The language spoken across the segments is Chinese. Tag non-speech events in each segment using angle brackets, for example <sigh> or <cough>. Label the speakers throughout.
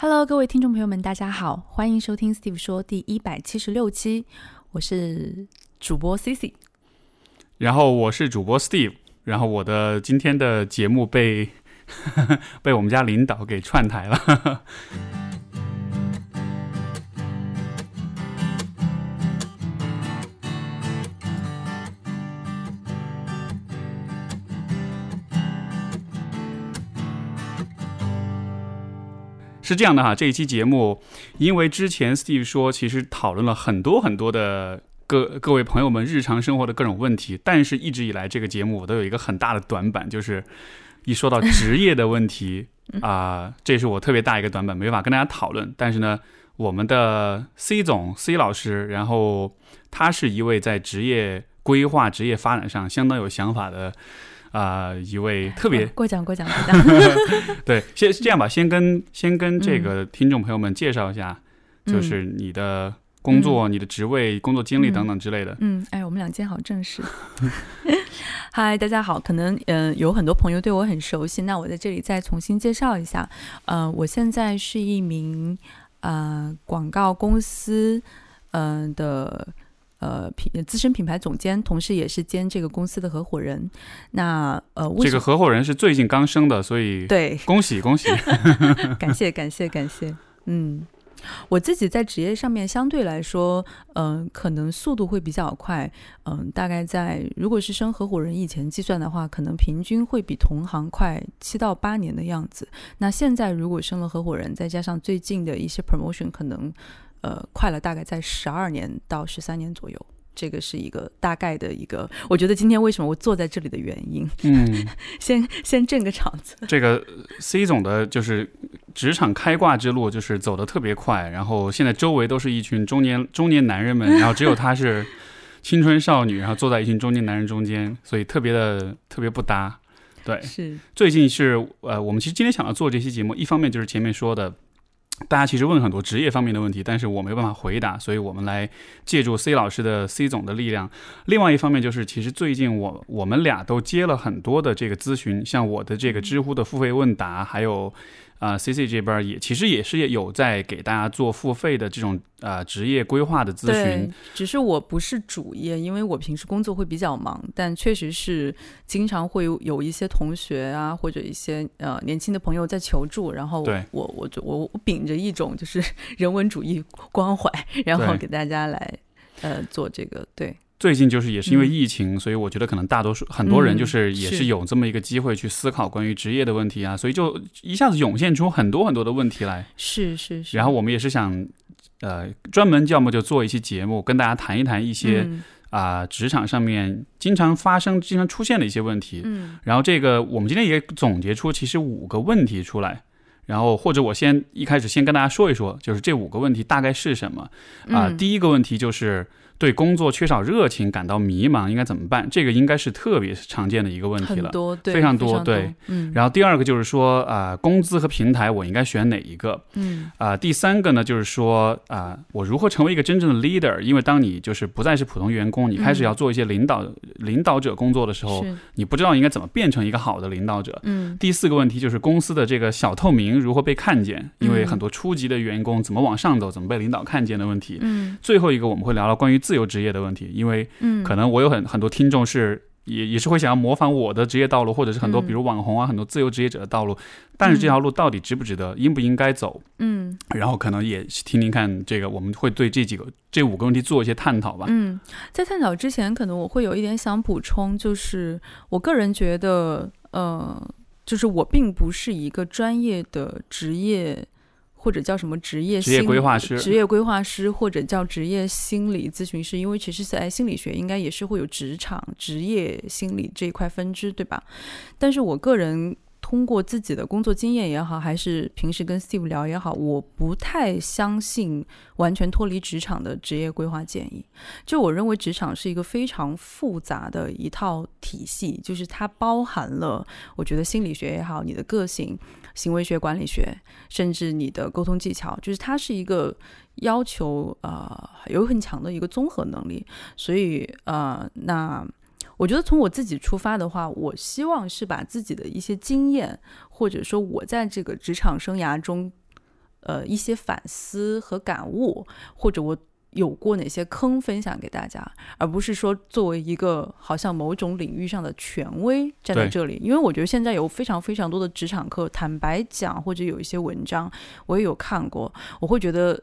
Speaker 1: Hello，各位听众朋友们，大家好，欢迎收听 Steve 说第一百七十六期，我是主播 CC，
Speaker 2: 然后我是主播 Steve，然后我的今天的节目被 <laughs> 被我们家领导给串台了。是这样的哈，这一期节目，因为之前 Steve 说，其实讨论了很多很多的各各位朋友们日常生活的各种问题，但是一直以来这个节目我都有一个很大的短板，就是一说到职业的问题啊，这是我特别大一个短板，没法跟大家讨论。但是呢，我们的 C 总 C 老师，然后他是一位在职业规划、职业发展上相当有想法的。啊，一位特别
Speaker 1: 过奖过奖过奖。<laughs>
Speaker 2: 对，先这样吧，先跟先跟这个听众朋友们介绍一下，就是你的工作、你的职位、工作经历等等之类的。
Speaker 1: 嗯，哎，我们两件好正式。<laughs> 嗨，大家好，可能嗯有很多朋友对我很熟悉，那我在这里再重新介绍一下。呃，我现在是一名呃广告公司嗯的。呃，品资深品牌总监，同时也是兼这个公司的合伙人。那呃，
Speaker 2: 这个合伙人是最近刚升的，所以
Speaker 1: 对，
Speaker 2: 恭喜恭喜，<laughs>
Speaker 1: 感谢感谢感谢。嗯，我自己在职业上面相对来说，嗯，可能速度会比较快。嗯，大概在如果是升合伙人以前计算的话，可能平均会比同行快七到八年的样子。那现在如果升了合伙人，再加上最近的一些 promotion，可能。呃，快了，大概在十二年到十三年左右，这个是一个大概的一个。我觉得今天为什么我坐在这里的原因，
Speaker 2: 嗯，<laughs>
Speaker 1: 先先挣个场子。
Speaker 2: 这个 C 总的就是职场开挂之路，就是走的特别快，然后现在周围都是一群中年中年男人们，<laughs> 然后只有他是青春少女，然后坐在一群中年男人中间，所以特别的特别不搭。对，
Speaker 1: 是
Speaker 2: 最近是呃，我们其实今天想要做这期节目，一方面就是前面说的。大家其实问很多职业方面的问题，但是我没办法回答，所以我们来借助 C 老师的 C 总的力量。另外一方面就是，其实最近我我们俩都接了很多的这个咨询，像我的这个知乎的付费问答，还有。啊，C C 这边也其实也是有在给大家做付费的这种呃职业规划的咨询，
Speaker 1: 只是我不是主业，因为我平时工作会比较忙，但确实是经常会有一些同学啊或者一些呃年轻的朋友在求助，然后我我就我我秉着一种就是 <laughs> 人文主义关怀，然后给大家来呃做这个对。
Speaker 2: 最近就是也是因为疫情，所以我觉得可能大多数很多人就是也是有这么一个机会去思考关于职业的问题啊，所以就一下子涌现出很多很多的问题来。
Speaker 1: 是是是。
Speaker 2: 然后我们也是想，呃，专门要么就做一期节目，跟大家谈一谈一些啊职场上面经常发生、经常出现的一些问题。
Speaker 1: 嗯。
Speaker 2: 然后这个我们今天也总结出其实五个问题出来，然后或者我先一开始先跟大家说一说，就是这五个问题大概是什么啊？第一个问题就是。对工作缺少热情，感到迷茫，应该怎么办？这个应该是特别常见的一个问题了，
Speaker 1: 多
Speaker 2: 非常多，对。
Speaker 1: 嗯。
Speaker 2: 然后第二个就是说啊，工资和平台我应该选哪一个？
Speaker 1: 嗯。
Speaker 2: 啊，第三个呢，就是说啊，我如何成为一个真正的 leader？因为当你就是不再是普通员工，你开始要做一些领导领导者工作的时候，你不知道应该怎么变成一个好的领导者。
Speaker 1: 嗯。
Speaker 2: 第四个问题就是公司的这个小透明如何被看见？因为很多初级的员工怎么往上走，怎么被领导看见的问题。
Speaker 1: 嗯。
Speaker 2: 最后一个我们会聊聊关于自由职业的问题。因为，可能我有很很多听众是也也是会想要模仿我的职业道路，或者是很多比如网红啊，很多自由职业者的道路，但是这条路到底值不值得，应不应该走？
Speaker 1: 嗯，
Speaker 2: 然后可能也听听看这个，我们会对这几个这五个问题做一些探讨吧。
Speaker 1: 嗯，在探讨之前，可能我会有一点想补充，就是我个人觉得，呃，就是我并不是一个专业的职业。或者叫什么职业
Speaker 2: 职业规划师，
Speaker 1: 职业规划师，或者叫职业心理咨询师，因为其实在心理学应该也是会有职场职业心理这一块分支，对吧？但是我个人。通过自己的工作经验也好，还是平时跟 Steve 聊也好，我不太相信完全脱离职场的职业规划建议。就我认为，职场是一个非常复杂的一套体系，就是它包含了，我觉得心理学也好，你的个性、行为学、管理学，甚至你的沟通技巧，就是它是一个要求呃有很强的一个综合能力。所以呃，那。我觉得从我自己出发的话，我希望是把自己的一些经验，或者说我在这个职场生涯中，呃一些反思和感悟，或者我有过哪些坑分享给大家，而不是说作为一个好像某种领域上的权威站在这里。因为我觉得现在有非常非常多的职场课，坦白讲，或者有一些文章我也有看过，我会觉得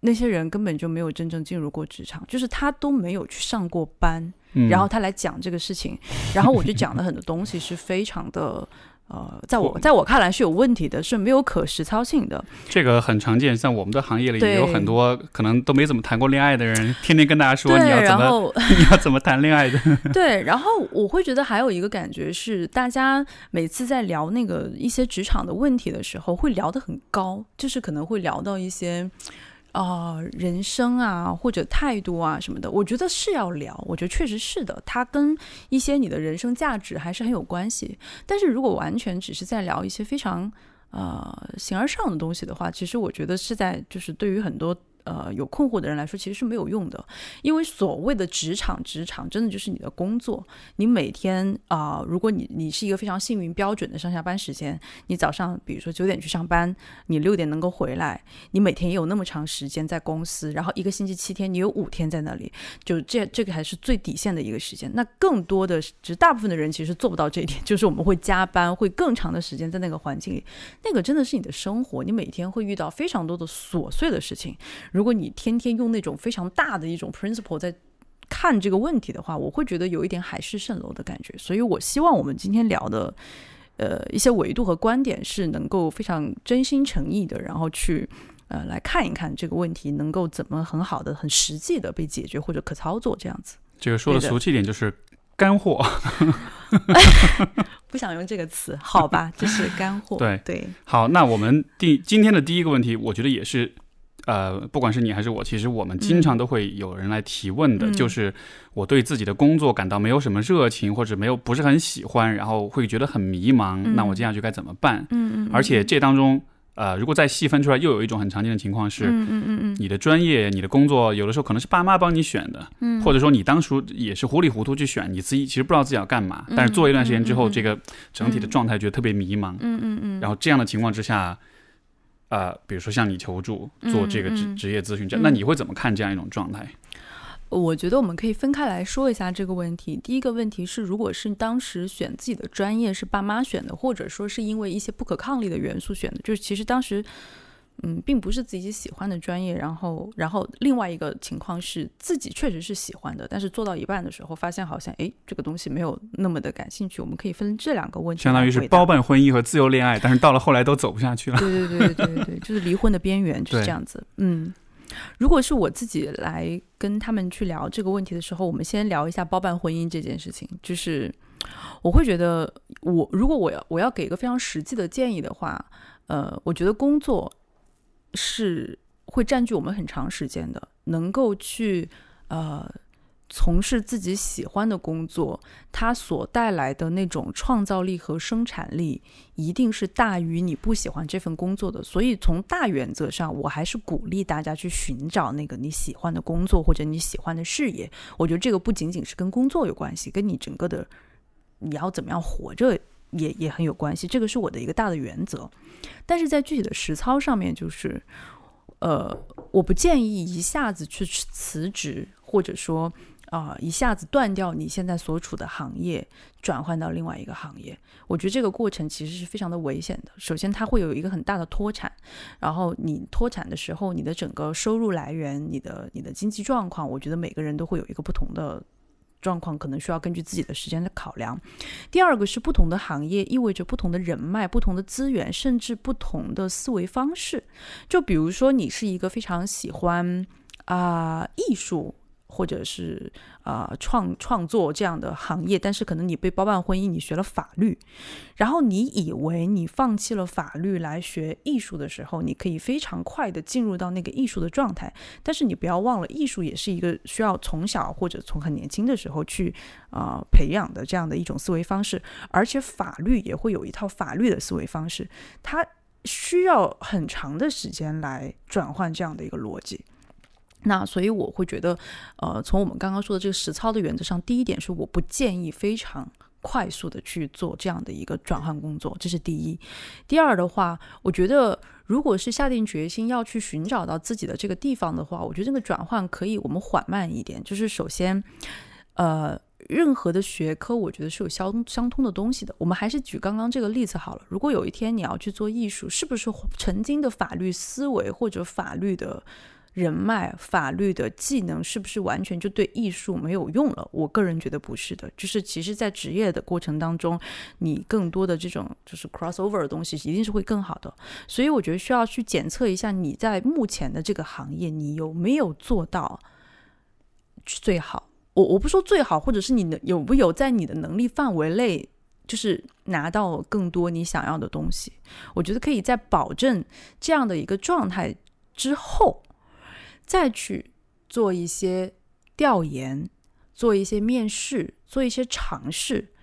Speaker 1: 那些人根本就没有真正进入过职场，就是他都没有去上过班。
Speaker 2: 嗯，
Speaker 1: 然后他来讲这个事情，然后我就讲了很多东西是非常的。呃，在我
Speaker 2: 我
Speaker 1: 在我看来是有问题的，是没有可实操性的。
Speaker 2: 这个很常见，像我们的行业里也有很多可能都没怎么谈过恋爱的人，天天跟大家说，你要怎么
Speaker 1: 然后
Speaker 2: 你要怎么谈恋爱的。<laughs>
Speaker 1: 对，然后我会觉得还有一个感觉是，大家每次在聊那个一些职场的问题的时候，会聊得很高，就是可能会聊到一些。啊、人生啊，或者态度啊什么的，我觉得是要聊。我觉得确实是的，它跟一些你的人生价值还是很有关系。但是如果完全只是在聊一些非常呃形而上的东西的话，其实我觉得是在就是对于很多呃有困惑的人来说，其实是没有用的。因为所谓的职场，职场真的就是你的工作。你每天啊、如果你你是一个非常幸运标准的上下班时间，你早上比如说九点去上班，你六点能够回来，你每天也有那么长时间在公司，然后一个星期七天，你有五天在那里，就这这个还是最底线的一个时间。那更多的，其实大部分的人其实做不到这一点，<laughs> 就是我们会加班，会更长的时间在那个环境里，那个真的是你的生活，你每天会遇到非常多的琐碎的事情。如果你天天用那种非常大的一种 principle 在看这个问题的话，我会觉得有一点海市蜃楼的感觉。所以我希望我们今天聊的，呃，一些维度和观点是能够非常真心诚意的，然后去呃来看一看这个问题能够怎么很好的、很实际的被解决或者可操作这样子。
Speaker 2: 这个说的俗气一点就是干货。<laughs>
Speaker 1: 不想用这个词，好吧，这是干货。
Speaker 2: 对
Speaker 1: 对，
Speaker 2: 好，那我们第今天的第一个问题，我觉得也是，呃，不管是你还是我，其实我们经常都会有人来提问的，
Speaker 1: 嗯。
Speaker 2: 就是我对自己的工作感到没有什么热情，或者没有不是很喜欢，然后会觉得很迷茫，
Speaker 1: 嗯
Speaker 2: 那我接下去该怎么办？
Speaker 1: 嗯嗯，
Speaker 2: 而且这当中，呃，如果再细分出来，又有一种很常见的情况是，
Speaker 1: 嗯嗯嗯嗯。
Speaker 2: 你的专业、你的工作，有的时候可能是爸妈帮你选的，
Speaker 1: 嗯，
Speaker 2: 或者说你当初也是糊里糊涂去选，你自己其实不知道自己要干嘛，但是做一段时间之后，这个整体的状态觉得特别迷茫，
Speaker 1: 嗯嗯嗯，
Speaker 2: 然后这样的情况之下，呃，比如说向你求助做这个职职业咨询，这
Speaker 1: 嗯
Speaker 2: 那你会怎么看这样一种状态？
Speaker 1: 我觉得我们可以分开来说一下这个问题。第一个问题是，如果是当时选自己的专业是爸妈选的，或者说是因为一些不可抗力的元素选的，就是其实当时。嗯，并不是自己喜欢的专业，然后，然后另外一个情况是自己确实是喜欢的，但是做到一半的时候，发现好像诶这个东西没有那么的感兴趣。我们可以分这两个问题
Speaker 2: 相当于是包办婚姻和自由恋爱，但是到了后来都走不下去了。
Speaker 1: 对对对对对对，就是离婚的边缘就是这样子。嗯，如果是我自己来跟他们去聊这个问题的时候，我们先聊一下包办婚姻这件事情。就是我会觉得我，如果我要我要给一个非常实际的建议的话，呃，我觉得工作是会占据我们很长时间的，能够去呃。从事自己喜欢的工作，它所带来的那种创造力和生产力，一定是大于你不喜欢这份工作的。所以从大原则上，我还是鼓励大家去寻找那个你喜欢的工作或者你喜欢的事业。我觉得这个不仅仅是跟工作有关系，跟你整个的你要怎么样活着也也很有关系。这个是我的一个大的原则。但是在具体的实操上面，就是呃，我不建议一下子去辞职，或者说。啊、一下子断掉你现在所处的行业，转换到另外一个行业，我觉得这个过程其实是非常的危险的。首先，它会有一个很大的脱产，然后你脱产的时候，你的整个收入来源、你的你的经济状况，我觉得每个人都会有一个不同的状况，可能需要根据自己的时间的考量。第二个是不同的行业意味着不同的人脉、不同的资源，甚至不同的思维方式。就比如说，你是一个非常喜欢啊、艺术。或者是啊、创创作这样的行业，但是可能你被包办婚姻，你学了法律，然后你以为你放弃了法律来学艺术的时候，你可以非常快的进入到那个艺术的状态，但是你不要忘了，艺术也是一个需要从小或者从很年轻的时候去啊、培养的这样的一种思维方式，而且法律也会有一套法律的思维方式，它需要很长的时间来转换这样的一个逻辑。那所以我会觉得，呃，从我们刚刚说的这个实操的原则上，第一点是我不建议非常快速的去做这样的一个转换工作，这是第一。第二的话，我觉得如果是下定决心要去寻找到自己的这个地方的话，我觉得这个转换可以我们缓慢一点。就是首先，呃，任何的学科我觉得是有相相通的东西的。我们还是举刚刚这个例子好了。如果有一天你要去做艺术，是不是曾经的法律思维或者法律的？人脉、法律的技能是不是完全就对艺术没有用了？我个人觉得不是的，就是其实，在职业的过程当中，你更多的这种就是 crossover 的东西，一定是会更好的。所以我觉得需要去检测一下你在目前的这个行业，你有没有做到最好。我我不说最好，或者是你能有没有在你的能力范围内，就是拿到更多你想要的东西。我觉得可以在保证这样的一个状态之后。再去做一些调研，做一些面试，做一些尝试，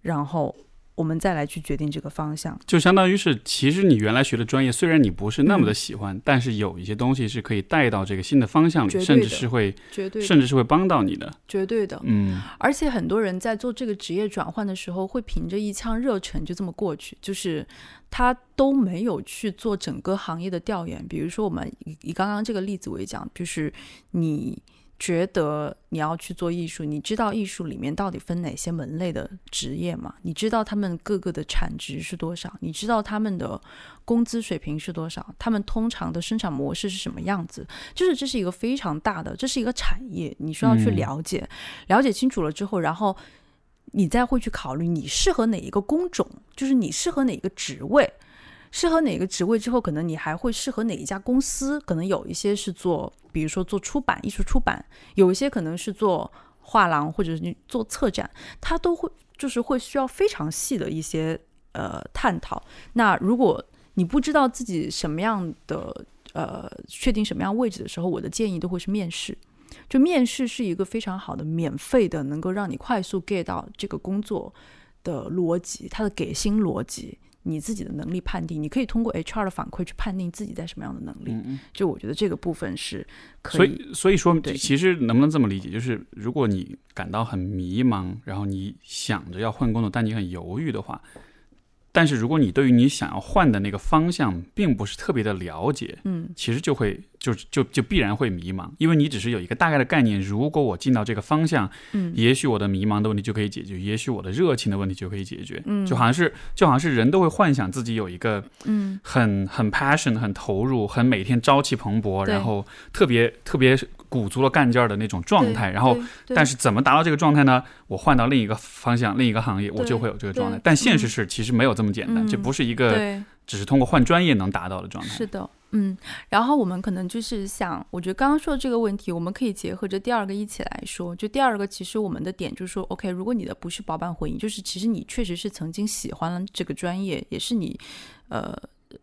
Speaker 1: 然后我们再来去决定这个方向。
Speaker 2: 就相当于是，其实你原来学的专业，虽然你不是那么的喜欢，但是有一些东西是可以带到这个新的方向里，甚至是会，
Speaker 1: 绝对，
Speaker 2: 甚至是会帮到你的，
Speaker 1: 绝对的。
Speaker 2: 嗯，
Speaker 1: 而且很多人在做这个职业转换的时候，会凭着一腔热忱就这么过去，就是。他都没有去做整个行业的调研，比如说我们以以刚刚这个例子为讲，就是你觉得你要去做艺术，你知道艺术里面到底分哪些门类的职业吗？你知道他们各个的产值是多少？你知道他们的工资水平是多少？他们通常的生产模式是什么样子？就是这是一个非常大的，这是一个产业，你需要去了解，了解清楚了之后，然后。你再会去考虑你适合哪一个工种，就是你适合哪一个职位，适合哪个职位之后，可能你还会适合哪一家公司。可能有一些是做，比如说做出版、艺术出版；有一些可能是做画廊或者是做策展，它都会就是会需要非常细的一些呃探讨。那如果你不知道自己什么样的呃确定什么样位置的时候，我的建议都会是面试。就面试是一个非常好的免费的，能够让你快速 get 到这个工作的逻辑，它的给薪逻辑，你自己的能力判定，你可以通过 HR 的反馈去判定自己在什么样的能力。就我觉得这个部分是可
Speaker 2: 以。所以所以说，其实能不能这么理解，就是如果你感到很迷茫，然后你想着要换工作，但你很犹豫的话。但是如果你对于你想要换的那个方向并不是特别的了解，
Speaker 1: 嗯，
Speaker 2: 其实就会就就就必然会迷茫，因为你只是有一个大概的概念。如果我进到这个方向，
Speaker 1: 嗯，
Speaker 2: 也许我的迷茫的问题就可以解决，也许我的热情的问题就可以解决，
Speaker 1: 嗯，
Speaker 2: 就好像是就好像是人都会幻想自己有一个，
Speaker 1: 嗯，
Speaker 2: 很很 passion、很投入、很每天朝气蓬勃，然后特别特别。鼓足了干劲儿的那种状态，然后，但是怎么达到这个状态呢？我换到另一个方向、另一个行业，我就会有这个状态。但现实是，其实没有这么简单，这不是一个只是通过换专业能达到的状态。
Speaker 1: 是的，嗯。然后我们可能就是想，我觉得刚刚说的这个问题，我们可以结合着第二个一起来说。就第二个，其实我们的点就是说，OK，如果你的不是包办婚姻，就是其实你确实是曾经喜欢了这个专业，也是你，呃。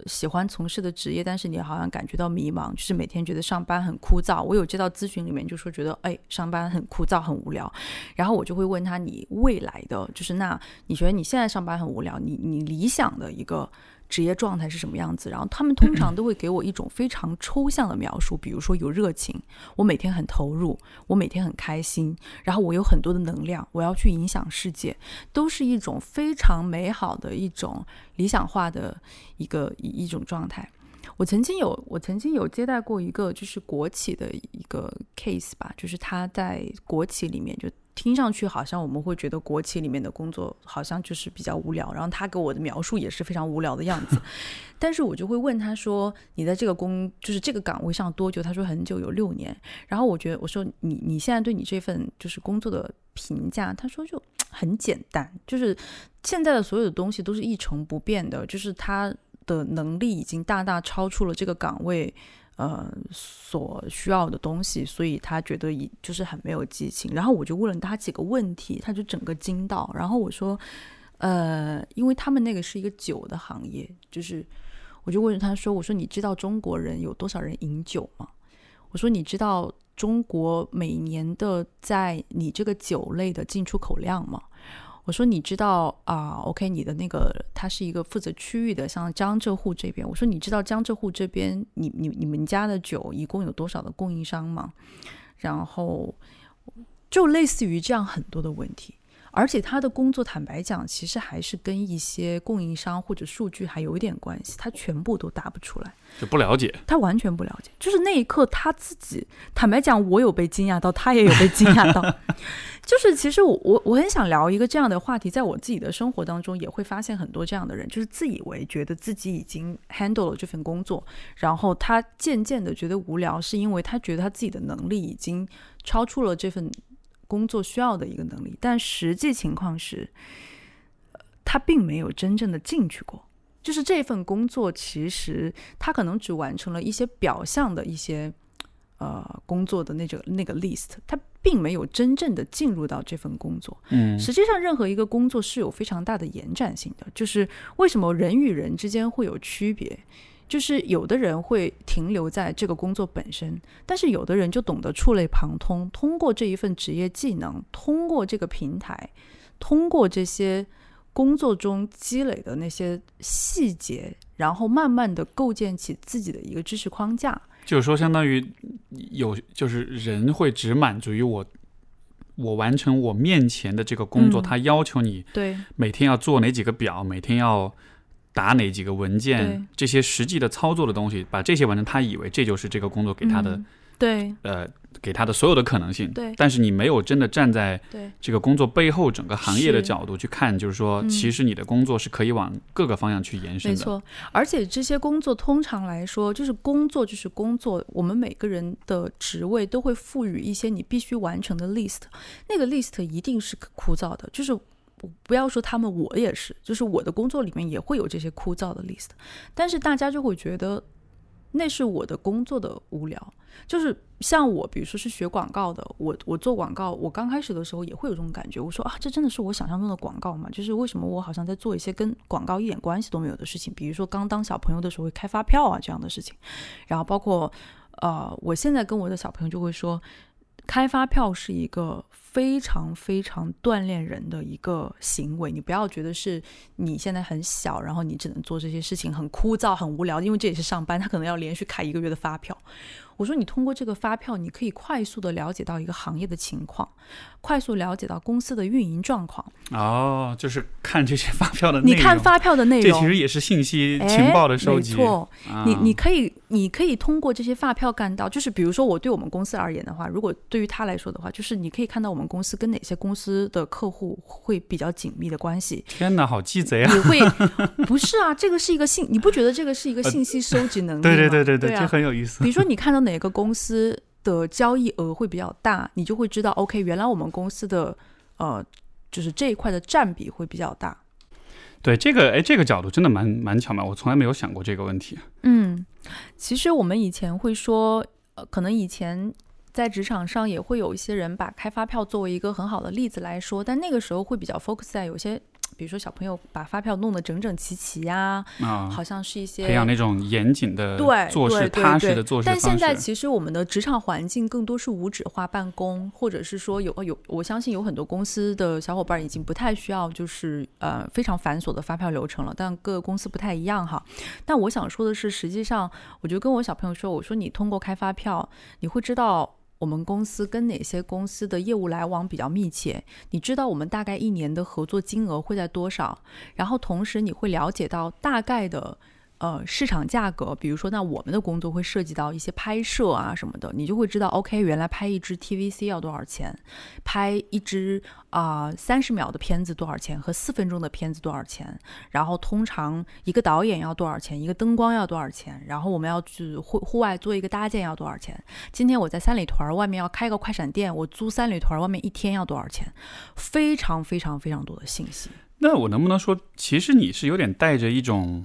Speaker 1: 喜欢从事的职业，但是你好像感觉到迷茫，就是每天觉得上班很枯燥。我有接到咨询里面就说觉得，哎，上班很枯燥很无聊。然后我就会问他，你未来的就是那你觉得你现在上班很无聊，你你理想的一个。职业状态是什么样子？然后他们通常都会给我一种非常抽象的描述，比如说有热情，我每天很投入，我每天很开心，然后我有很多的能量，我要去影响世界，都是一种非常美好的一种理想化的一个一一种状态。我曾经有我曾经有接待过一个就是国企的一个 case 吧，就是他在国企里面就。听上去好像我们会觉得国企里面的工作好像就是比较无聊，然后他给我的描述也是非常无聊的样子，<laughs> 但是我就会问他说：“你在这个工就是这个岗位上多久？”他说：“很久，有六年。”然后我觉得我说：“你你现在对你这份就是工作的评价？”他说：“就很简单，就是现在的所有的东西都是一成不变的，就是他的能力已经大大超出了这个岗位。”呃，所需要的东西，所以他觉得一就是很没有激情。然后我就问了他几个问题，他就整个惊到。然后我说，呃，因为他们那个是一个酒的行业，就是我就问他说，我说你知道中国人有多少人饮酒吗？我说你知道中国每年的在你这个酒类的进出口量吗？我说你知道啊？OK，你的那个他是一个负责区域的，像江浙沪这边。我说你知道江浙沪这边你你你们家的酒一共有多少的供应商吗？然后就类似于这样很多的问题，而且他的工作，坦白讲，其实还是跟一些供应商或者数据还有一点关系，他全部都答不出来，
Speaker 2: 就不了解，
Speaker 1: 他完全不了解。就是那一刻他自己，坦白讲，我有被惊讶到，他也有被惊讶到。<laughs> 就是其实我我我很想聊一个这样的话题，在我自己的生活当中也会发现很多这样的人，就是自以为觉得自己已经 handle 了这份工作，然后他渐渐的觉得无聊，是因为他觉得他自己的能力已经超出了这份工作需要的一个能力，但实际情况是，他并没有真正的进去过。就是这份工作，其实他可能只完成了一些表象的一些。呃，工作的那个那个 list，他并没有真正的进入到这份工作。
Speaker 2: 嗯，
Speaker 1: 实际上，任何一个工作是有非常大的延展性的。就是为什么人与人之间会有区别？就是有的人会停留在这个工作本身，但是有的人就懂得触类旁通，通过这一份职业技能，通过这个平台，通过这些工作中积累的那些细节，然后慢慢的构建起自己的一个知识框架。
Speaker 2: 就是说，相当于有，就是人会只满足于我，我完成我面前的这个工作，他要求你
Speaker 1: 对
Speaker 2: 每天要做哪几个表，每天要打哪几个文件，这些实际的操作的东西，把这些完成，他以为这就是这个工作给他的。
Speaker 1: 对，
Speaker 2: 呃，给他的所有的可能性。
Speaker 1: 对，
Speaker 2: 但是你没有真的站在这个工作背后整个行业的角度去看，就是说，其实你的工作是可以往各个方向去延伸的。
Speaker 1: 没错，而且这些工作通常来说，就是工作就是工作，我们每个人的职位都会赋予一些你必须完成的 list，那个 list 一定是枯燥的。就是不要说他们，我也是，就是我的工作里面也会有这些枯燥的 list，但是大家就会觉得。那是我的工作的无聊，就是像我，比如说是学广告的，我我做广告，我刚开始的时候也会有这种感觉，我说啊，这真的是我想象中的广告吗？就是为什么我好像在做一些跟广告一点关系都没有的事情，比如说刚当小朋友的时候会开发票啊这样的事情，然后包括呃，我现在跟我的小朋友就会说，开发票是一个。非常非常锻炼人的一个行为，你不要觉得是你现在很小，然后你只能做这些事情，很枯燥、很无聊，因为这也是上班，他可能要连续开一个月的发票。我说，你通过这个发票，你可以快速的了解到一个行业的情况，快速了解到公司的运营状况。
Speaker 2: 哦，就是看这些发票的内
Speaker 1: 容。你看发票的内容，
Speaker 2: 这其实也是信息情报的收集。
Speaker 1: 没错，你你可以你可以通过这些发票干到，就是比如说我对我们公司而言的话，如果对于他来说的话，就是你可以看到我们公司跟哪些公司的客户会比较紧密的关系。
Speaker 2: 天哪，好鸡贼啊！
Speaker 1: 你会 <laughs> 不是啊？这个是一个信，你不觉得这个是一个信息收集能力吗？
Speaker 2: 对对对对
Speaker 1: 对，
Speaker 2: 这很有意思。
Speaker 1: 比如说你看到。哪个公司的交易额会比较大，你就会知道，OK，原来我们公司的呃，就是这一块的占比会比较大。
Speaker 2: 对这个，哎，这个角度真的蛮蛮巧妙，我从来没有想过这个问题。
Speaker 1: 嗯，其实我们以前会说，呃，可能以前在职场上也会有一些人把开发票作为一个很好的例子来说，但那个时候会比较 focus 在有些。比如说小朋友把发票弄得整整齐齐呀，啊，好像是一些
Speaker 2: 培养那种严谨的
Speaker 1: 对
Speaker 2: 做事踏实的做事
Speaker 1: 但现在其实我们的职场环境更多是无纸化办公，或者是说有有，我相信有很多公司的小伙伴已经不太需要就是呃非常繁琐的发票流程了，但各个公司不太一样哈。但我想说的是，实际上我就跟我小朋友说，我说你通过开发票，你会知道。我们公司跟哪些公司的业务来往比较密切？你知道我们大概一年的合作金额会在多少？然后同时你会了解到大概的。呃，市场价格，比如说，那我们的工作会涉及到一些拍摄啊什么的，你就会知道，OK，原来拍一支 TVC 要多少钱，拍一支啊三十秒的片子多少钱，和四分钟的片子多少钱，然后通常一个导演要多少钱，一个灯光要多少钱，然后我们要去户户外做一个搭建要多少钱，今天我在三里屯外面要开个快闪店，我租三里屯外面一天要多少钱，非常非常非常多的信息。
Speaker 2: 那我能不能说，其实你是有点带着一种。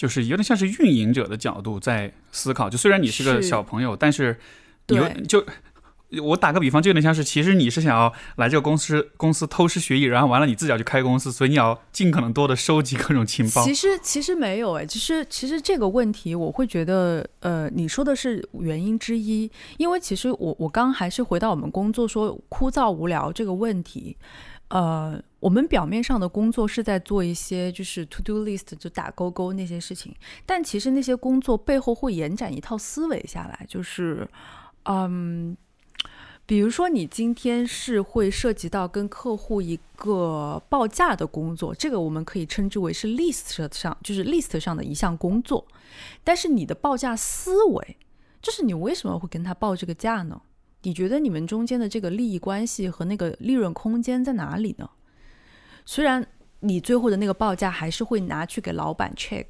Speaker 2: 就是有点像是运营者的角度在思考，就虽然你是个小朋友，但是你就我打个比方，就有点像是其实你是想要来这个公司公司偷师学艺，然后完了你自己要去开公司，所以你要尽可能多的收集各种情报。
Speaker 1: 其实其实没有哎，其实其实这个问题我会觉得，呃，你说的是原因之一，因为其实我我刚还是回到我们工作说枯燥无聊这个问题。呃，我们表面上的工作是在做一些就是 to do list 就打勾勾那些事情，但其实那些工作背后会延展一套思维下来，就是，嗯，比如说，你今天是会涉及到跟客户一个报价的工作，这个我们可以称之为是 list 上，就是 list 上的一项工作。但是你的报价思维，就是你为什么会跟他报这个价呢？你觉得你们中间的这个利益关系和那个利润空间在哪里呢？虽然你最后的那个报价还是会拿去给老板 check。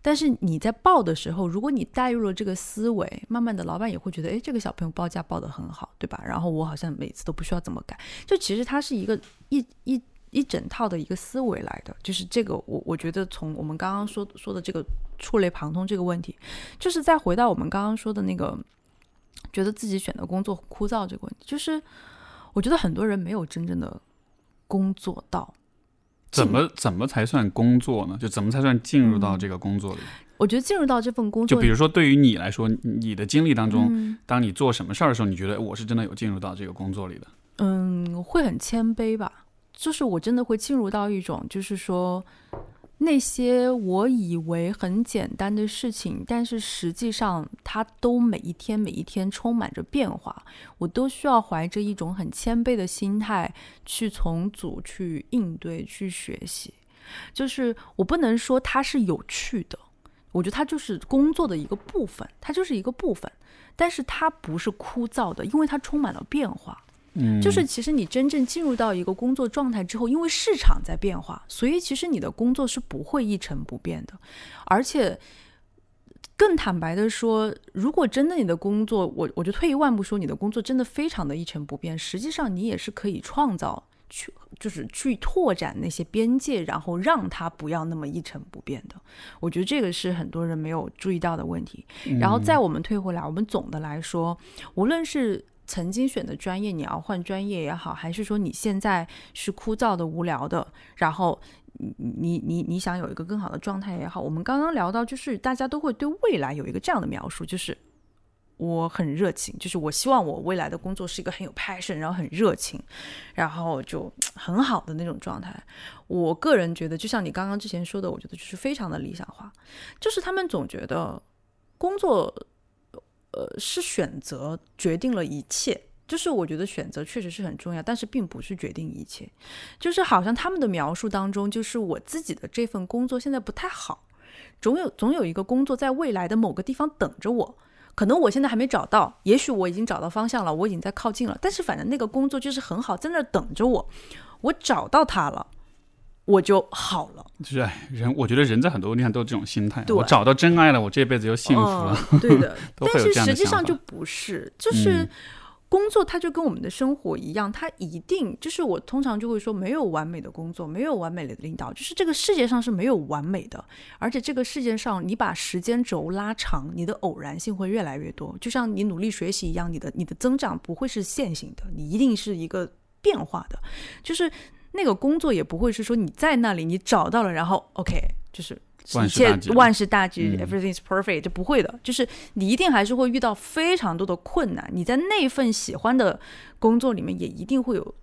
Speaker 1: 但是你在报的时候，如果你带入了这个思维，慢慢的老板也会觉得，哎，这个小朋友报价报得很好，对吧？然后我好像每次都不需要怎么改，就其实它是一个一一一整套的一个思维来的。就是这个，我我觉得从我们刚刚说说的这个触类旁通这个问题，就是再回到我们刚刚说的那个，觉得自己选的工作枯燥这个问题，就是我觉得很多人没有真正的工作到。
Speaker 2: 怎么怎么才算工作呢？就怎么才算进入到这个工作里？
Speaker 1: 我觉得进入到这份工作，
Speaker 2: 就比如说对于你来说，你的经历当中，当你做什么事儿的时候，你觉得我是真的有进入到这个工作里的？
Speaker 1: 嗯，会很谦卑吧，就是我真的会进入到一种，就是说。那些我以为很简单的事情，但是实际上它都每一天每一天充满着变化，我都需要怀着一种很谦卑的心态去重组、去应对、去学习。就是我不能说它是有趣的，我觉得它就是工作的一个部分，它就是一个部分，但是它不是枯燥的，因为它充满了变化。
Speaker 2: 嗯，
Speaker 1: 就是其实你真正进入到一个工作状态之后，因为市场在变化，所以其实你的工作是不会一成不变的。而且更坦白的说，如果真的你的工作，我我就退一万步说，你的工作真的非常的一成不变，实际上你也是可以创造去，就是去拓展那些边界，然后让它不要那么一成不变的。我觉得这个是很多人没有注意到的问题。然后在我们退回来，我们总的来说，无论是曾经选的专业，你要换专业也好，还是说你现在是枯燥的、无聊的，然后你你你你想有一个更好的状态也好，我们刚刚聊到，就是大家都会对未来有一个这样的描述，就是我很热情，就是我希望我未来的工作是一个很有 passion，然后很热情，然后就 <tsk> 很好的那种状态。我个人觉得，就像你刚刚之前说的，我觉得就是非常的理想化，就是他们总觉得工作。呃，是选择决定了一切，就是我觉得选择确实是很重要，但是并不是决定一切。就是好像他们的描述当中，就是我自己的这份工作现在不太好，总有总有一个工作在未来的某个地方等着我，可能我现在还没找到，也许我已经找到方向了，我已经在靠近了，但是反正那个工作就是很好，在那等着我，我找到它了。我就好了，
Speaker 2: 就是人，我觉得人在很多地方都有这种心态。我找到真爱了，我这辈子就幸福了。
Speaker 1: 对的，<laughs> 但是实际上就不是，就是工作，它就跟我们的生活一样，它一定就是我通常就会说，没有完美的工作，没有完美的领导，就是这个世界上是没有完美的，而且这个世界上，你把时间轴拉长，你的偶然性会越来越多，就像你努力学习一样，你的你的增长不会是线性的，你一定是一个变化的，就是。那个工作也不会是说你在那里你找到了，然后 OK，就是一切万事大吉，everything is perfect，就不会的。就是你一定还是会遇到非常多的困难。你在那份喜欢的工作里面，也一定会有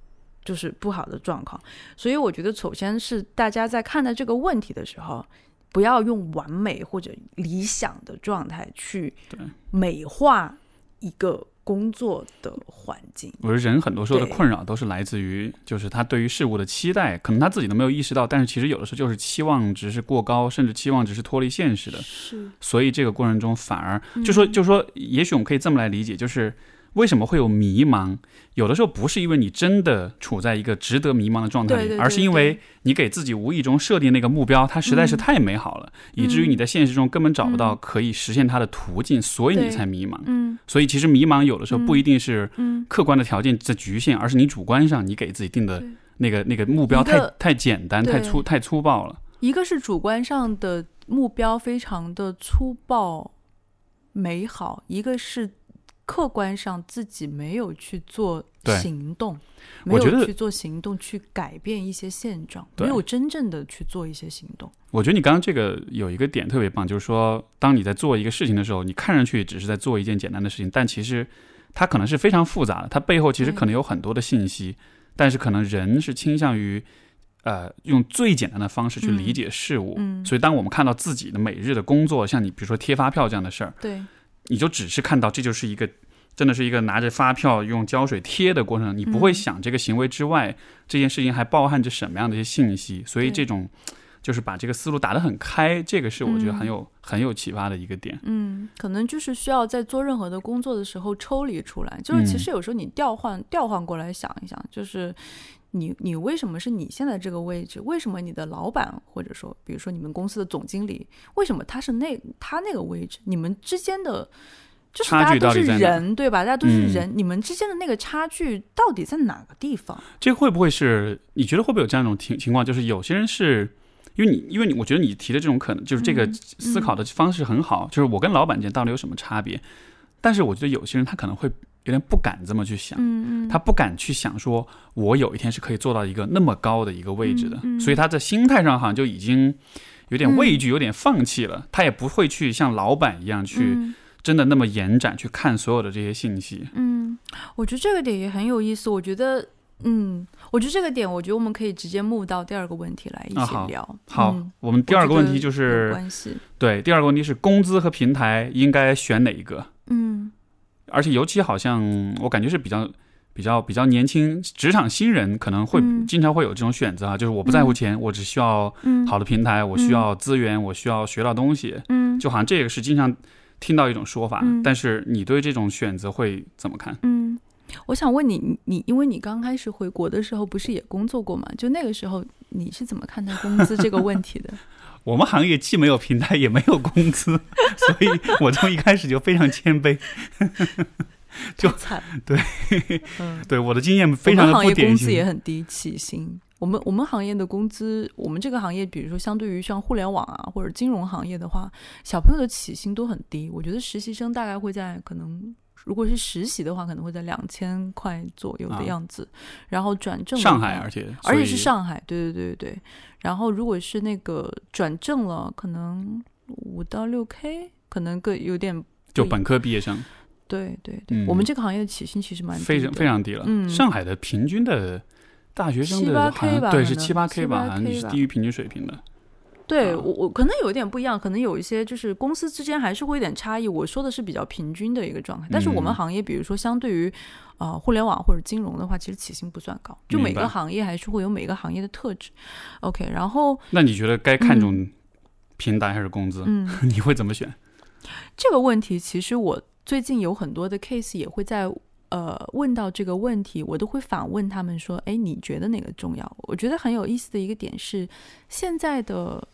Speaker 1: 就是不好的状况。所以我觉得，首先是大家在看待这个问题的时候，不要用完美或者理想的状态去美化一个。工作的环境，
Speaker 2: 我觉得人很多时候的困扰都是来自于，就是他对于事物的期待，可能他自己都没有意识到，但是其实有的时候就是期望值是过高，甚至期望值是脱离现实的。
Speaker 1: 是，
Speaker 2: 所以这个过程中反而就说，就说，也许我们可以这么来理解，就是。为什么会有迷茫？有的时候不是因为你真的处在一个值得迷茫的状态里，而是因为你给自己无意中设定那个目标，它实在是太美好了，以至于你在现实中根本找不到可以实现它的途径，所以你才迷茫。
Speaker 1: 嗯，
Speaker 2: 所以其实迷茫有的时候不一定是客观的条件在局限，而是你主观上你给自己定的那个那个目标太太简单、太粗、太粗暴了。
Speaker 1: 一个是主观上的目标非常的粗暴美好，一个是。客观上自己没有去做行动，没有去做行动去改变一些现状，没有真正的去做一些行动。
Speaker 2: 我觉得你刚刚这个有一个点特别棒，就是说，当你在做一个事情的时候，你看上去只是在做一件简单的事情，但其实它可能是非常复杂的，它背后其实可能有很多的信息。但是可能人是倾向于呃用最简单的方式去理解事物，所以当我们看到自己的每日的工作，像你比如说贴发票这样的事儿，
Speaker 1: 对。
Speaker 2: 你就只是看到这就是一个真的是一个拿着发票用胶水贴的过程，你不会想这个行为之外，这件事情还包含着什么样的一些信息，所以这种就是把这个思路打得很开，这个是我觉得很有、很有启发的一个点。
Speaker 1: 嗯，可能就是需要在做任何的工作的时候抽离出来，就是其实有时候你调换调换过来想一想，就是你你为什么是你现在这个位置？为什么你的老板或者说比如说你们公司的总经理，为什么他是那他那个位置？你们之间的。就是大
Speaker 2: 差距
Speaker 1: 家都是人，对吧？大家都是
Speaker 2: 嗯
Speaker 1: 人，你们之间的那个差距到底在哪个地方？
Speaker 2: 这会不会是你觉得会不会有这样一种情情况？就是有些人是因为你，因为你，我觉得你提的这种可能就是这个
Speaker 1: 嗯
Speaker 2: 思考的方式很好，就是我跟老板间到底有什么差别？但是我觉得有些人他可能会有点不敢这么去想，
Speaker 1: 嗯嗯，
Speaker 2: 他不敢去想说，我有一天是可以做到一个那么高的一个位置的，
Speaker 1: 嗯嗯
Speaker 2: 所以他在心态上好像就已经有点畏惧，有点放弃了。他也不会去像老板一样去
Speaker 1: 嗯
Speaker 2: 真的那么延展去看所有的这些信息。
Speaker 1: 嗯，我觉得这个点也很有意思。我觉得，嗯，我觉得这个点，我觉得我们可以直接 move 到第二个问题来一起聊。
Speaker 2: 好，
Speaker 1: 嗯
Speaker 2: 我们第二个问题就是
Speaker 1: 关系。
Speaker 2: 对，第二个问题是工资和平台应该选哪一个？
Speaker 1: 嗯
Speaker 2: 而且尤其好像我感觉是比较比较比较年轻职场新人可能会
Speaker 1: 嗯
Speaker 2: 经常会有这种选择啊，就是我不在乎钱，我只需要
Speaker 1: 嗯
Speaker 2: 好的平台，我需要资源，我需要学到东西，
Speaker 1: 嗯
Speaker 2: 就好像这个是经常听到一种说法。
Speaker 1: 嗯
Speaker 2: 但是你对这种选择会怎么看？
Speaker 1: 嗯，我想问你，你你因为你刚开始回国的时候不是也工作过嘛？就那个时候你是怎么看待工资这个问题的？<laughs>
Speaker 2: 我们行业既没有平台，也没有工资，<laughs> 所以我从一开始就非常谦卑。<laughs> 就
Speaker 1: 惨，<laughs>
Speaker 2: 对，
Speaker 1: 嗯。
Speaker 2: 对我的经验非常的
Speaker 1: 我们行业
Speaker 2: 不典型
Speaker 1: 工资也。很低，起薪。我们我们行业的工资，我们这个行业，比如说相对于像互联网啊或者金融行业的话，小朋友的起薪都很低。我觉得实习生大概会在可能，如果是实习的话，可能会在两千块左右
Speaker 2: 啊
Speaker 1: 的样子。然后转正
Speaker 2: 上海，而且
Speaker 1: 而且是上海，对对对对对。然后如果是那个转正了，可能五到六 K，可能个有点
Speaker 2: 就本科毕业生
Speaker 1: 对对对。
Speaker 2: 嗯
Speaker 1: 我们这个行业的起薪其实蛮低
Speaker 2: 非常非常低了。
Speaker 1: 嗯
Speaker 2: 上海的平均的大学生
Speaker 1: 7-8
Speaker 2: 的
Speaker 1: K
Speaker 2: 好像对
Speaker 1: 吧可能
Speaker 2: 是七八 K 吧
Speaker 1: ，7-8
Speaker 2: 好像你
Speaker 1: K 吧
Speaker 2: 是低于平均水平的。啊
Speaker 1: 对我，我可能有一点不一样，可能有一些就是公司之间还是会有点差异。我说的是比较平均的一个状态，但是我们
Speaker 2: 嗯
Speaker 1: 行业，比如说相对于呃互联网或者金融的话，其实起薪不算高，就每个行业还是会有每个行业的特质。OK，然后
Speaker 2: 那你觉得该看重平台还是工资？
Speaker 1: 嗯，<laughs>
Speaker 2: 你会怎么选？
Speaker 1: 这个问题其实我最近有很多的 case 也会在。呃，问到这个问题，我都会反问他们说：“哎，你觉得哪个重要？”我觉得很有意思的一个点是，现在的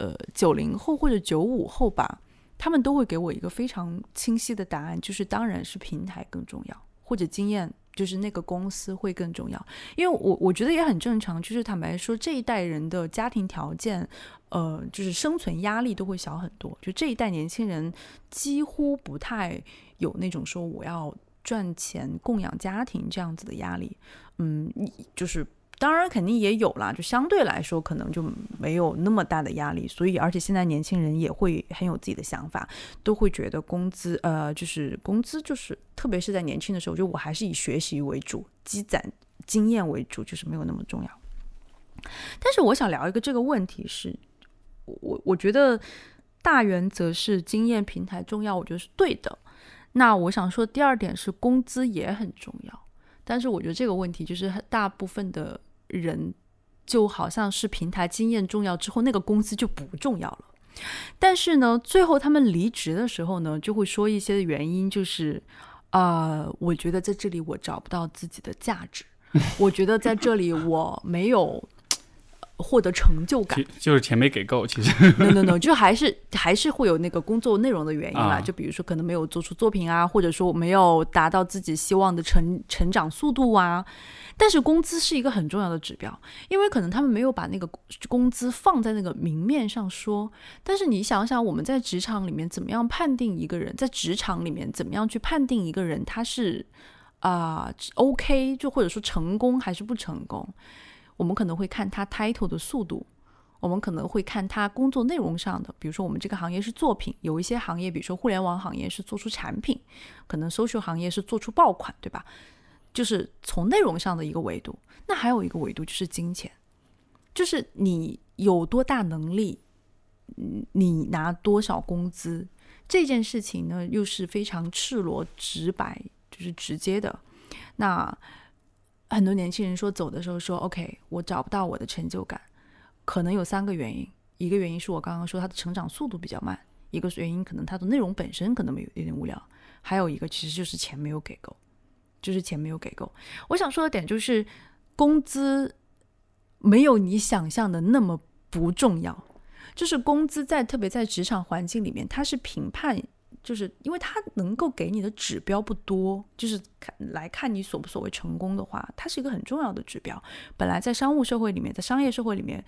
Speaker 1: 呃九零后或者九五后吧，他们都会给我一个非常清晰的答案，就是当然是平台更重要，或者经验就是那个公司会更重要。因为我我觉得也很正常，就是坦白说，这一代人的家庭条件，呃，就是生存压力都会小很多。就这一代年轻人几乎不太有那种说我要赚钱供养家庭这样子的压力。嗯，就是当然肯定也有啦，就相对来说可能就没有那么大的压力。所以，而且现在年轻人也会很有自己的想法，都会觉得工资，呃，就是工资就是，特别是在年轻的时候，就我还是以学习为主，积攒经验为主，就是没有那么重要。但是我想聊一个这个问题是，我我觉得大原则是经验平台重要，我觉得是对的。那我想说第二点是工资也很重要，但是我觉得这个问题就是很大部分的人就好像是平台经验重要之后，那个公司就不重要了。但是呢，最后他们离职的时候呢，就会说一些原因，就是啊、呃我觉得在这里我找不到自己的价值，我觉得在这里我没有呃获得成就感。
Speaker 2: 就是钱没给够，其实
Speaker 1: no no no，就还是还是会有那个工作内容的原因啦。
Speaker 2: 啊
Speaker 1: 就比如说，可能没有做出作品啊，或者说没有达到自己希望的成成长速度啊。但是工资是一个很重要的指标，因为可能他们没有把那个工资放在那个明面上说。但是你想想，我们在职场里面怎么样判定一个人？在职场里面怎么样去判定一个人他是啊、OK，就或者说成功还是不成功？我们可能会看他 title 的速度，我们可能会看他工作内容上的，比如说我们这个行业是作品，有一些行业，比如说互联网行业是做出产品，可能 social 行业是做出爆款，对吧？就是从内容上的一个维度。那还有一个维度就是金钱，就是你有多大能力，嗯你拿多少工资，这件事情呢，又是非常赤裸、直白，就是直接的。那很多年轻人说走的时候说：“OK，我找不到我的成就感，可能有三个原因。一个原因是我刚刚说他的成长速度比较慢，一个原因可能他的内容本身可能没有有点无聊，还有一个其实就是钱没有给够，就是钱没有给够。我想说的点就是工资没有你想象的那么不重要。”就是工资在特别在职场环境里面，它是评判，就是因为它能够给你的指标不多，就是看来看你所不所谓成功的话，它是一个很重要的指标。本来在商务社会里面，在商业社会里面，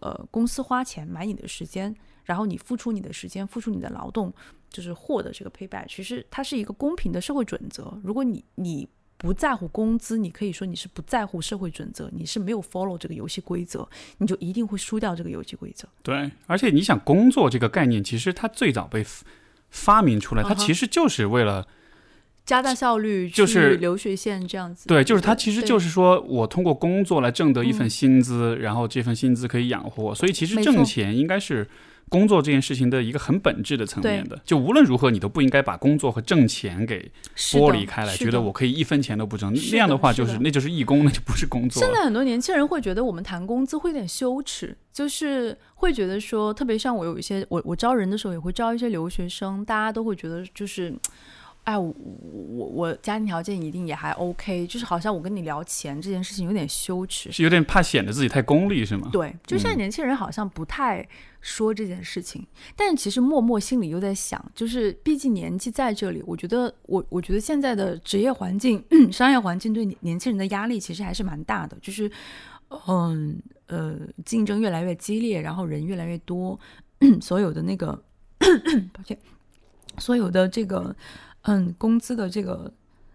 Speaker 1: 呃，公司花钱买你的时间，然后你付出你的时间，付出你的劳动，就是获得这个 payback，其实它是一个公平的社会准则。如果你你。不在乎工资，你可以说你是不在乎社会准则，你是没有 follow 这个游戏规则，你就一定会输掉这个游戏规则。
Speaker 2: 对，而且你想，工作这个概念，其实它最早被发明出来，它其实就是为了
Speaker 1: 加大效率，
Speaker 2: 就是
Speaker 1: 流水线这样子。
Speaker 2: 对，就是它其实就是说我通过工作来挣得一份薪资，然后这份薪资可以养活，所以其实挣钱应该是。工作这件事情的一个很本质的层面的，就无论如何你都不应该把工作和挣钱给剥离开来，觉得我可以一分钱都不挣，那样的话就是那就是义工，那就不是工作。
Speaker 1: 现在很多年轻人会觉得我们谈工资会有点羞耻，就是会觉得说，特别像我有一些我我招人的时候也会招一些留学生，大家都会觉得就是。哎，我我我家庭条件一定也还 OK，就是好像我跟你聊钱这件事情有点羞耻，
Speaker 2: 是有点怕显得自己太功利，是吗？
Speaker 1: 对，就现在年轻人好像不太说这件事情，但其实默默心里又在想，就是毕竟年纪在这里，我觉得我我觉得现在的职业环境、<clears throat> 商业环境对年轻人的压力其实还是蛮大的，就是嗯呃竞争越来越激烈，然后人越来越多，所有的那个 <clears throat> 抱歉，所有的这个。嗯，工资的这个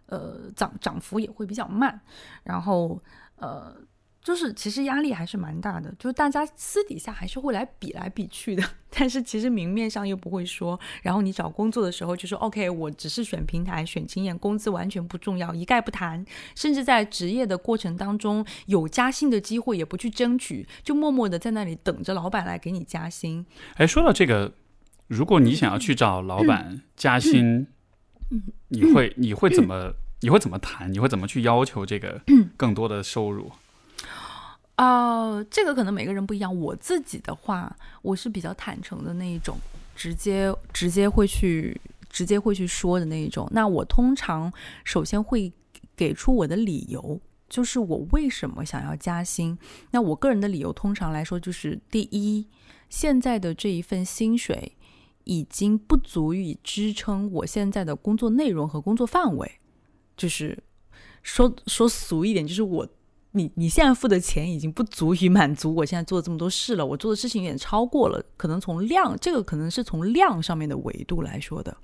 Speaker 1: 呃涨涨幅也会比较慢，然后呃就是其实压力还是蛮大的，就是大家私底下还是会来比来比去的，<laughs> 但是其实明面上又不会说。然后你找工作的时候就说 OK，我只是选平台、选经验，工资完全不重要，一概不谈。甚至在职业的过程当中有加薪的机会也不去争取，就默默的在那里等着老板来给你加薪。
Speaker 2: 哎，说到这个，如果你想要去找老板加薪。你会你会怎么你会怎么谈？你会怎么去要求这个更多的收入？
Speaker 1: 哦，这个可能每个人不一样。我自己的话，我是比较坦诚的那一种，直接直接会去直接会去说的那一种。那我通常首先会给出我的理由，就是我为什么想要加薪。那我个人的理由通常来说就是：第一，现在的这一份薪水。已经不足以支撑我现在的工作内容和工作范围，就是说说俗一点，就是我你你现在付的钱已经不足以满足我现在做这么多事了，我做的事情有点超过了，可能从量这个可能是从量上面的维度来说的。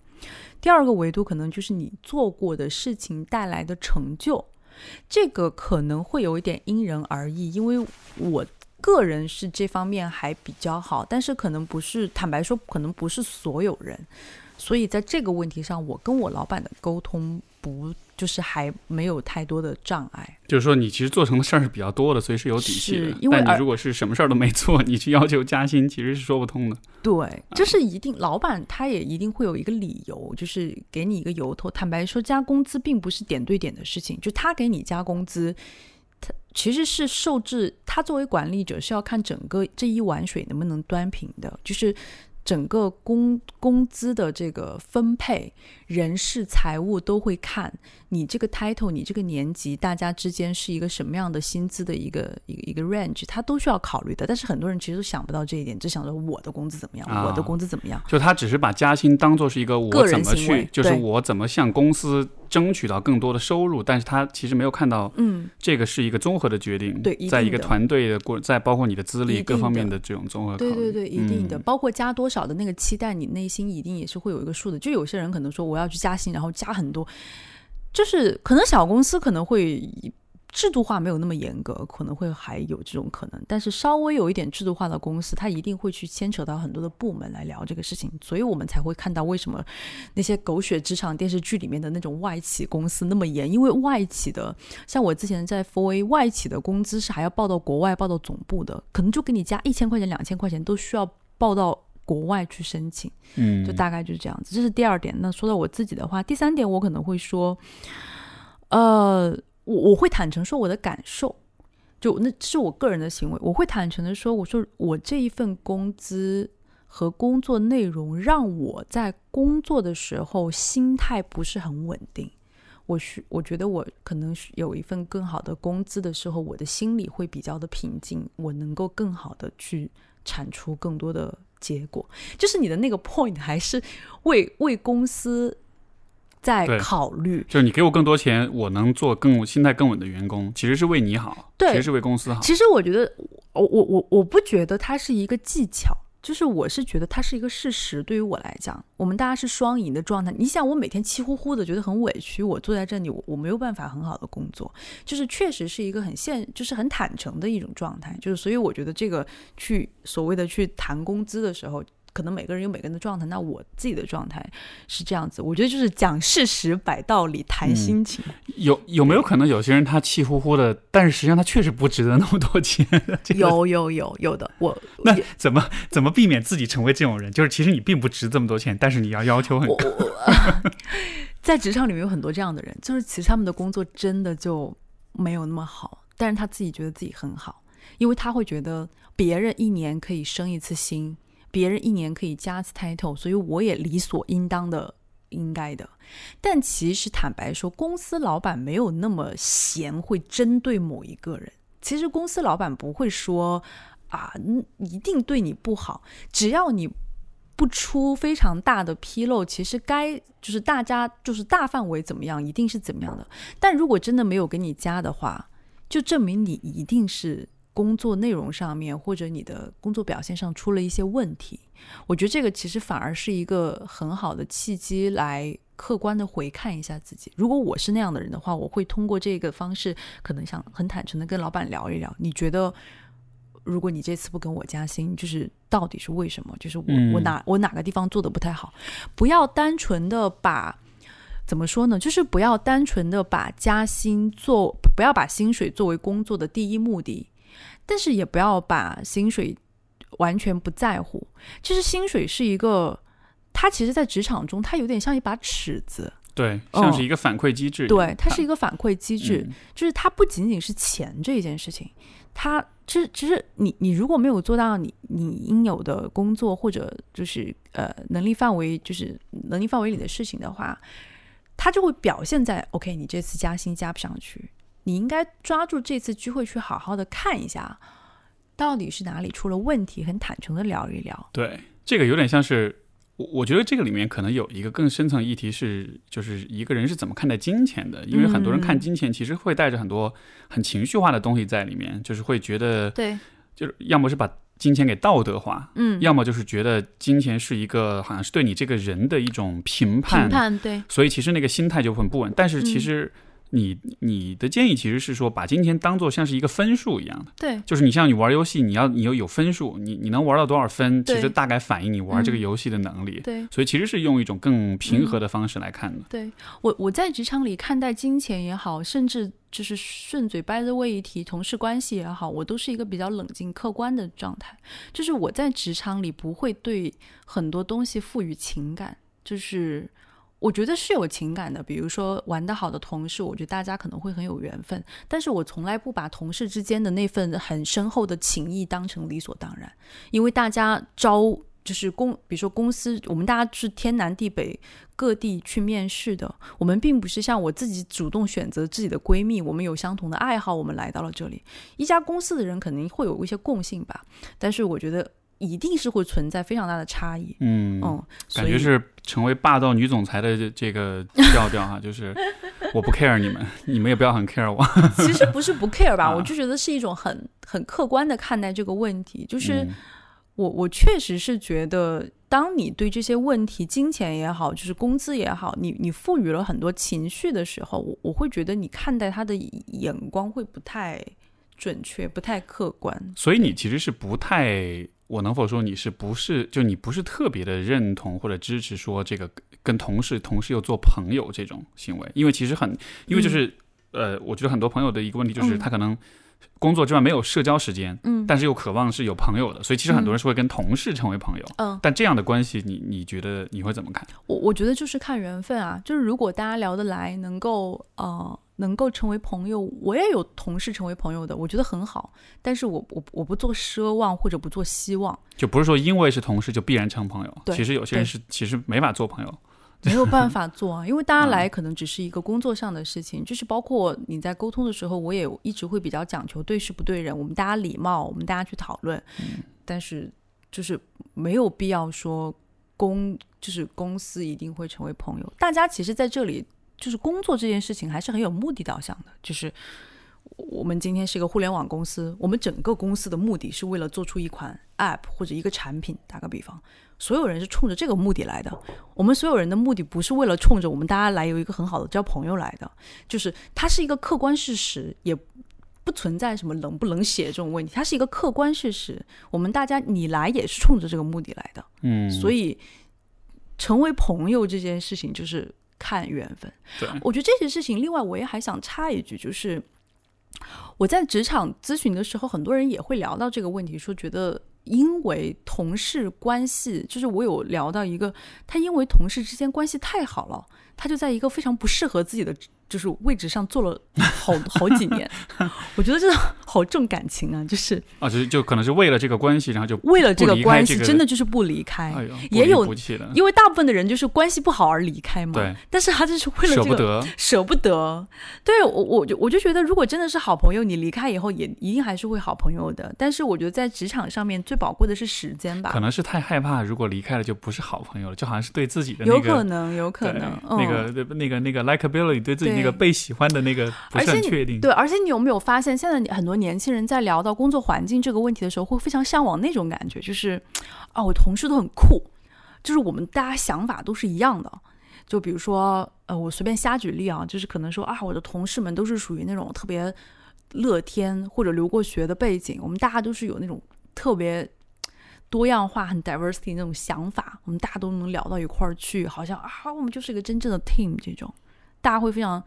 Speaker 1: 第二个维度可能就是你做过的事情带来的成就，这个可能会有一点因人而异，因为我。个人是这方面还比较好，但是可能不是，坦白说，可能不是所有人。所以在这个问题上，我跟我老板的沟通不就是还没有太多的障碍。
Speaker 2: 就是说，你其实做成的事儿是比较多的，所以是有底气的。
Speaker 1: 但
Speaker 2: 你如果是什么事儿都没做，你去要求加薪，其实是说不通的。
Speaker 1: 对，就是一定，老板他也一定会有一个理由，就是给你一个由头。坦白说，加工资并不是点对点的事情，就他给你加工资。他其实是受制，他作为管理者是要看整个这一碗水能不能端平的，就是。整个工工资的这个分配、人事、财务都会看你这个 title，你这个年级，大家之间是一个什么样的薪资的一个一个一个 range，他都需要考虑的。但是很多人其实都想不到这一点，只想着我的工资怎么样，我的工资怎么样。
Speaker 2: 就他只是把加薪当做是一个我怎么去，就是我怎么向公司争取到更多的收入，但是他其实没有看到，
Speaker 1: 嗯，
Speaker 2: 这个是一个综合的决定。
Speaker 1: 对，
Speaker 2: 在一个团队的过，在包括你的资历各方面的这种综合考
Speaker 1: 虑。对对对，一定的，包括加多。少的那个期待，你内心一定也是会有一个数的。就有些人可能说我要去加薪，然后加很多，就是可能小公司可能会制度化没有那么严格，可能会还有这种可能。但是稍微有一点制度化的公司，它一定会去牵扯到很多的部门来聊这个事情，所以我们才会看到为什么那些狗血职场电视剧里面的那种外企公司那么严，因为外企的，像我之前在 Four A 外企的工资是还要报到国外报到总部的，可能就给你加一千块钱、两千块钱都需要报到。国外去申请，
Speaker 2: 嗯，
Speaker 1: 就大概就是这样子。这是第二点。那说到我自己的话，第三点我可能会说，呃，我我会坦诚说我的感受，就那是我个人的行为，我会坦诚的说，我说我这一份工资和工作内容让我在工作的时候心态不是很稳定。我需我觉得我可能是有一份更好的工资的时候，我的心里会比较的平静，我能够更好的去产出更多的结果。就是你的那个 point 还是为为公司在考虑，
Speaker 2: 就是你给我更多钱，我能做更心态更稳的员工，其实是为你好，
Speaker 1: 对
Speaker 2: 其实是为公司好。
Speaker 1: 其实我觉得，我我我我不觉得它是一个技巧，就是我是觉得它是一个事实。对于我来讲，我们大家是双赢的状态。你想，我每天气呼呼的，觉得很委屈，我坐在这里，我我没有办法很好的工作，就是确实是一个很现，就是很坦诚的一种状态。就是所以我觉得这个去所谓的去谈工资的时候。可能每个人有每个人的状态，那我自己的状态是这样子。我觉得就是讲事实、摆道理、谈心情。
Speaker 2: 有有没有可能有些人他气呼呼的，但是实际上他确实不值得那么多钱？<laughs> 这个
Speaker 1: 有有有有的，我
Speaker 2: 那怎么怎么避免自己成为这种人？就是其实你并不值这么多钱，但是你要要求很
Speaker 1: 我
Speaker 2: 高。<laughs>
Speaker 1: 在职场里面有很多这样的人，就是其实他们的工作真的就没有那么好，但是他自己觉得自己很好，因为他会觉得别人一年可以升一次薪，别人一年可以加次 title，所以我也理所应当的应该的。但其实坦白说，公司老板没有那么闲，会针对某一个人。其实公司老板不会说啊，一定对你不好，只要你不出非常大的纰漏，其实该就是大家就是大范围怎么样，一定是怎么样的。但如果真的没有给你加的话，就证明你一定是工作内容上面或者你的工作表现上出了一些问题。我觉得这个其实反而是一个很好的契机，来客观的回看一下自己。如果我是那样的人的话，我会通过这个方式，可能想很坦诚的跟老板聊一聊，你觉得？如果你这次不跟我加薪，就是到底是为什么？就是我、
Speaker 2: 嗯
Speaker 1: 我哪我哪个地方做的不太好？不要单纯的把怎么说呢？就是不要单纯的把加薪做，不要把薪水作为工作的第一目的，但是也不要把薪水完全不在乎。其实薪水是一个，它其实，在职场中，它有点像一把尺子，
Speaker 2: 对，像是一个反馈机制。
Speaker 1: 对，它是一个反馈机制，
Speaker 2: 嗯
Speaker 1: 就是它不仅仅是钱这一件事情，它其实其实你你如果没有做到你你应有的工作或者就是呃能力范围就是能力范围里的事情的话，它就会表现在 OK，你这次加薪加不上去，你应该抓住这次机会去好好的看一下，到底是哪里出了问题，很坦诚的聊一聊。
Speaker 2: 对，这个有点像是我，我觉得这个里面可能有一个更深层议题是，就是一个人是怎么看待金钱的。因为很多人看金钱，其实会带着很多很情绪化的东西在里面，就是会觉得，
Speaker 1: 对，
Speaker 2: 就是要么是把金钱给道德化，
Speaker 1: 嗯，
Speaker 2: 要么就是觉得金钱是一个好像是对你这个人的一种评判，
Speaker 1: 评判对，
Speaker 2: 所以其实那个心态就很不稳。但是其
Speaker 1: 嗯
Speaker 2: 实你、你的建议其实是说，把金钱当做像是一个分数一样的。
Speaker 1: 对，
Speaker 2: 就是你像你玩游戏，你要你要有分数，你你能玩到多少分，其实大概反映你玩这个
Speaker 1: 嗯
Speaker 2: 游戏的能力。
Speaker 1: 对。
Speaker 2: 所以其实是用一种更平和的方式来看的。
Speaker 1: 对我，我在职场里看待金钱也好，甚至就是顺嘴掰着位一提同事关系也好，我都是一个比较冷静客观的状态。就是我在职场里不会对很多东西赋予情感，就是我觉得是有情感的。比如说玩得好的同事，我觉得大家可能会很有缘分，但是我从来不把同事之间的那份很深厚的情谊当成理所当然，因为大家招。就是公，比如说公司，我们大家是天南地北各地去面试的，我们并不是像我自己主动选择自己的闺蜜，我们有相同的爱好，我们来到了这里。一家公司的人肯定会有一些共性吧，但是我觉得一定是会存在非常大的差异。
Speaker 2: 嗯，
Speaker 1: 嗯，所以
Speaker 2: 感觉是成为霸道女总裁的这这个 <laughs> 调调哈，就是我不 care 你们，你们也不要很 care 我。<laughs>
Speaker 1: 其实不是不 care 吧，<laughs>
Speaker 2: 啊
Speaker 1: 我就觉得是一种很很客观的看待这个问题，就是。
Speaker 2: 嗯
Speaker 1: 我我确实是觉得，当你对这些问题，金钱也好，就是工资也好，你你赋予了很多情绪的时候，我我会觉得你看待他的眼光会不太准确，不太客观。
Speaker 2: 所以你其实是不太，我能否说你是不是就你不是特别的认同或者支持说这个跟同事同事又做朋友这种行为？因为其实很，因为就是、呃，我觉得很多朋友的一个问题就是
Speaker 1: 嗯
Speaker 2: 他可能。工作之外没有社交时间，
Speaker 1: 嗯
Speaker 2: 但是又渴望是有朋友的，所以其实很多人是会跟同事成为朋友。
Speaker 1: 嗯，
Speaker 2: 但这样的关系你，你觉得你会怎么看？
Speaker 1: 我我觉得就是看缘分啊，就是如果大家聊得来，能够呃能够成为朋友，我也有同事成为朋友的，我觉得很好。但是我我我不做奢望或者不做希望，
Speaker 2: 就不是说因为是同事就必然成朋友，
Speaker 1: 对
Speaker 2: 其实有些人是其实没法做朋友。
Speaker 1: 没有办法 <laughs> 做啊，因为大家来可能只是一个工作上的事情，就是包括你在沟通的时候，我也一直会比较讲求对事不对人，我们大家礼貌，我们大家去讨论，但是就是没有必要说公就是公司一定会成为朋友，大家其实在这里就是工作这件事情还是很有目的导向的，就是。我们今天是一个互联网公司，我们整个公司的目的是为了做出一款 App 或者一个产品。打个比方，所有人是冲着这个目的来的。我们所有人的目的不是为了冲着我们大家来有一个很好的交朋友来的，就是它是一个客观事实，也不存在什么冷不冷血这种问题，它是一个客观事实。我们大家你来也是冲着这个目的来的，
Speaker 2: 嗯，
Speaker 1: 所以成为朋友这件事情就是看缘分。
Speaker 2: 对，
Speaker 1: 我觉得这些事情，另外我也还想插一句，就是我在职场咨询的时候，很多人也会聊到这个问题，说觉得因为同事关系，就是我有聊到一个，他因为同事之间关系太好了，他就在一个非常不适合自己的就是位置上做了好好几年。<laughs> 我觉得这好重感情啊，就是
Speaker 2: 啊，就就可能是为了这个关系，然后就
Speaker 1: 为了这个关系，真的就是不离开。也有因为大部分的人就是关系不好而离开嘛，
Speaker 2: 对，
Speaker 1: 但是他就是为了这个
Speaker 2: 舍不得。
Speaker 1: 舍不得，对我我就我就觉得，如果真的是好朋友，你离开以后也一定还是会好朋友的。但是我觉得在职场上面最宝贵的是时间吧
Speaker 2: 可，能是太害怕，如果离开了就不是好朋友了，就好像是对自己的
Speaker 1: 有
Speaker 2: 那个
Speaker 1: 可能，有可
Speaker 2: 对
Speaker 1: 能，
Speaker 2: 那
Speaker 1: 嗯
Speaker 2: 个那个那个 likability 对自己那个被喜欢的那个不是
Speaker 1: 而且你
Speaker 2: 很确定。
Speaker 1: 对，而且你有没有发现，现在很多年轻人在聊到工作环境这个问题的时候，会非常向往那种感觉，就是啊，我同事都很酷，就是我们大家想法都是一样的。就比如说，呃，我随便瞎举例啊，就是可能说啊，我的同事们都是属于那种特别乐天或者留过学的背景，我们大家都是有那种特别多样化、很 diversity 那种想法，我们大家都能聊到一块儿去，好像啊，我们就是一个真正的 team 这种，大家会非常，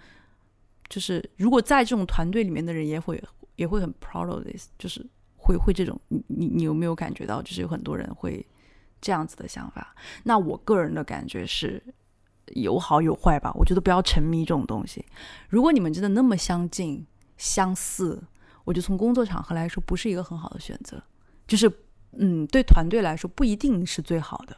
Speaker 1: 就是如果在这种团队里面的人也会也会很 proud of this，就是会会这种，你你你有没有感觉到，就是有很多人会这样子的想法？那我个人的感觉是。有好有坏吧，我觉得不要沉迷这种东西。如果你们真的那么相近、相似，我觉得从工作场合来说，不是一个很好的选择。就是，嗯，对团队来说不一定是最好的，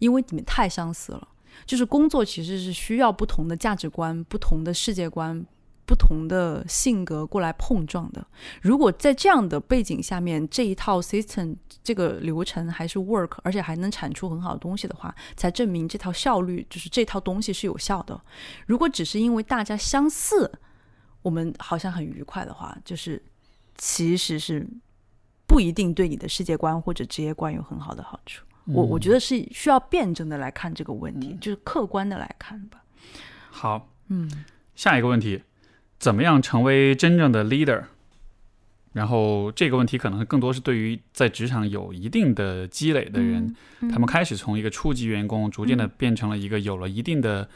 Speaker 1: 因为你们太相似了。就是工作其实是需要不同的价值观、不同的世界观、不同的性格过来碰撞的。如果在这样的背景下面，这一套 system 这个流程还是 work，而且还能产出很好的东西的话，才证明这套效率就是这套东西是有效的。如果只是因为大家相似，我们好像很愉快的话，就是其实是不一定对你的世界观或者职业观有很好的好处。我我觉得是需要辩证的来看这个问题，就是客观的来看吧。
Speaker 2: 好，
Speaker 1: 嗯，
Speaker 2: 下一个问题，怎么样成为真正的 leader？然后这个问题可能更多是对于在职场有一定的积累的人，
Speaker 1: 嗯
Speaker 2: 他们开始从一个初级员工，逐渐的变成了一个有了一定的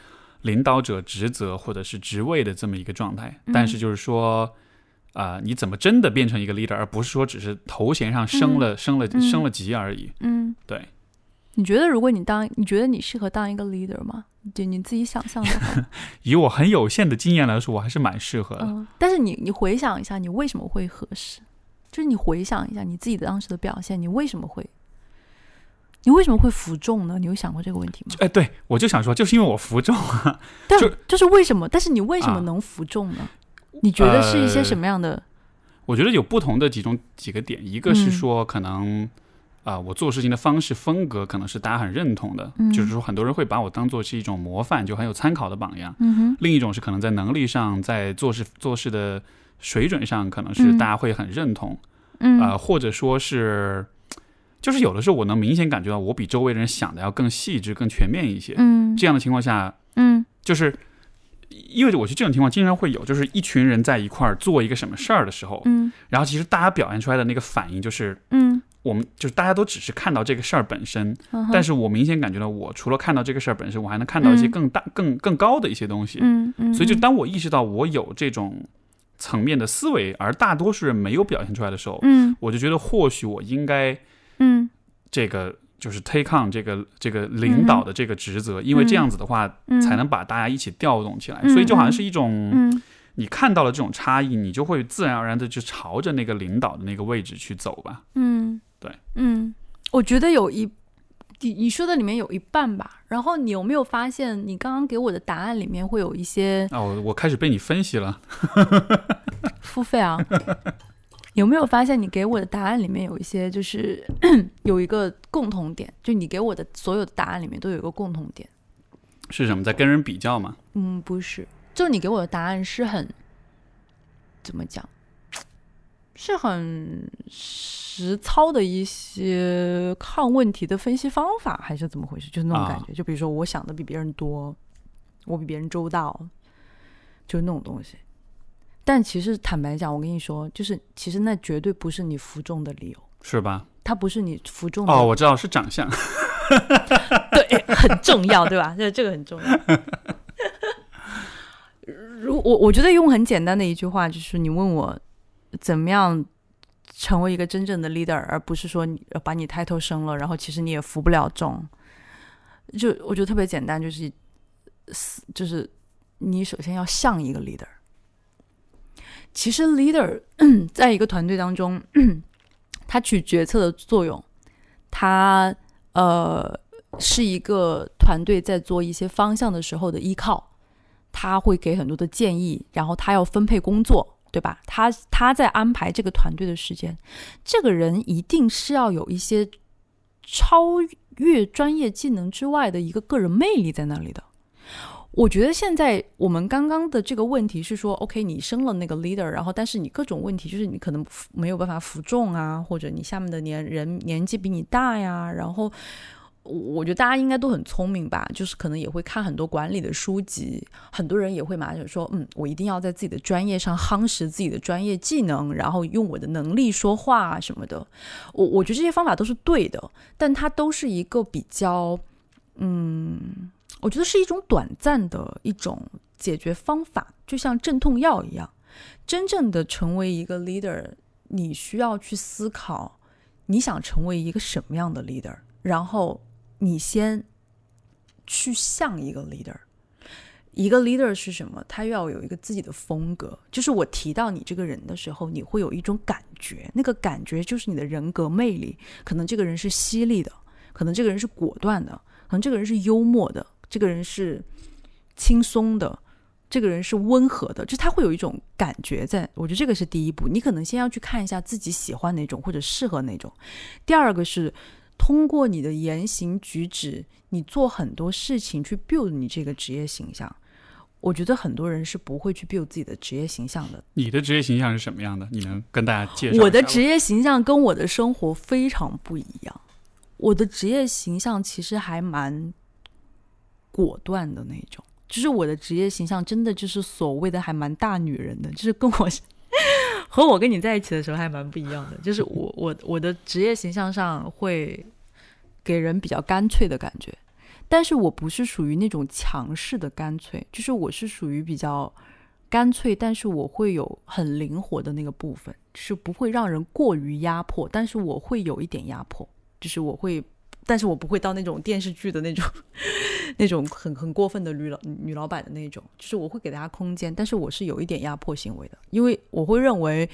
Speaker 2: 领导者职责或者是职位的这么一个状态。
Speaker 1: 嗯
Speaker 2: 但是就是说，啊、你怎么真的变成一个 leader，而不是说只是头衔上升了、升了、
Speaker 1: 嗯
Speaker 2: 升了级而已。
Speaker 1: 嗯，
Speaker 2: 对，
Speaker 1: 你觉得如果你当，你觉得你适合当一个 leader 吗？就你自己想象的话，<laughs>
Speaker 2: 以我很有限的经验来说，我还是蛮适合的。
Speaker 1: 嗯，但是你你回想一下，你为什么会合适？就是你回想一下你自己的当时的表现，你为什么会，你为什么会服众呢？你有想过这个问题吗？
Speaker 2: 哎，对，我就想说，就是因为我服众，<laughs>
Speaker 1: 但
Speaker 2: 就
Speaker 1: 就是为什么？但是你为什么
Speaker 2: 啊
Speaker 1: 能服众呢？你觉得是一些
Speaker 2: 呃
Speaker 1: 什么样的？
Speaker 2: 我觉得有不同的几种几个点，一个是
Speaker 1: 嗯
Speaker 2: 说可能啊、我做事情的方式风格可能是大家很认同的，
Speaker 1: 嗯
Speaker 2: 就是说很多人会把我当做是一种模范，就很有参考的榜样。另一种是可能在能力上，在做事做事的水准上，可能是
Speaker 1: 嗯
Speaker 2: 大家会很认同
Speaker 1: 嗯
Speaker 2: 啊、或者说是。就是有的时候，我能明显感觉到我比周围人想的要更细致、更全面一些。
Speaker 1: 嗯
Speaker 2: 这样的情况下，
Speaker 1: 嗯
Speaker 2: 就是意味着我觉得这种情况经常会有，就是一群人在一块儿做一个什么事儿的时候，
Speaker 1: 嗯。
Speaker 2: 然后其实大家表现出来的那个反应就是，
Speaker 1: 嗯。
Speaker 2: 我们就是大家都只是看到这个事儿本身，
Speaker 1: 嗯，
Speaker 2: 但是我明显感觉到，我除了看到这个事儿本身，我还能看到一些
Speaker 1: 嗯。
Speaker 2: 更大、更更高的一些东西。
Speaker 1: 嗯嗯，
Speaker 2: 所以就
Speaker 1: 嗯
Speaker 2: 当我意识到我有这种层面的思维，而大多数人没有表现出来的时候，
Speaker 1: 嗯。
Speaker 2: 我就觉得或许我应该
Speaker 1: 嗯。
Speaker 2: 这个就是 take on 这个这个领导的这个职责，因为这样子的话，
Speaker 1: 嗯
Speaker 2: 才能把大家一起调动起来。
Speaker 1: 嗯
Speaker 2: 所以就好像是一种，
Speaker 1: 嗯
Speaker 2: 你看到了这种差异，你就会自然而然的就朝着那个领导的那个位置去走吧。
Speaker 1: 嗯，
Speaker 2: 对，
Speaker 1: 嗯，我觉得有一你你说的里面有一半吧。然后你有没有发现，你刚刚给我的答案里面会有一些
Speaker 2: 啊，我我开始被你分析了。<laughs>
Speaker 1: 付费啊？有没有发现你给我的答案里面有一些就是 <clears throat> 有一个共同点，就你给我的所有的答案里面都有一个共同点。
Speaker 2: 是什么？在跟人比较吗？
Speaker 1: 嗯，不是，就你给我的答案是很怎么讲，是很实操的一些看问题的分析方法，还是怎么回事？就是那种感觉。就比如说，我想的比别人多，我比别人周到，就是那种东西。但其实坦白讲，我跟你说，就是其实那绝对不是你服众的理由，
Speaker 2: 是吧？
Speaker 1: 他不是你服众的
Speaker 2: 哦，我知道是长相。<laughs>
Speaker 1: 对，很重要，对吧？这这个很重要。如我我觉得用很简单的一句话，就是你问我怎么样成为一个真正的 leader，而不是说你把你 title 升了，然后其实你也服不了众。就我觉得特别简单，就是就是你首先要像一个 leader。其实 leader <clears throat> 在一个团队当中，<clears throat> 他取决策的作用，他呃是一个团队在做一些方向的时候的依靠，他会给很多的建议，然后他要分配工作，对吧？他他在安排这个团队的时间，这个人一定是要有一些超越专业技能之外的一个个人魅力在那里的。我觉得现在我们刚刚的这个问题是说，OK，你升了那个 leader，然后但是你各种问题就是你可能没有办法服众啊，或者你下面的年人年纪比你大呀，然后我觉得大家应该都很聪明吧，就是可能也会看很多管理的书籍，很多人也会马上说，嗯，我一定要在自己的专业上夯实自己的专业技能，然后用我的能力说话啊什么的。我我觉得这些方法都是对的，但它都是一个比较，嗯。我觉得是一种短暂的一种解决方法，就像镇痛药一样。真正的成为一个 leader，你需要去思考你想成为一个什么样的 leader，然后你先去像一个 leader。一个 leader 是什么？他要有一个自己的风格。就是我提到你这个人的时候，你会有一种感觉，那个感觉就是你的人格魅力。可能这个人是犀利的，可能这个人是果断的，可能这个人是幽默的。这个人是轻松的，这个人是温和的，就他会有一种感觉在。我觉得这个是第一步，你可能先要去看一下自己喜欢哪种或者适合哪种。第二个是通过你的言行举止，你做很多事情去 build 你这个职业形象。我觉得很多人是不会去 build 自己的职业形象的。
Speaker 2: 你的职业形象是什么样的？你能跟大家介绍？
Speaker 1: 我的职业形象跟我的生活非常不一样。我的职业形象其实还蛮。果断的那种，就是我的职业形象，真的就是所谓的还蛮大女人的，就是跟我 <laughs> 和我跟你在一起的时候还蛮不一样的。就是我我我的职业形象上会给人比较干脆的感觉，但是我不是属于那种强势的干脆，就是我是属于比较干脆，但是我会有很灵活的那个部分，是不会让人过于压迫，但是我会有一点压迫，就是我会。但是我不会到那种电视剧的那种，<laughs> 那种很很过分的女老女老板的那种，就是我会给大家空间，但是我是有一点压迫行为的，因为我会认为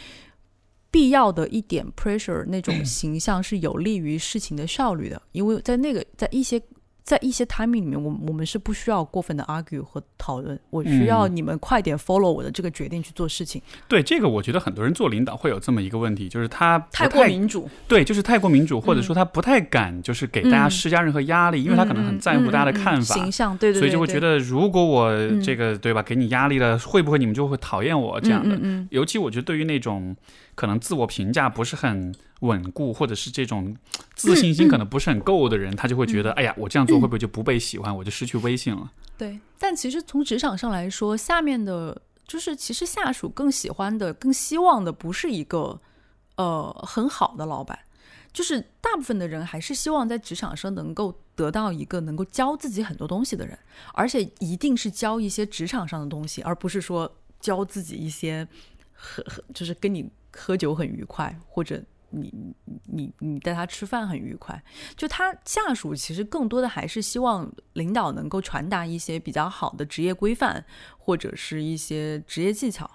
Speaker 1: 必要的一点 pressure 那种形象是有利于事情的效率的，因为在那个在一些。在一些 timing 里面，我我们是不需要过分的 argue 和讨论，我需要你们快点 follow 我的这个决定去做事情。
Speaker 2: 对这个，我觉得很多人做领导会有这么一个问题，就是他
Speaker 1: 太过民主。
Speaker 2: 对，就是太过民主，或者说他不太敢，就是给大家施加任何压力，因为他可能很在乎大家的看法、
Speaker 1: 形象，对对，
Speaker 2: 所以就会觉得，如果我这个对吧，给你压力了，会不会你们就会讨厌我这样的？嗯尤其我觉得对于那种可能自我评价不是很。稳固，或者是这种自信心可能不是很够的人，他就会觉得，哎呀，我这样做会不会就不被喜欢，我就失去威信了？
Speaker 1: 对，但其实从职场上来说，下面的，就是其实下属更喜欢的、更希望的，不是一个呃很好的老板，就是大部分的人还是希望在职场上能够得到一个能够教自己很多东西的人，而且一定是教一些职场上的东西，而不是说教自己一些。喝喝就是跟你喝酒很愉快，或者你你你带他吃饭很愉快。就他下属其实更多的还是希望领导能够传达一些比较好的职业规范，或者是一些职业技巧。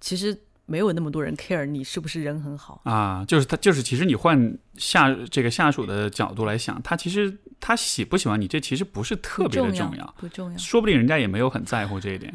Speaker 1: 其实。没有那么多人 care 你是不是人很好
Speaker 2: 啊，就是他就是其实你换下这个下属的角度来想，他其实他喜不喜欢你，这其实不是特别的
Speaker 1: 重
Speaker 2: 要，
Speaker 1: 不重要，
Speaker 2: 说不定人家也没有很在乎这一点。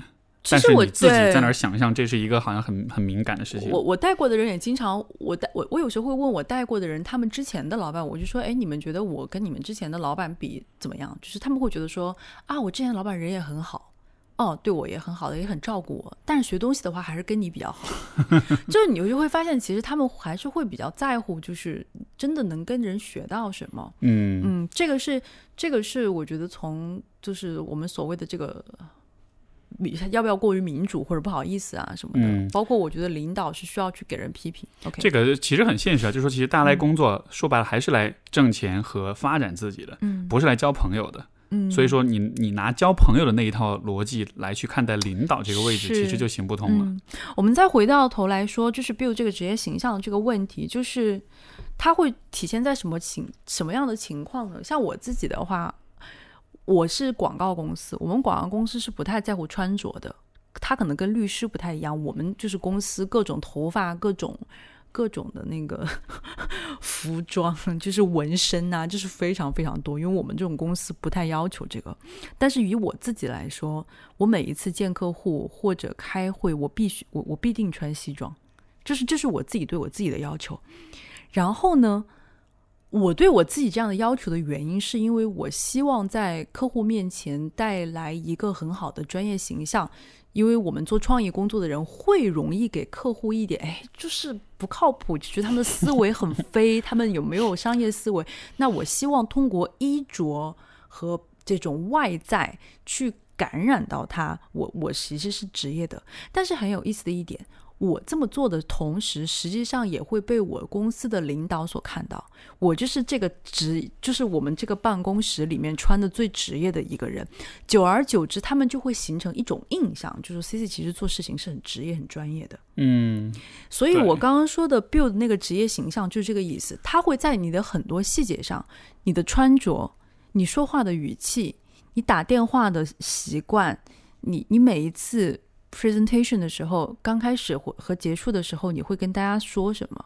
Speaker 1: 但是
Speaker 2: 我自己在那儿想象，这是一个好像很很敏感的事情。
Speaker 1: 我我带过的人也经常，我带我我有时候会问我带过的人，他们之前的老板，我就说，哎，你们觉得我跟你们之前的老板比怎么样？就是他们会觉得说，啊，我之前老板人也很好。哦，对我也很好的，也很照顾我。但是学东西的话，还是跟你比较好。<laughs> 就是你就会发现，其实他们还是会比较在乎，就是真的能跟人学到什么。
Speaker 2: 嗯
Speaker 1: 嗯，这个是这个是我觉得从就是我们所谓的这个民要不要过于民主或者不好意思啊什么的，包括我觉得领导是需要去给人批评。OK，
Speaker 2: 这个其实很现实啊，就是说其实大家来工作，说白了还是来挣钱和发展自己的，
Speaker 1: 嗯，
Speaker 2: 不是来交朋友的。
Speaker 1: 嗯，
Speaker 2: 所以说你你拿交朋友的那一套逻辑来去看待领导这个位置，其实就行不通了。
Speaker 1: 我们再回到头来说，就是 build 这个职业形象的这个问题，就是它会体现在什么情什么样的情况呢？像我自己的话，我是广告公司，我们广告公司是不太在乎穿着的，他可能跟律师不太一样，我们就是公司各种头发各种。各种的那个 <laughs> 服装，就是纹身啊，就是非常非常多。因为我们这种公司不太要求这个，但是以我自己来说，我每一次见客户或者开会，我必须我我必定穿西装，这是这是我自己对我自己的要求。然后呢，我对我自己这样的要求的原因，是因为我希望在客户面前带来一个很好的专业形象。因为我们做创意工作的人会容易给客户一点，哎，就是不靠谱，就觉得他们的思维很飞，他们有没有商业思维？那我希望通过衣着和这种外在去感染到他。我我其实是职业的，但是很有意思的一点。我这么做的同时，实际上也会被我公司的领导所看到。我就是这个职，就是我们这个办公室里面穿的最职业的一个人。久而久之，他们就会形成一种印象，就是 C C 其实做事情是很职业、很专业的。
Speaker 2: 嗯，
Speaker 1: 所以我刚刚说的 build 那个职业形象就是这个意思。他会在你的很多细节上，你的穿着、你说话的语气、你打电话的习惯、你你每一次。Presentation 的时候，刚开始或和结束的时候，你会跟大家说什么？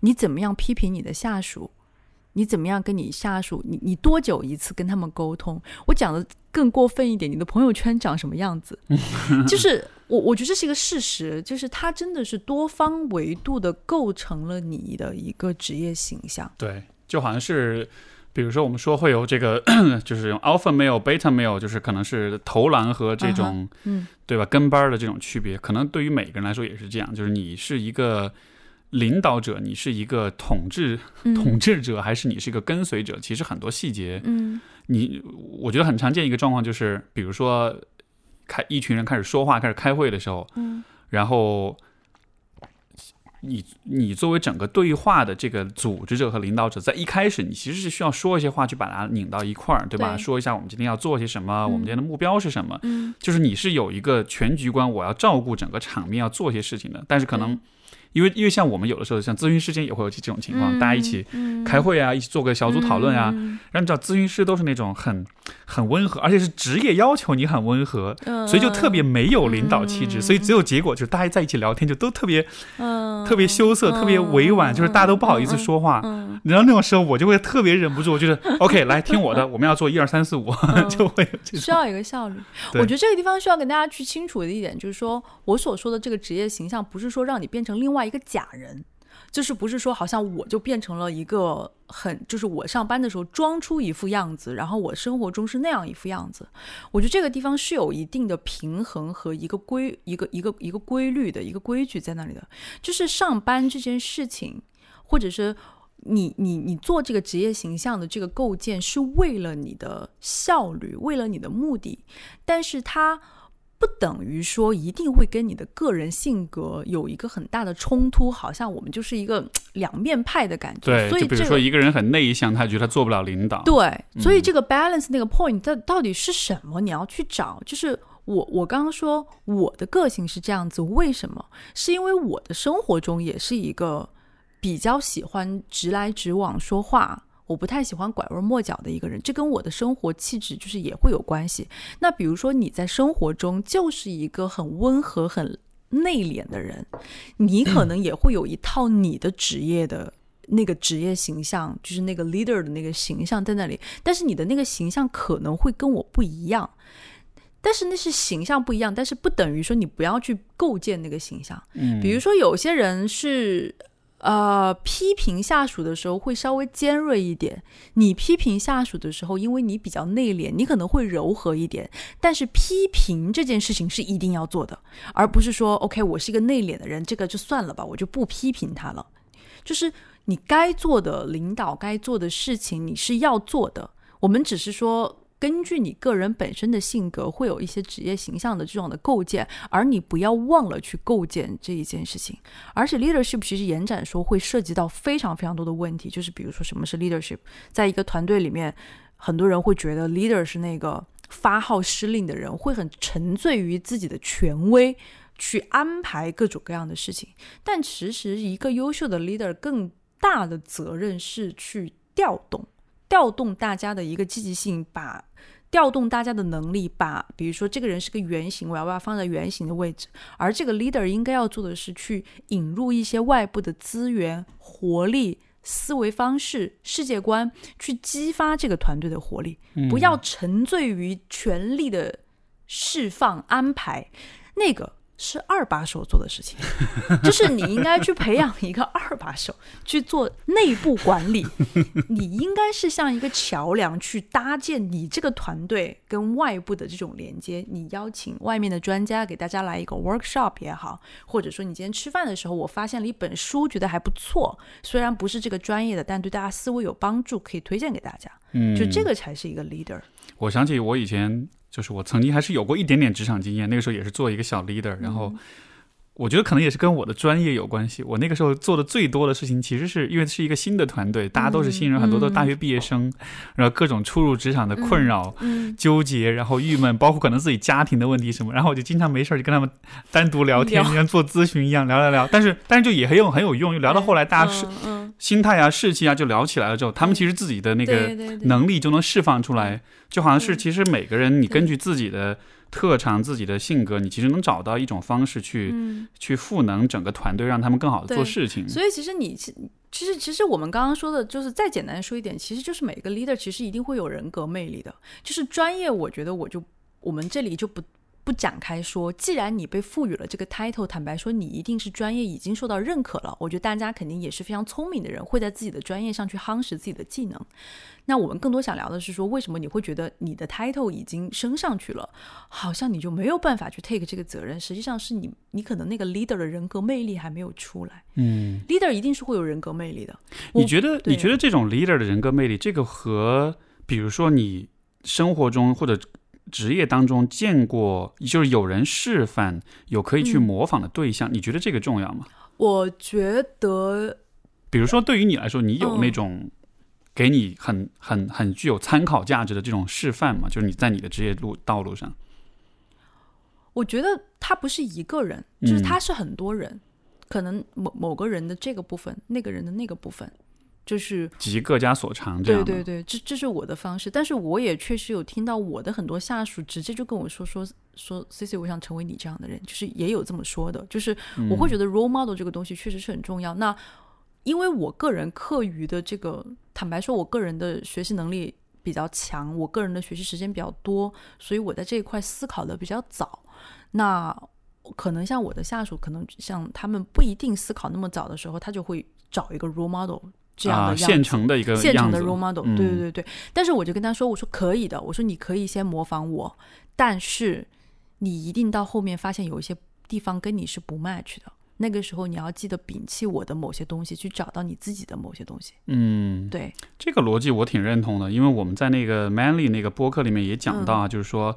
Speaker 1: 你怎么样批评你的下属？你怎么样跟你下属？你你多久一次跟他们沟通？我讲的更过分一点，你的朋友圈长什么样子？<laughs> 就是我我觉得这是一个事实，就是它真的是多方维度的构成了你的一个职业形象。
Speaker 2: 对，就好像是。比如说，我们说会有这个，<coughs> 就是用 alpha male、beta male，就是可能是投篮和这种，
Speaker 1: 嗯，
Speaker 2: 对吧？跟班的这种区别，可能对于每个人来说也是这样。就是你是一个领导者，你是一个统治统治者，还是你是一个跟随者？其实很多细节，
Speaker 1: 嗯，
Speaker 2: 你我觉得很常见一个状况就是，比如说开一群人开始说话、开始开会的时候，
Speaker 1: 嗯，
Speaker 2: 然后。你你作为整个对话的这个组织者和领导者，在一开始你其实是需要说一些话去把它拧到一块儿，对吧？说一下我们今天要做些什么，我们今天的目标是什么？
Speaker 1: 嗯，
Speaker 2: 就是你是有一个全局观，我要照顾整个场面，要做些事情的。但是可能。因为因为像我们有的时候像咨询师间也会有这种情况，大家一起开会啊，一起做个小组讨论啊。然后你知道咨询师都是那种很很温和，而且是职业要求你很温和，所以就特别没有领导气质。所以只有结果就是大家在一起聊天就都特别嗯特别羞涩，特别委婉，就是大家都不好意思说话。然后那种时候我就会特别忍不住，就是 <laughs> OK 来听我的，我们要做一二三四五，<laughs> 就会
Speaker 1: 需要一个效率。我觉得这个地方需要跟大家去清楚的一点就是说，我所说的这个职业形象不是说让你变成另外。一个假人，就是不是说好像我就变成了一个很，就是我上班的时候装出一副样子，然后我生活中是那样一副样子。我觉得这个地方是有一定的平衡和一个规一个一个一个规律的一个规矩在那里的。就是上班这件事情，或者是你你你做这个职业形象的这个构建，是为了你的效率，为了你的目的，但是它。不等于说一定会跟你的个人性格有一个很大的冲突，好像我们就是一个两面派的感觉。
Speaker 2: 对，
Speaker 1: 所以
Speaker 2: 比如说一个人很内向，他觉得他做不了领导。
Speaker 1: 对，所以这个 balance 那个 point 到到底是什么？你要去找，就是我我刚刚说我的个性是这样子，为什么？是因为我的生活中也是一个比较喜欢直来直往说话，我不太喜欢拐弯抹角的一个人，这跟我的生活气质就是也会有关系。那比如说你在生活中就是一个很温和、很内敛的人，你可能也会有一套你的职业的。那个职业形象就是那个 leader 的那个形象在那里，但是你的那个形象可能会跟我不一样。但是那是形象不一样，但是不等于说你不要去构建那个形象。
Speaker 2: 嗯，
Speaker 1: 比如说有些人是呃批评下属的时候会稍微尖锐一点，你批评下属的时候，因为你比较内敛，你可能会柔和一点。但是批评这件事情是一定要做的，而不是说 OK 我是一个内敛的人，这个就算了吧，我就不批评他了。就是你该做的领导该做的事情，你是要做的。我们只是说。根据你个人本身的性格，会有一些职业形象的这种的构建，而你不要忘了去构建这一件事情。而且 leadership 其实延展说会涉及到非常非常多的问题，就是比如说什么是 leadership，在一个团队里面，很多人会觉得 leader 是那个发号施令的人，会很沉醉于自己的权威去安排各种各样的事情。但其实一个优秀的 leader 更大的责任是去调动。调动大家的一个积极性，把调动大家的能力，把比如说这个人是个圆形，我要把它放在圆形的位置，而这个 leader 应该要做的是去引入一些外部的资源、活力、思维方式、世界观，去激发这个团队的活力，不要沉醉于权力的释放安排，那个。是二把手做的事情，<laughs> 就是你应该去培养一个二把手去做内部管理。<laughs> 你应该是像一个桥梁去搭建你这个团队跟外部的这种连接。你邀请外面的专家给大家来一个 workshop 也好，或者说你今天吃饭的时候，我发现了一本书，觉得还不错，虽然不是这个专业的，但对大家思维有帮助，可以推荐给大家。
Speaker 2: 嗯，
Speaker 1: 就这个才是一个 leader。
Speaker 2: 我想起我以前。就是我曾经还是有过一点点职场经验，那个时候也是做一个小 leader，然后我觉得可能也是跟我的专业有关系。我那个时候做的最多的事情，其实是因为是一个新的团队，大家都是新人，很多都是大学毕业生，然后各种初入职场的困扰、纠结，然后郁闷，包括可能自己家庭的问题什么，然后我就经常没事儿就跟他们单独聊天，像做咨询一样聊聊聊。但是但是就也很有很有用，就聊到后来大家是心态啊、士气啊就聊起来了之后，他们其实自己的那个能力就能释放出来。就好像是，其实每个人，你根据自己的特长、自己的性格，你其实能找到一种方式去去赋能整个团队，让他们更好的做事情。
Speaker 1: 所以，其实你其其实其实我们刚刚说的，就是再简单说一点，其实就是每个 leader 其实一定会有人格魅力的。就是专业，我觉得我就我们这里就不。不展开说，既然你被赋予了这个 title，坦白说，你一定是专业已经受到认可了。我觉得大家肯定也是非常聪明的人，会在自己的专业上去夯实自己的技能。那我们更多想聊的是说，为什么你会觉得你的 title 已经升上去了，好像你就没有办法去 take 这个责任？实际上是你，你可能那个 leader 的人格魅力还没有出来。
Speaker 2: 嗯
Speaker 1: ，leader 一定是会有人格魅力的。
Speaker 2: 你觉得？你觉得这种 leader 的人格魅力，这个和比如说你生活中或者职业当中见过，就是有人示范，有可以去模仿的对象，你觉得这个重要吗？
Speaker 1: 我觉得，
Speaker 2: 比如说对于你来说，你有那种给你很很很具有参考价值的这种示范吗？就是你在你的职业路道路上，
Speaker 1: 我觉得他不是一个人，就是他是很多人，可能某某个人的这个部分，那个人的那个部分。就是
Speaker 2: 集各家所长，这样
Speaker 1: 对对对，这这是我的方式。但是我也确实有听到我的很多下属直接就跟我说说说，C C，我想成为你这样的人，就是也有这么说的。就是我会觉得 role model 这个东西确实是很重要。那因为我个人课余的这个，坦白说，我个人的学习能力比较强，我个人的学习时间比较多，所以我在这一块思考的比较早。那可能像我的下属，可能像他们不一定思考那么早的时候，他就会找一个 role model。这样的
Speaker 2: 现成的一个
Speaker 1: 现成的 role model，对对对对。但是我就跟他说，我说可以的，我说你可以先模仿我，但是你一定到后面发现有一些地方跟你是不 match 的，那个时候你要记得摒弃我的某些东西，去找到你自己的某些东西。
Speaker 2: 嗯，
Speaker 1: 对，
Speaker 2: 这个逻辑我挺认同的，因为我们在那个 Manly 那个播客里面也讲到啊，就是说。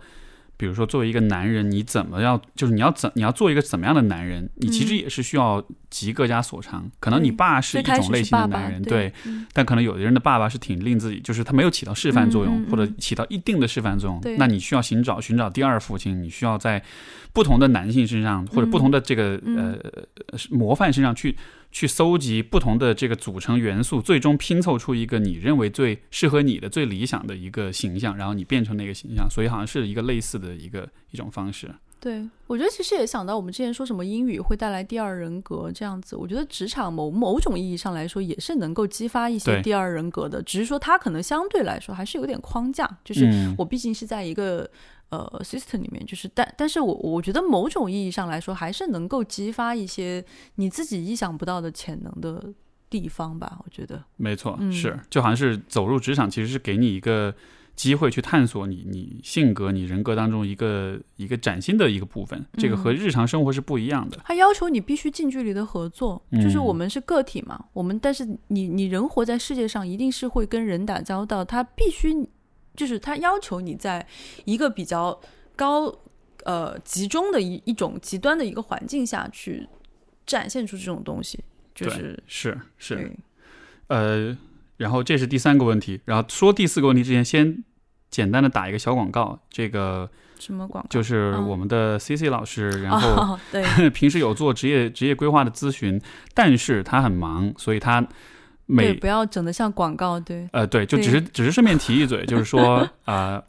Speaker 2: 比如说作为一个男人，你怎么要，就是你要怎你要做一个怎么样的男人，你其实也是需要集各家所长。可能你爸是一种类型的男人，对，但可能有的人的爸爸是挺令自己，就是他没有起到示范作用，或者起到一定的示范作用。那你需要寻找寻找第二父亲，你需要在不同的男性身上或者不同的这个呃模范身上去。去搜集不同的这个组成元素，最终拼凑出一个你认为最适合你的、最理想的一个形象，然后你变成那个形象。所以好像是一个类似的一个一种方式。
Speaker 1: 对，我觉得其实也想到我们之前说什么英语会带来第二人格这样子。我觉得职场某某种意义上来说也是能够激发一些第二人格的，只是说它可能相对来说还是有点框架，就是我毕竟是在一个。呃，system 里面就是，但但是我我觉得某种意义上来说，还是能够激发一些你自己意想不到的潜能的地方吧。我觉得
Speaker 2: 没错，是就好像是走入职场，其实是给你一个机会去探索你你性格、你人格当中一个一个崭新的一个部分。这个和日常生活是不一样的。
Speaker 1: 它要求你必须近距离的合作，就是我们是个体嘛，我们但是你你人活在世界上，一定是会跟人打交道，他必须。就是他要求你在一个比较高呃集中的一一种极端的一个环境下去展现出这种东西，就是
Speaker 2: 是是，呃，然后这是第三个问题，然后说第四个问题之前，先简单的打一个小广告，这个
Speaker 1: 什么广告？
Speaker 2: 就是我们的 C C 老师，然后
Speaker 1: 对 <laughs>
Speaker 2: 平时有做职业职业规划的咨询，但是他很忙，所以他。对，
Speaker 1: 不要整的像广告，对。
Speaker 2: 呃，对，就只是只是顺便提一嘴，就是说，<laughs> 呃，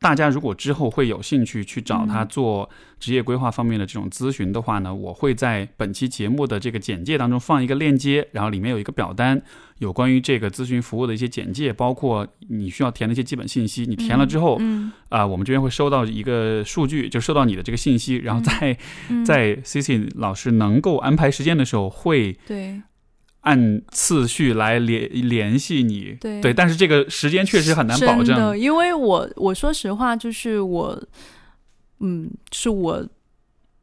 Speaker 2: 大家如果之后会有兴趣去找他做职业规划方面的这种咨询的话呢，我会在本期节目的这个简介当中放一个链接，然后里面有一个表单，有关于这个咨询服务的一些简介，包括你需要填的一些基本信息。你填了之后，啊，我们这边会收到一个数据，就收到你的这个信息，然后在在 C C 老师能够安排时间的时候会
Speaker 1: 对。
Speaker 2: 按次序来联联系你，
Speaker 1: 对。
Speaker 2: 对，但是这个时间确实很难保证，
Speaker 1: 因为我我说实话，就是我，嗯，是我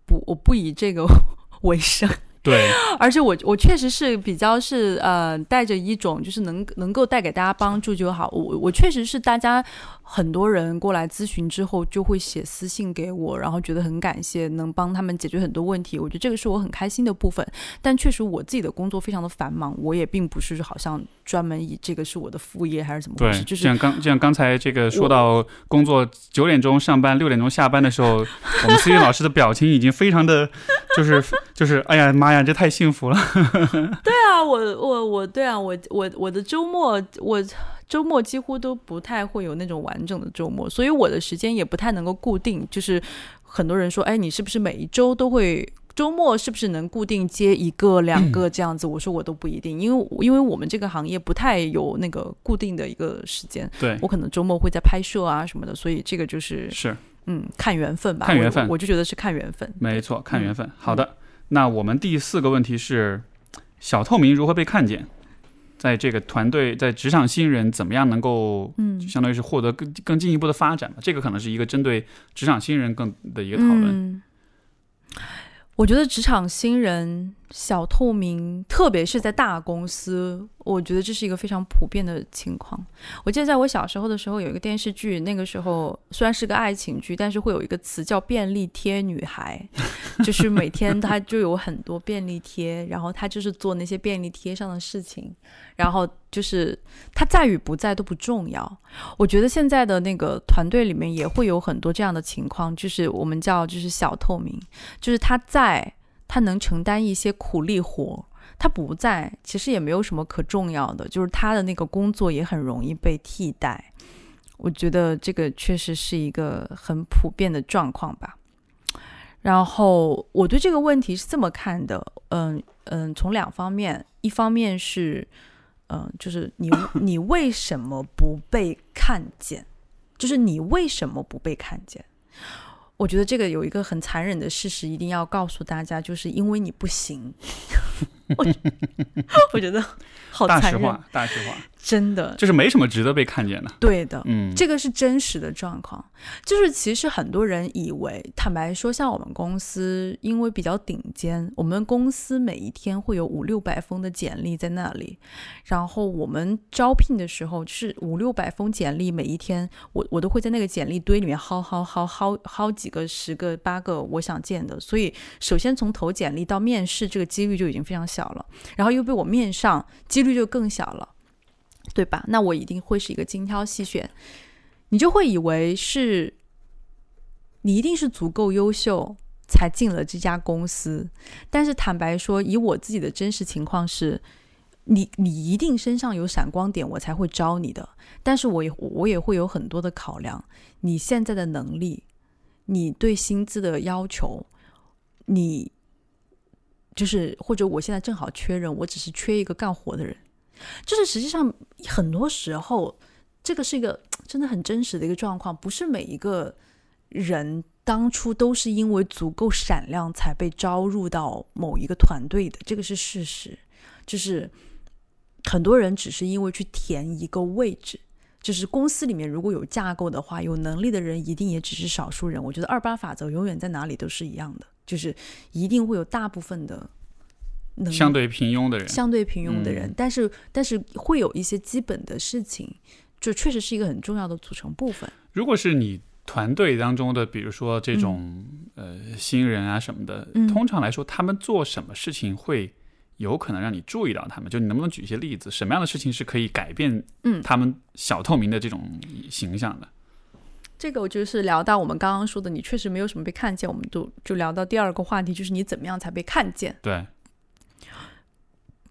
Speaker 1: 不我不以这个 <laughs> 为生。
Speaker 2: 对，<laughs>
Speaker 1: 而且我我确实是比较是呃带着一种就是能能够带给大家帮助就好。我我确实是大家很多人过来咨询之后就会写私信给我，然后觉得很感谢能帮他们解决很多问题。我觉得这个是我很开心的部分。但确实我自己的工作非常的繁忙，我也并不是好像专门以这个是我的副业还是怎么回事。就是
Speaker 2: 像刚像刚才这个说到工作九点钟上班六点钟下班的时候，我们思雨老师的表情已经非常的就是就是哎呀妈。哎呀，这太幸福了！<laughs>
Speaker 1: 对啊，我我我，对啊，我我我的周末，我周末几乎都不太会有那种完整的周末，所以我的时间也不太能够固定。就是很多人说，哎，你是不是每一周都会周末是不是能固定接一个两个这样子？我说我都不一定，因为因为我们这个行业不太有那个固定的一个时间。
Speaker 2: 对
Speaker 1: 我可能周末会在拍摄啊什么的，所以这个就是
Speaker 2: 是
Speaker 1: 嗯，看缘分吧，
Speaker 2: 看缘分，
Speaker 1: 我就觉得是看缘分。
Speaker 2: 没错，看缘分。好的。那我们第四个问题是，小透明如何被看见？在这个团队，在职场新人怎么样能够，嗯，相当于是获得更更进一步的发展？这个可能是一个针对职场新人更的一个讨论。
Speaker 1: 我觉得职场新人小透明，特别是在大公司。我觉得这是一个非常普遍的情况。我记得在我小时候的时候，有一个电视剧，那个时候虽然是个爱情剧，但是会有一个词叫“便利贴女孩”，<laughs> 就是每天她就有很多便利贴，然后她就是做那些便利贴上的事情，然后就是她在与不在都不重要。我觉得现在的那个团队里面也会有很多这样的情况，就是我们叫就是小透明，就是他在，他能承担一些苦力活。他不在，其实也没有什么可重要的，就是他的那个工作也很容易被替代。我觉得这个确实是一个很普遍的状况吧。然后我对这个问题是这么看的，嗯嗯，从两方面，一方面是，嗯，就是你 <coughs> 你为什么不被看见？就是你为什么不被看见？我觉得这个有一个很残忍的事实，一定要告诉大家，就是因为你不行。<laughs> 我 <laughs> 我觉得好残忍，
Speaker 2: 大实话，
Speaker 1: 真的，
Speaker 2: 就是没什么值得被看见的。
Speaker 1: 对的，
Speaker 2: 嗯，
Speaker 1: 这个是真实的状况。就是其实很多人以为，坦白说，像我们公司，因为比较顶尖，我们公司每一天会有五六百封的简历在那里，然后我们招聘的时候是五六百封简历，每一天我我都会在那个简历堆里面薅薅薅薅薅几个、十个、八个我想见的。所以，首先从投简历到面试，这个几率就已经非常小了，然后又被我面上，几率就更小了。对吧？那我一定会是一个精挑细选，你就会以为是，你一定是足够优秀才进了这家公司。但是坦白说，以我自己的真实情况是，你你一定身上有闪光点，我才会招你的。但是我也我也会有很多的考量，你现在的能力，你对薪资的要求，你就是或者我现在正好缺人，我只是缺一个干活的人。就是实际上，很多时候，这个是一个真的很真实的一个状况。不是每一个人当初都是因为足够闪亮才被招入到某一个团队的，这个是事实。就是很多人只是因为去填一个位置，就是公司里面如果有架构的话，有能力的人一定也只是少数人。我觉得二八法则永远在哪里都是一样的，就是一定会有大部分的。
Speaker 2: 相对平庸的人，
Speaker 1: 相对平庸的人，但是但是会有一些基本的事情，就确实是一个很重要的组成部分。
Speaker 2: 如果是你团队当中的，比如说这种呃新人啊什么的，通常来说，他们做什么事情会有可能让你注意到他们？就你能不能举一些例子？什么样的事情是可以改变嗯他们小透明的这种形象的？
Speaker 1: 这个我就是聊到我们刚刚说的，你确实没有什么被看见，我们都就聊到第二个话题，就是你怎么样才被看见？
Speaker 2: 对。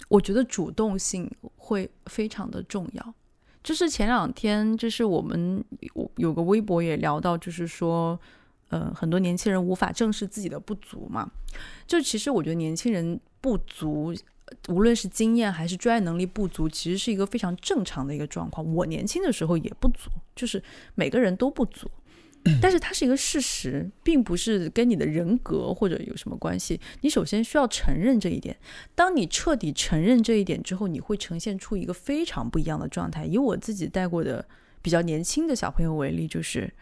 Speaker 1: 我觉得主动性会非常的重要。就是前两天，就是我们有个微博也聊到，就是说，呃，很多年轻人无法正视自己的不足嘛。就其实我觉得年轻人不足，无论是经验还是专业能力不足，其实是一个非常正常的一个状况。我年轻的时候也不足，就是每个人都不足。但是它是一个事实，并不是跟你的人格或者有什么关系。你首先需要承认这一点。当你彻底承认这一点之后，你会呈现出一个非常不一样的状态。以我自己带过的比较年轻的小朋友为例，就是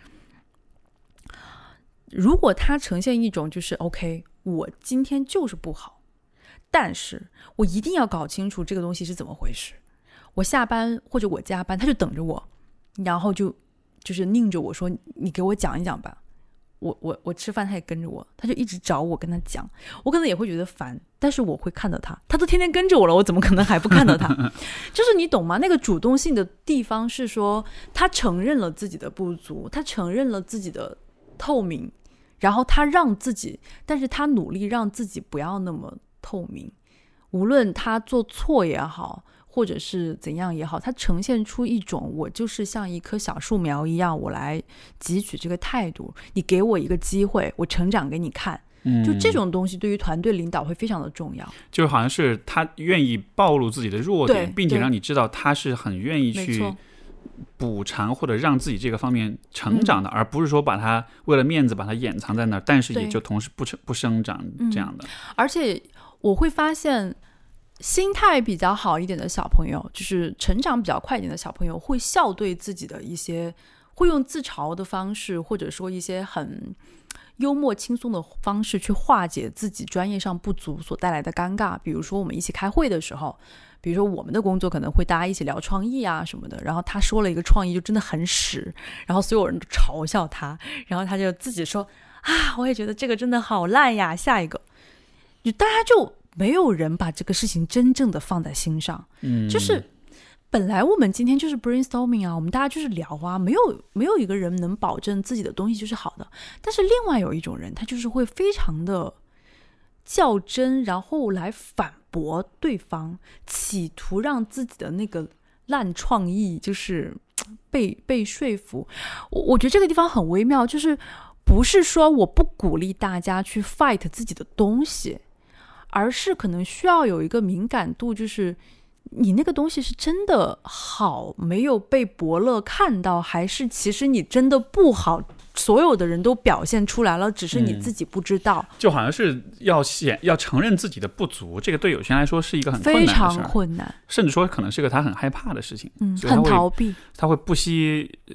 Speaker 1: 如果他呈现一种就是 OK，我今天就是不好，但是我一定要搞清楚这个东西是怎么回事。我下班或者我加班，他就等着我，然后就。就是拧着我说：“你给我讲一讲吧。”我我我吃饭，他也跟着我，他就一直找我跟他讲。我可能也会觉得烦，但是我会看到他，他都天天跟着我了，我怎么可能还不看到他？<laughs> 就是你懂吗？那个主动性的地方是说，他承认了自己的不足，他承认了自己的透明，然后他让自己，但是他努力让自己不要那么透明，无论他做错也好。或者是怎样也好，它呈现出一种我就是像一棵小树苗一样，我来汲取这个态度。你给我一个机会，我成长给你看。嗯，就这种东西对于团队领导会非常的重要。
Speaker 2: 就是好像是他愿意暴露自己的弱点，并且让你知道他是很愿意去补偿或者让自己这个方面成长的，而不是说把他为了面子把它掩藏在那儿，但是也就同时不成不生长这样的。
Speaker 1: 而且我会发现。心态比较好一点的小朋友，就是成长比较快一点的小朋友，会笑对自己的一些，会用自嘲的方式，或者说一些很幽默轻松的方式去化解自己专业上不足所带来的尴尬。比如说我们一起开会的时候，比如说我们的工作可能会大家一起聊创意啊什么的，然后他说了一个创意就真的很屎，然后所有人都嘲笑他，然后他就自己说啊，我也觉得这个真的好烂呀，下一个，就大家就。没有人把这个事情真正的放在心上，
Speaker 2: 嗯，
Speaker 1: 就是本来我们今天就是 brainstorming 啊，我们大家就是聊啊，没有没有一个人能保证自己的东西就是好的。但是另外有一种人，他就是会非常的较真，然后来反驳对方，企图让自己的那个烂创意就是被被说服。我我觉得这个地方很微妙，就是不是说我不鼓励大家去 fight 自己的东西。而是可能需要有一个敏感度，就是你那个东西是真的好，没有被伯乐看到，还是其实你真的不好，所有的人都表现出来了，只是你
Speaker 2: 嗯。
Speaker 1: 自己不知道，
Speaker 2: 就好像是要显要承认自己的不足，这个对有些人来说是一个很困难的
Speaker 1: 非常，困难，
Speaker 2: 甚至说可能是个他很害怕的事情，
Speaker 1: 嗯，很逃避。
Speaker 2: 他会不惜呃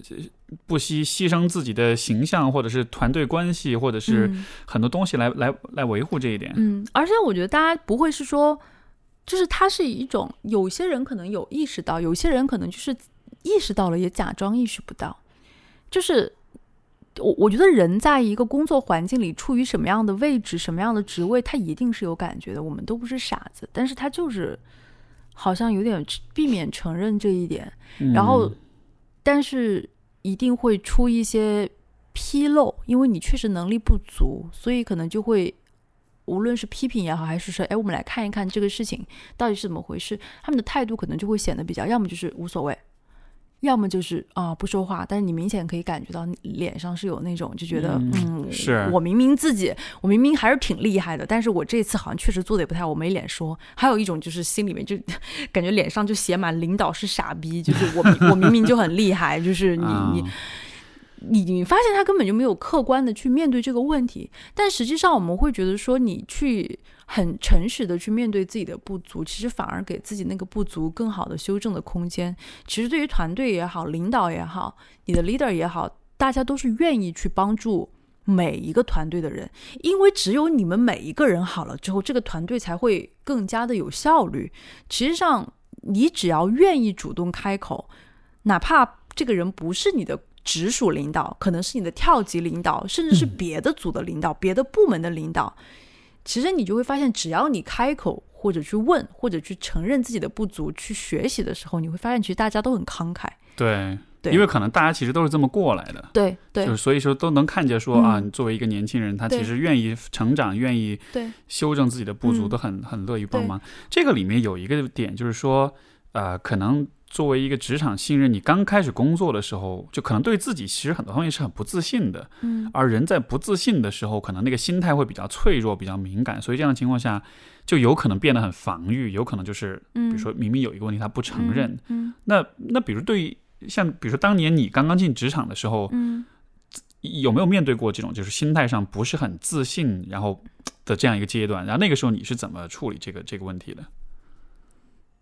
Speaker 2: 不惜牺牲自己的形象，或者是团队关系，或者是
Speaker 1: 嗯
Speaker 2: 很多东西来、来来维护这一点。
Speaker 1: 嗯，而且我觉得大家不会是说，就是它是一种，有些人可能有意识到，有些人可能就是意识到了也假装意识不到。就是我我觉得人在一个工作环境里处于什么样的位置、什么样的职位，他一定是有感觉的。我们都不是傻子，但是他就是好像有点避免承认这一点。
Speaker 2: 嗯
Speaker 1: 然后，但是一定会出一些纰漏，因为你确实能力不足，所以可能就会，无论是批评也好，还是说，哎，我们来看一看这个事情到底是怎么回事，他们的态度可能就会显得比较，要么就是无所谓。要么就是啊、不说话，但是你明显可以感觉到脸上是有那种就觉得
Speaker 2: 嗯
Speaker 1: 嗯，
Speaker 2: 是。
Speaker 1: 我明明自己我明明还是挺厉害的，但是我这次好像确实做的也不太好，我没脸说。还有一种就是心里面就 <laughs> 感觉脸上就写满领导是傻逼，就是我我明明就很厉害，就是你
Speaker 2: 啊
Speaker 1: 你你你发现他根本就没有客观的去面对这个问题，但实际上我们会觉得说你去很诚实的去面对自己的不足，其实反而给自己那个不足更好的修正的空间。其实对于团队也好，领导也好，你的 leader 也好，大家都是愿意去帮助。每一个团队的人，因为只有你们每一个人好了之后，这个团队才会更加的有效率。其实上，你只要愿意主动开口，哪怕这个人不是你的直属领导，可能是你的跳级领导，甚至是别的组的领导、别的部门的领导，其实你就会发现，只要你开口或者去问，或者去承认自己的不足，去学习的时候，你会发现，其实大家都很慷慨。
Speaker 2: 对，因为可能大家其实都是这么过来的。
Speaker 1: 对对。
Speaker 2: 就是所以说都能看见说啊，
Speaker 1: 嗯
Speaker 2: 你作为一个年轻人，他其实愿意成长，愿意
Speaker 1: 对，
Speaker 2: 修正自己的不足，
Speaker 1: 嗯。
Speaker 2: 都很很乐于帮忙。这个里面有一个点就是说，呃，可能作为一个职场新人，你刚开始工作的时候，就可能对自己其实很多方面是很不自信的。
Speaker 1: 嗯
Speaker 2: 而人在不自信的时候，可能那个心态会比较脆弱、比较敏感，所以这样的情况下，就有可能变得很防御，有可能就是比
Speaker 1: 嗯，
Speaker 2: 如说明明有一个问题他不承认。
Speaker 1: 嗯
Speaker 2: 那那比如对于像比如说当年你刚刚进职场的时候，
Speaker 1: 嗯
Speaker 2: 有没有面对过这种就是心态上不是很自信，然后的这样一个阶段？然后那个时候你是怎么处理这个这个问题的？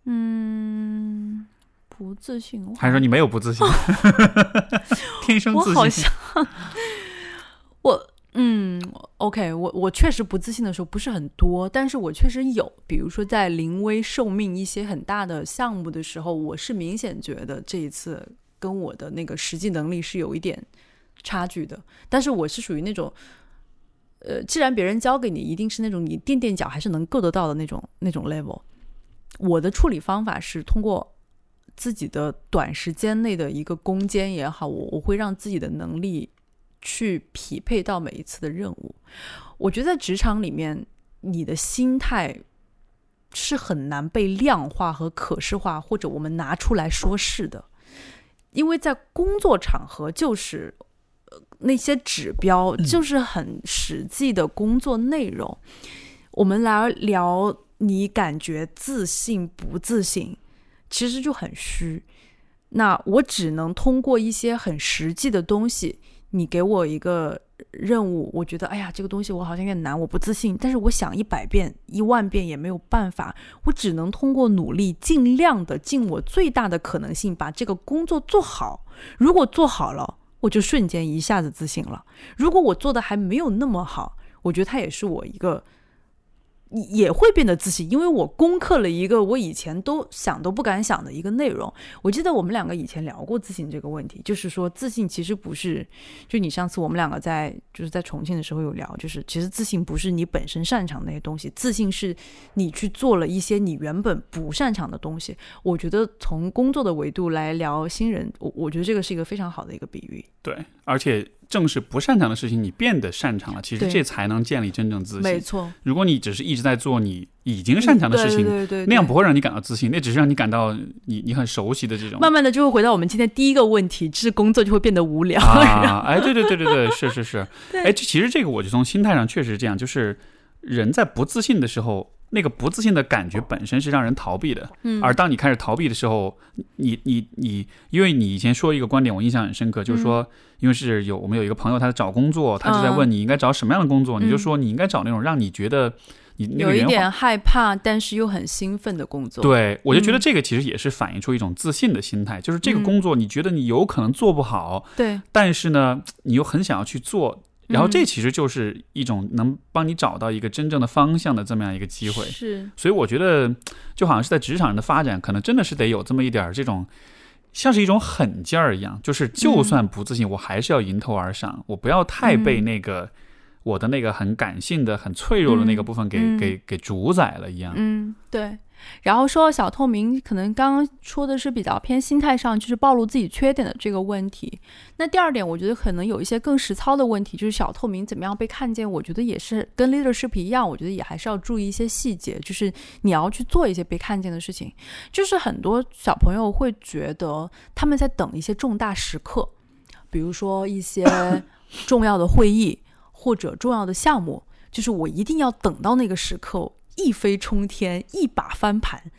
Speaker 1: 嗯，不自信，
Speaker 2: 还是说你没有不自信，<laughs> 天生
Speaker 1: 我好
Speaker 2: 自信？
Speaker 1: 像 <laughs> 我嗯，OK，我我确实不自信的时候不是很多，但是我确实有，比如说在临危受命一些很大的项目的时候，我是明显觉得这一次跟我的那个实际能力是有一点差距的，但是我是属于那种。呃，既然别人交给你，一定是那种你垫垫脚还是能够得到的那种那种 level。我的处理方法是通过自己的短时间内的一个攻坚也好，我我会让自己的能力去匹配到每一次的任务。我觉得在职场里面，你的心态是很难被量化和可视化，或者我们拿出来说事的，因为在工作场合就是。呃那些指标就是很实际的工作内容。我们来聊，你感觉自信不自信，其实就很虚。那我只能通过一些很实际的东西，你给我一个任务，我觉得哎呀，这个东西我好像有点难，我不自信。但是我想一百遍、一万遍也没有办法，我只能通过努力，尽量的尽我最大的可能性把这个工作做好。如果做好了，我就瞬间一下子自信了。如果我做的还没有那么好，我觉得它也是我一个也会变得自信，因为我攻克了一个我以前都想都不敢想的一个内容。我记得我们两个以前聊过自信这个问题，就是说自信其实不是，就你上次我们两个在就是在重庆的时候有聊，就是其实自信不是你本身擅长那些东西，自信是你去做了一些你原本不擅长的东西。我觉得从工作的维度来聊新人，我我觉得这个是一个非常好的一个比喻。
Speaker 2: 对，而且正是不擅长的事情，你变得擅长了，其实这才能建立真正自信。
Speaker 1: 没错，
Speaker 2: 如果你只是一直在做你已经擅长的事情，
Speaker 1: 对对对对
Speaker 2: 那样不会让你感到自信，那只是让你感到你你很熟悉的这种。
Speaker 1: 慢慢的就会回到我们今天第一个问题，就是工作就会变得无聊。
Speaker 2: 啊，哎，对对对对对，是是是，<laughs>
Speaker 1: 对
Speaker 2: 哎，这其实这个我就从心态上确实是这样，就是人在不自信的时候，那个不自信的感觉本身是让人逃避的。
Speaker 1: 嗯
Speaker 2: 而当你开始逃避的时候，你你你，因为你以前说一个观点，我印象很深刻，就是说，因为是有我们有一个朋友他在找工作，他就在问你应该找什么样的工作，
Speaker 1: 嗯
Speaker 2: 你就说你应该找那种让你觉得你那
Speaker 1: 有一。点害怕，但是又很兴奋的工作。，
Speaker 2: 对，我就觉得
Speaker 1: 嗯
Speaker 2: 这个其实也是反映出一种自信的心态，就是这个
Speaker 1: 嗯
Speaker 2: 工作你觉得你有可能做不好，
Speaker 1: 对，
Speaker 2: 但是呢，你又很想要去做，然后这
Speaker 1: 嗯
Speaker 2: 其实就是一种能帮你找到一个真正的方向的这么样一个机会。
Speaker 1: 是，
Speaker 2: 所以我觉得，就好像是在职场上的发展，可能真的是得有这么一点儿这种，像是一种狠劲儿一样，就是就算不自信，我还是要迎头而上，我不要太被
Speaker 1: 嗯
Speaker 2: 那个、我的那个很感性的、很脆弱的那个部分给、
Speaker 1: 嗯
Speaker 2: 给给主宰了一样。
Speaker 1: 嗯，对。然后说到小透明，可能刚刚说的是比较偏心态上，就是暴露自己缺点的这个问题。那第二点，我觉得可能有一些更实操的问题，就是小透明怎么样被看见。我觉得也是跟 leadership 一样，我觉得也还是要注意一些细节，就是你要去做一些被看见的事情。就是很多小朋友会觉得他们在等一些重大时刻，比如说一些重要的会议或者重要的项目，就是我一定要等到那个时刻一飞冲天，一把翻盘。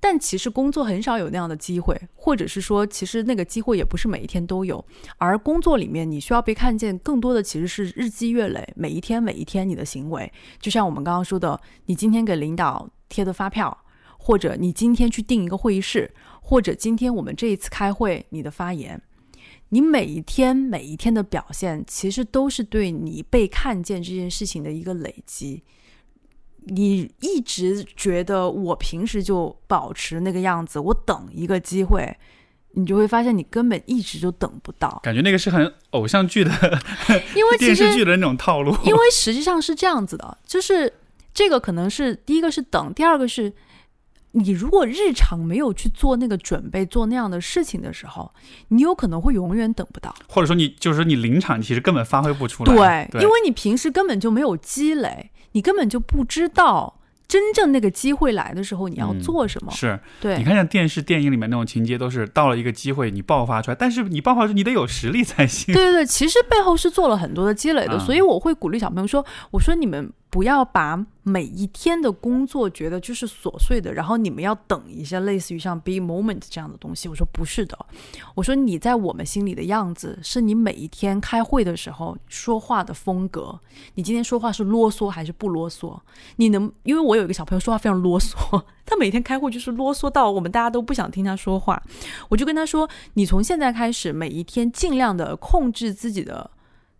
Speaker 1: 但其实工作很少有那样的机会，或者是说，其实那个机会也不是每一天都有。而工作里面，你需要被看见，更多的其实是日积月累，每一天每一天你的行为。就像我们刚刚说的，你今天给领导贴的发票，或者你今天去订一个会议室，或者今天我们这一次开会你的发言，你每一天每一天的表现，其实都是对你被看见这件事情的一个累积。你一直觉得我平时就保持那个样子，我等一个机会，你就会发现你根本一直就等不到，
Speaker 2: 感觉那个是很偶像剧的 <laughs>
Speaker 1: 因为
Speaker 2: 电视剧的那种套路。
Speaker 1: 因为实际上是这样子的，就是这个可能是第一个是等，第二个是你如果日常没有去做那个准备，做那样的事情的时候，你有可能会永远等不到。
Speaker 2: 或者说你就是说你临场其实根本发挥不出来。
Speaker 1: 对，因为你平时根本就没有积累，你根本就不知道真正那个机会来的时候你要
Speaker 2: 嗯
Speaker 1: 做什么。
Speaker 2: 是
Speaker 1: 对，
Speaker 2: 你看像电视、电影里面那种情节，都是到了一个机会你爆发出来，但是你爆发出你得有实力才行。
Speaker 1: 对对对，其实背后是做了很多的积累的，
Speaker 2: 啊
Speaker 1: 所以我会鼓励小朋友说：“我说你们不要把每一天的工作觉得就是琐碎的，然后你们要等一些类似于像 be moment 这样的东西。”我说不是的，我说你在我们心里的样子是你每一天开会的时候说话的风格。你今天说话是啰嗦还是不啰嗦？你能因为我有一个小朋友说话非常啰嗦，他每天开会就是啰嗦到我们大家都不想听他说话。我就跟他说，你从现在开始每一天尽量的控制自己的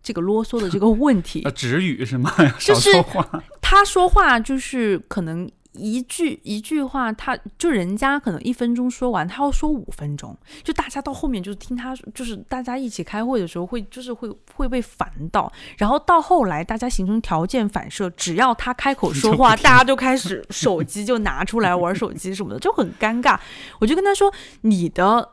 Speaker 1: 这个啰嗦的这个问题 <laughs>
Speaker 2: 呃，。止语是吗？少 <laughs>
Speaker 1: 就是
Speaker 2: 说话。
Speaker 1: 他说话就是可能一句一句话，他就人家可能一分钟说完，他要说五分钟，就大家到后面就是听他，就是大家一起开会的时候会就是会会被烦到，然后到后来大家形成条件反射，只要他开口说话，<laughs> 大家就开始手机就拿出来玩手机什么的，就很尴尬。我就跟他说，你的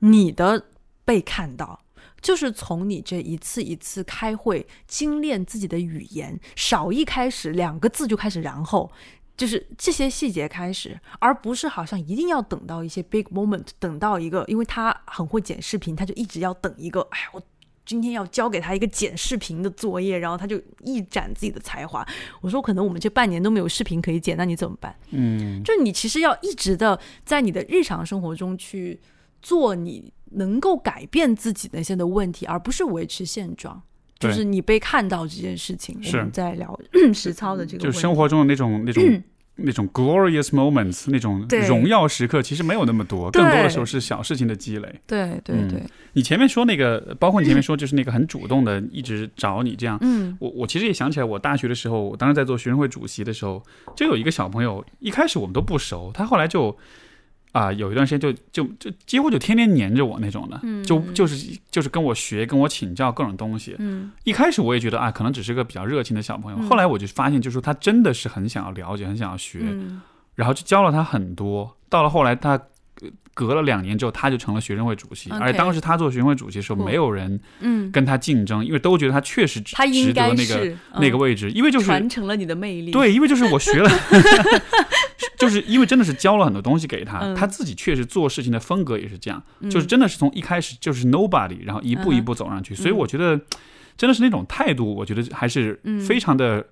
Speaker 1: 你的被看到。就是从你这一次一次开会精炼自己的语言，少一开始两个字就开始，然后就是这些细节开始，而不是好像一定要等到一些 big moment，等到一个，因为他很会剪视频，他就一直要等一个，哎呀，我今天要交给他一个剪视频的作业，然后他就一展自己的才华。我说可能我们这半年都没有视频可以剪，那你怎么办？
Speaker 2: 嗯，
Speaker 1: 就你其实要一直的在你的日常生活中去做你能够改变自己那些的问题，而不是维持现状。就是你被看到这件事情，
Speaker 2: 是
Speaker 1: 我们在聊 <clears throat> 实操的这个
Speaker 2: 就。生活中的那种那种。<clears throat> 那种 glorious moments，那种荣耀时刻，其实没有那么多，更多的时候是小事情的积累。
Speaker 1: 对对
Speaker 2: 嗯
Speaker 1: 对，
Speaker 2: 你前面说那个，包括你前面说，就是那个很主动的，一直找你这样。
Speaker 1: 嗯
Speaker 2: 我我其实也想起来，我大学的时候，我当时在做学生会主席的时候，就有一个小朋友，一开始我们都不熟，他后来就啊、有一段时间就就就几乎就天天黏着我那种的，
Speaker 1: 嗯
Speaker 2: 就就是就是跟我学，跟我请教各种东西。
Speaker 1: 嗯
Speaker 2: 一开始我也觉得啊，可能只是个比较热情的小朋友，
Speaker 1: 嗯
Speaker 2: 后来我就发现，就是说他真的是很想要了解，很想要学，
Speaker 1: 嗯
Speaker 2: 然后就教了他很多。到了后来他。呃隔了两年之后，他就成了学生会主席。而当时他做学生会主席的时候，没有人
Speaker 1: 嗯，
Speaker 2: 跟他竞争，因为都觉得他确实值
Speaker 1: 他
Speaker 2: 值得那个那个位置，因为就是
Speaker 1: 传承了你的魅力。
Speaker 2: 对，因为就是我学了，<laughs> 就是因为真的是教了很多东西给他，
Speaker 1: 嗯
Speaker 2: 他自己确实做事情的风格也是这样，
Speaker 1: 嗯
Speaker 2: 就是真的是从一开始就是 nobody，然后一步一步走上去，所以我觉得真的是那种态度，我觉得还是
Speaker 1: 嗯
Speaker 2: 非常的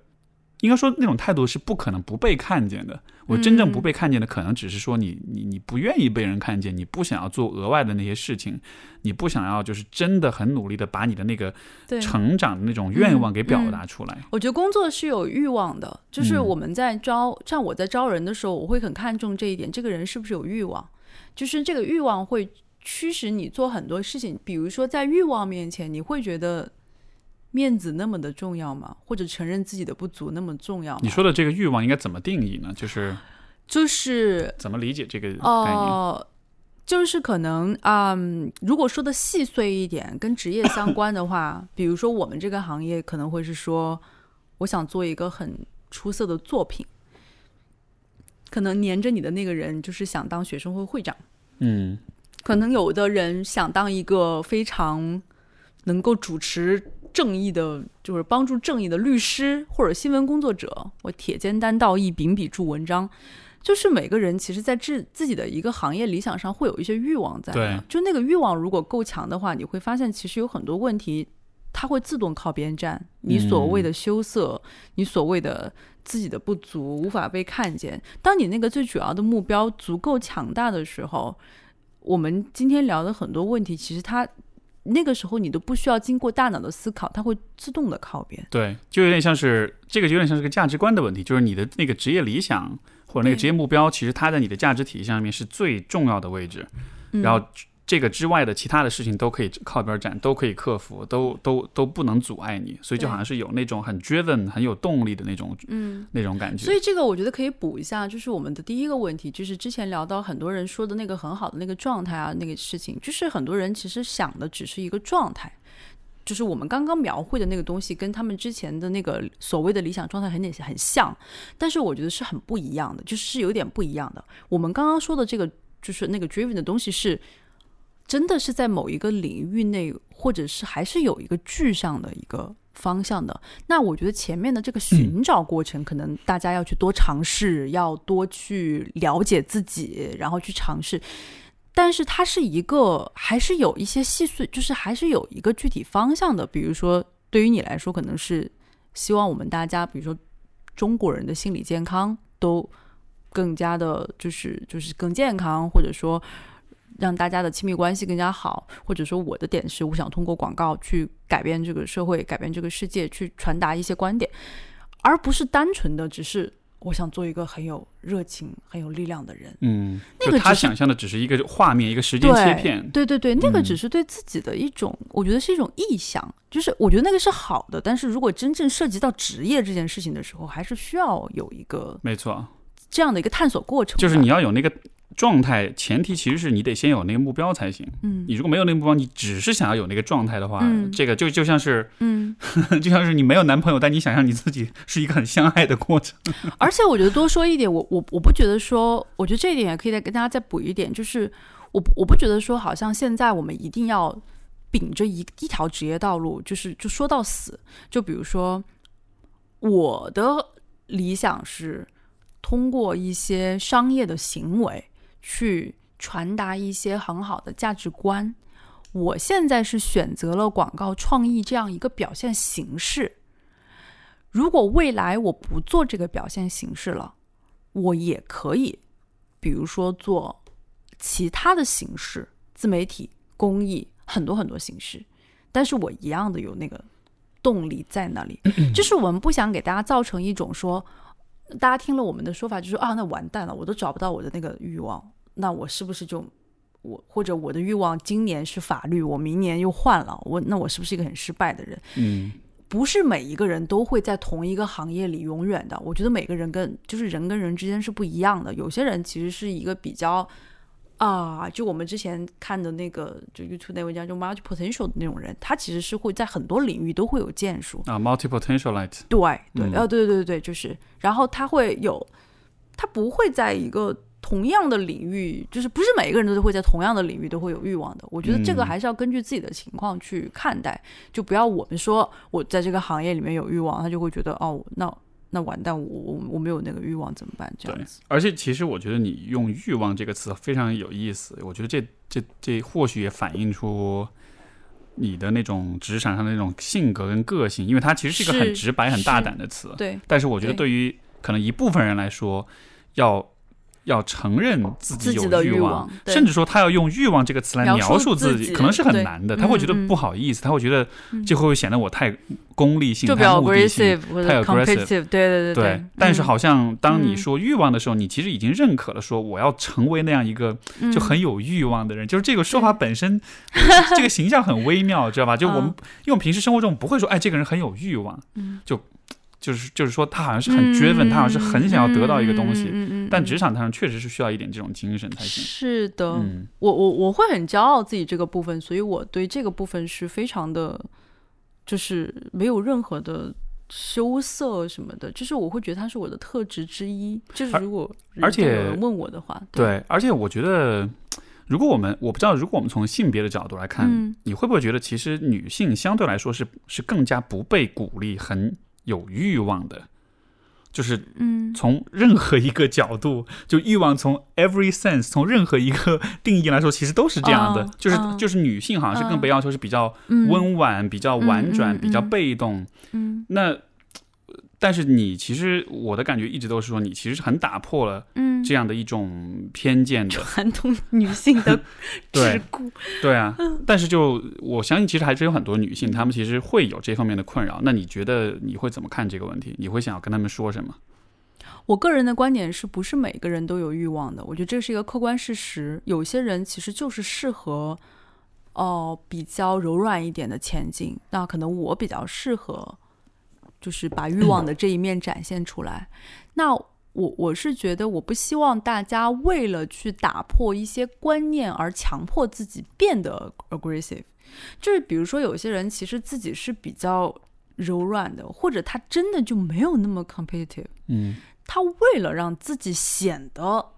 Speaker 2: 应该说那种态度是不可能不被看见的。我真正不被看见的，可能只是说你你你不愿意被人看见，你不想要做额外的那些事情，你不想要就是真的很努力的把你的那个成长的那种愿望给表达出来。
Speaker 1: 我觉得工作是有欲望的，就是我们在招，像我在招人的时候，我会很看重这一点，这个人是不是有欲望，就是这个欲望会驱使你做很多事情。比如说在欲望面前，你会觉得。面子那么的重要吗？或者承认自己的不足那么重要吗？
Speaker 2: 你说的这个欲望应该怎么定义呢？就是
Speaker 1: 就是
Speaker 2: 怎么理解这个概念？
Speaker 1: 哦，就是可能嗯，如果说的细碎一点，跟职业相关的话，<laughs> 比如说我们这个行业可能会是说，我想做一个很出色的作品，可能黏着你的那个人就是想当学生会会长，
Speaker 2: 嗯，
Speaker 1: 可能有的人想当一个非常能够主持。正义的，就是帮助正义的律师或者新闻工作者，我铁肩担道义，秉笔著文章。就是每个人其实，在自自己的一个行业理想上，会有一些欲望在。
Speaker 2: 对，
Speaker 1: 就那个欲望如果够强的话，你会发现其实有很多问题，它会自动靠边站。你所谓的羞涩，你所谓的自己的不足，无法被看见。当你那个最主要的目标足够强大的时候，我们今天聊的很多问题，其实它。那个时候你都不需要经过大脑的思考，它会自动的靠边。
Speaker 2: 对，就有点像是这个，有点像是个价值观的问题，就是你的那个职业理想或者那个职业目标，其实它在你的价值体系上面是最重要的位置，然后。这个之外的其他的事情都可以靠边站，都可以克服，都都都不能阻碍你，所以就好像是有那种很 driven、很有动力的那种，嗯，那种感觉。
Speaker 1: 所以这个我觉得可以补一下，就是我们的第一个问题，就是之前聊到很多人说的那个很好的那个状态啊，那个事情，就是很多人其实想的只是一个状态，就是我们刚刚描绘的那个东西，跟他们之前的那个所谓的理想状态很点很像，但是我觉得是很不一样的，就是是有点不一样的。我们刚刚说的这个，就是那个 driven 的东西是。真的是在某一个领域内，或者是还是有一个具象的一个方向的。那我觉得前面的这个寻找过程，可能大家要去多尝试，要多去了解自己，然后去尝试。但是它是一个，还是有一些细碎，就是还是有一个具体方向的。比如说，对于你来说，可能是希望我们大家，比如说中国人的心理健康都更加的，就是就是更健康，或者说。让大家的亲密关系更加好，或者说我的点是，我想通过广告去改变这个社会，改变这个世界，去传达一些观点，而不是单纯的只是我想做一个很有热情、很有力量的人。
Speaker 2: 嗯，
Speaker 1: 那个
Speaker 2: 他想象的只是一个画面，一个时间切片。
Speaker 1: 对对对，那个只是对自己的一种，我觉得是一种臆想，就是我觉得那个是好的，但是如果真正涉及到职业这件事情的时候，还是需要有一个
Speaker 2: 没错
Speaker 1: 这样的一个探索过程，
Speaker 2: 就是你要有那个。状态前提其实是你得先有那个目标才行。
Speaker 1: 嗯，
Speaker 2: 你如果没有那个目标，你只是想要有那个状态的话，这个就就像是，
Speaker 1: 嗯，<laughs>
Speaker 2: 就像是你没有男朋友，但你想象你自己是一个很相爱的过程。<laughs>
Speaker 1: 而且我觉得多说一点，我我我不觉得说，我觉得这一点也可以再跟大家再补一点，就是我我不觉得说，好像现在我们一定要秉着一一条职业道路，就是就说到死。就比如说，我的理想是通过一些商业的行为。去传达一些很好的价值观。我现在是选择了广告创意这样一个表现形式。如果未来我不做这个表现形式了，我也可以，比如说做其他的形式，自媒体、公益，很多很多形式。但是我一样的有那个动力在那里。<clears throat> 就是我们不想给大家造成一种说。大家听了我们的说法，就说啊，那完蛋了，我都找不到我的那个欲望，那我是不是就我或者我的欲望今年是法律，我明年又换了，我那我是不是一个很失败的人？
Speaker 2: 嗯，
Speaker 1: 不是每一个人都会在同一个行业里永远的。我觉得每个人跟就是人跟人之间是不一样的，有些人其实是一个比较。啊，就我们之前看的那个，就 YouTube 那文章，就 multi potential 的那种人，他其实是会在很多领域都会有建树
Speaker 2: 啊，multi potentialite。
Speaker 1: 对对，呃，对对对对，就是，然后他会有，他不会在一个同样的领域，就是不是每一个人都会在同样的领域都会有欲望的。我觉得这个还是要根据自己的情况去看待，就不要我们说我在这个行业里面有欲望，他就会觉得哦，那。那完蛋，我我我没有那个欲望怎么办？这样子。
Speaker 2: 而且其实我觉得你用“欲望”这个词非常有意思。我觉得这这这或许也反映出你的那种职场上的那种性格跟个性，因为它其实是一个很直白、很大胆的词。
Speaker 1: 对
Speaker 2: 但是我觉得
Speaker 1: 对
Speaker 2: 对于可能一部分人来说，要要承认自己有
Speaker 1: 欲
Speaker 2: 望甚至说他要用欲望这个词来
Speaker 1: 描
Speaker 2: 描
Speaker 1: 述
Speaker 2: 述自己，可能是很难的。他会觉得不好意思，他会觉得
Speaker 1: 嗯。
Speaker 2: 这会显得我太功利性、太目的性。太 aggressive
Speaker 1: competitive，对对对
Speaker 2: 但是好像当你
Speaker 1: 嗯
Speaker 2: 说欲望的时候，你其实已经认可了，说我要成为那样一个
Speaker 1: 嗯。
Speaker 2: 就很有欲望的人，就是这个说法本身，这个形象很微妙，知道吧？就我们 <laughs>
Speaker 1: 嗯。
Speaker 2: 因为我们平时生活中不会说，哎，这个人很有欲望，
Speaker 1: 嗯。
Speaker 2: 就就是就是说他好像是很 driven，、他好像是很想要得到一个东西，
Speaker 1: 嗯嗯嗯嗯
Speaker 2: 但职场上确实是需要一点这种精神才行。
Speaker 1: 是的，
Speaker 2: 嗯
Speaker 1: 我我我会很骄傲自己这个部分，所以我对这个部分是非常的，就是没有任何的羞涩什么的，就是我会觉得它是我的特质之一。就是如果
Speaker 2: 而且
Speaker 1: 有人问我的话，
Speaker 2: 对，而且我觉得，如果我们我不知道，如果我们从性别的角度来看，
Speaker 1: 嗯
Speaker 2: 你会不会觉得其实女性相对来说是是更加不被鼓励、很有欲望的？就是
Speaker 1: 嗯
Speaker 2: 从任何一个角度，就欲望从 every sense，从任何一个定义来说，其实都是这样的。
Speaker 1: 嗯
Speaker 2: 就是、
Speaker 1: 嗯
Speaker 2: 就是女性好像是更
Speaker 1: 嗯
Speaker 2: 被要求是比较
Speaker 1: 嗯
Speaker 2: 温婉、比较婉转、
Speaker 1: 嗯嗯
Speaker 2: 比较
Speaker 1: 嗯
Speaker 2: 被动。
Speaker 1: 嗯
Speaker 2: 那但是你其实我的感觉一直都是说，你其实是很打破了
Speaker 1: 嗯，
Speaker 2: 这样的一种偏见的。
Speaker 1: 传统女性的 <laughs>
Speaker 2: 对
Speaker 1: 桎梏，
Speaker 2: 对啊，但是就我相信，其实还是有很多女性，她们其实会有这方面的困扰。那你觉得你会怎么看这个问题？你会想要跟她们说什么？
Speaker 1: 我个人的观点是不是每个人都有欲望的？我觉得这是一个客观事实。有些人其实就是适合，哦、比较柔软一点的前进。那可能我比较适合，就是把欲望的这一面展现出来。那我我是觉得，我不希望大家为了去打破一些观念而强迫自己变得 aggressive。就是比如说，有些人其实自己是比较柔软的，或者他真的就没有那么 competitive。
Speaker 2: 嗯
Speaker 1: 他为了让自己显得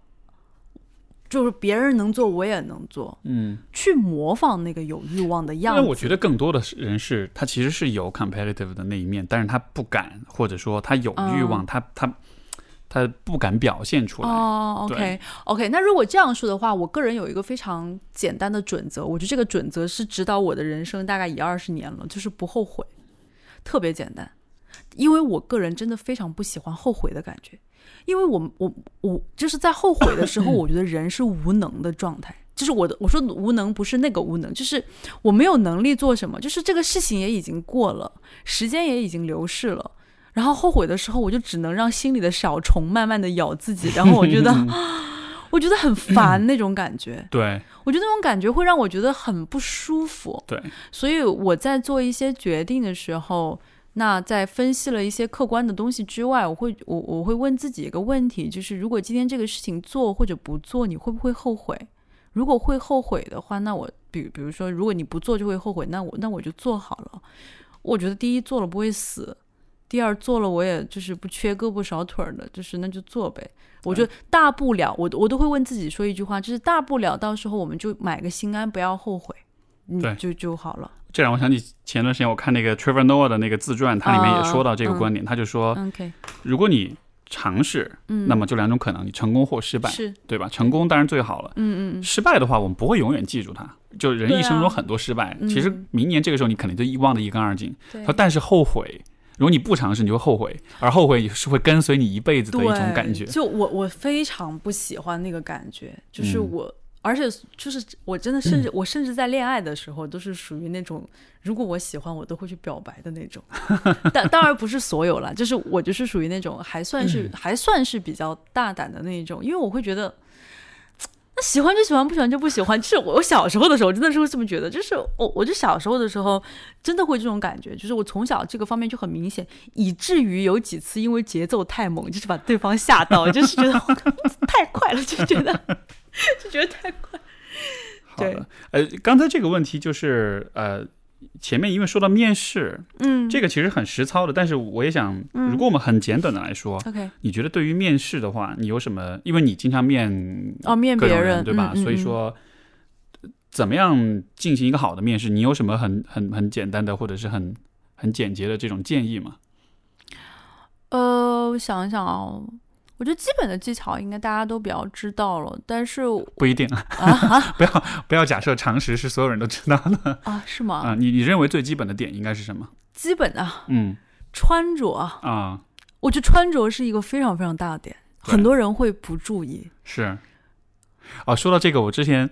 Speaker 1: 就是别人能做我也能做，
Speaker 2: 嗯，
Speaker 1: 去模仿那个有欲望的样子。
Speaker 2: 因为我觉得更多的是人是他其实是有 competitive 的那一面，但是他不敢，或者说他有欲望，
Speaker 1: 嗯
Speaker 2: 他他他不敢表现出来。
Speaker 1: 哦
Speaker 2: 对
Speaker 1: ，OK OK，那如果这样说的话，我个人有一个非常简单的准则，我觉得这个准则是指导我的人生大概一二十年了，就是不后悔，特别简单。因为我个人真的非常不喜欢后悔的感觉，因为我我我就是在后悔的时候，<laughs> 我觉得人是无能的状态。就是我的我说无能不是那个无能，就是我没有能力做什么，就是这个事情也已经过了，时间也已经流逝了。然后后悔的时候，我就只能让心里的小虫慢慢的咬自己，然后我觉得，我觉得很烦那种感觉，
Speaker 2: 对
Speaker 1: 我觉得那种感觉会让我觉得很不舒服。
Speaker 2: 对，
Speaker 1: 所以我在做一些决定的时候，那在分析了一些客观的东西之外，我会我我会问自己一个问题，就是如果今天这个事情做或者不做，你会不会后悔？如果会后悔的话，那我比比如说，如果你不做就会后悔，那我那我就做好了。我觉得第一做了不会死，第二做了我也就是不缺胳膊少腿儿的，就是那就做呗。我觉得大不了我我都会问自己说一句话，就是大不了到时候我们就买个心安，不要后悔，
Speaker 2: 对
Speaker 1: 嗯，就就好了。
Speaker 2: 这让我想起前段时间我看那个 Trevor Noah 的那个自传，它里面也说到这个
Speaker 1: 嗯
Speaker 2: 观点，他就说如果你尝试，
Speaker 1: 嗯，
Speaker 2: 那么就两种可能，你成功或失败，
Speaker 1: 是，
Speaker 2: 对吧？成功当然最好了。
Speaker 1: 嗯嗯
Speaker 2: 失败的话，我们不会永远记住它。就人一生中很多失败，
Speaker 1: 嗯
Speaker 2: 其实明年这个时候你肯定就一忘得一干二净。
Speaker 1: 对
Speaker 2: 说但是后悔，如果你不尝试，你就会后悔，而后悔是会跟随你一辈子的一种感觉。
Speaker 1: 就我我非常不喜欢那个感觉，就是
Speaker 2: 嗯
Speaker 1: 我，而且就是我真的甚至、我甚至在恋爱的时候都是属于那种，如果我喜欢我都会去表白的那种。<laughs> 但当然不是所有啦，就是我就是属于那种还算是、
Speaker 2: 嗯
Speaker 1: 还算是比较大胆的那一种，因为我会觉得。那喜欢就喜欢，不喜欢就不喜欢。就是我小时候的时候，真的是会这么觉得。就是我，我就小时候的时候，真的会这种感觉。就是我从小这个方面就很明显，以至于有几次因为节奏太猛，就是把对方吓到，就是觉得 <laughs> 太快了，就觉得 <laughs> 就觉得太快。
Speaker 2: 好的，呃，刚才这个问题就是呃，前面因为说到面试，
Speaker 1: 嗯，
Speaker 2: 这个其实很实操的，但是我也想，
Speaker 1: 嗯
Speaker 2: 如果我们很简短的来说
Speaker 1: ，OK
Speaker 2: 你觉得对于面试的话，你有什么？因为你经常面
Speaker 1: 哦，面别人
Speaker 2: 对吧？
Speaker 1: 嗯嗯嗯
Speaker 2: 所以说，怎么样进行一个好的面试？你有什么很很很简单的或者是很很简洁的这种建议吗？
Speaker 1: 呃，我想一想哦，我觉得基本的技巧应该大家都比较知道了，但是
Speaker 2: 不一定，<laughs>
Speaker 1: 啊
Speaker 2: 不要不要假设常识是所有人都知道的
Speaker 1: 啊是吗？
Speaker 2: 啊。你你认为最基本的点应该是什么？
Speaker 1: 基本的
Speaker 2: 嗯
Speaker 1: 穿着，
Speaker 2: 啊，
Speaker 1: 我觉得穿着是一个非常非常大的点，很多人会不注意。
Speaker 2: 是。啊，说到这个，我之前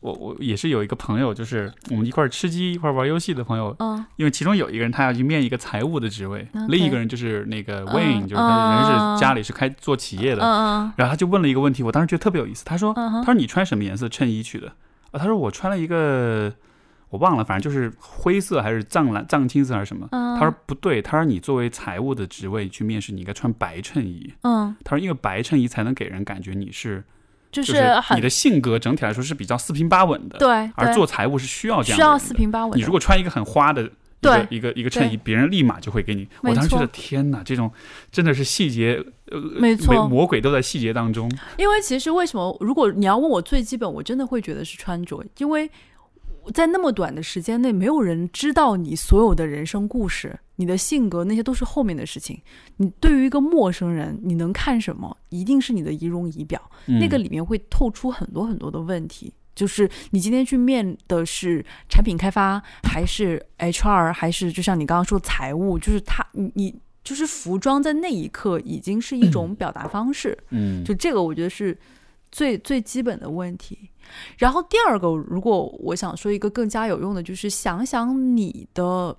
Speaker 2: 我我也是有一个朋友，就是我们一块儿吃鸡、一块儿玩游戏的朋友，
Speaker 1: 嗯
Speaker 2: 因为其中有一个人他要去面一个财务的职位另一个人就是那个
Speaker 1: 嗯
Speaker 2: Wayne，、就是他人
Speaker 1: 嗯
Speaker 2: 是家里是开做企业的，
Speaker 1: 嗯
Speaker 2: 然后他就问了一个问题，我当时觉得特别有意思。他说：“
Speaker 1: 嗯
Speaker 2: 他说你穿什么颜色衬衣去的？”啊，他说我穿了一个，我忘了，反正就是灰色还是藏蓝、藏青色还是什么。
Speaker 1: 嗯，
Speaker 2: 他说不对，他说你作为财务的职位去面试，你应该穿白衬衣。
Speaker 1: 嗯，
Speaker 2: 他说因为白衬衣才能给人感觉你是，
Speaker 1: 就
Speaker 2: 就是
Speaker 1: 很
Speaker 2: 你的性格整体来说是比较四平八稳的。
Speaker 1: 对，
Speaker 2: 而做财务是需要这样
Speaker 1: 需要四平八稳的。
Speaker 2: 你如果穿一个很花的。一
Speaker 1: 对
Speaker 2: 个一个一个衬衣，别人立马就会给你。我当时觉得天哪，这种真的是细节，呃，
Speaker 1: 没错
Speaker 2: 魔鬼都在细节当中。
Speaker 1: 因为其实为什么，如果你要问我最基本，我真的会觉得是穿着，因为在那么短的时间内，没有人知道你所有的人生故事、你的性格，那些都是后面的事情。你对于一个陌生人，你能看什么？一定是你的仪容仪表，那个
Speaker 2: 嗯
Speaker 1: 里面会透出很多很多的问题。就是你今天去面的是产品开发，还是 HR，还是就像你刚刚说的财务，就是他你你就是服装在那一刻已经是一种表达方式。
Speaker 2: 嗯，
Speaker 1: 就这个，我觉得是最最基本的问题。然后第二个，如果我想说一个更加有用的，就是想想你的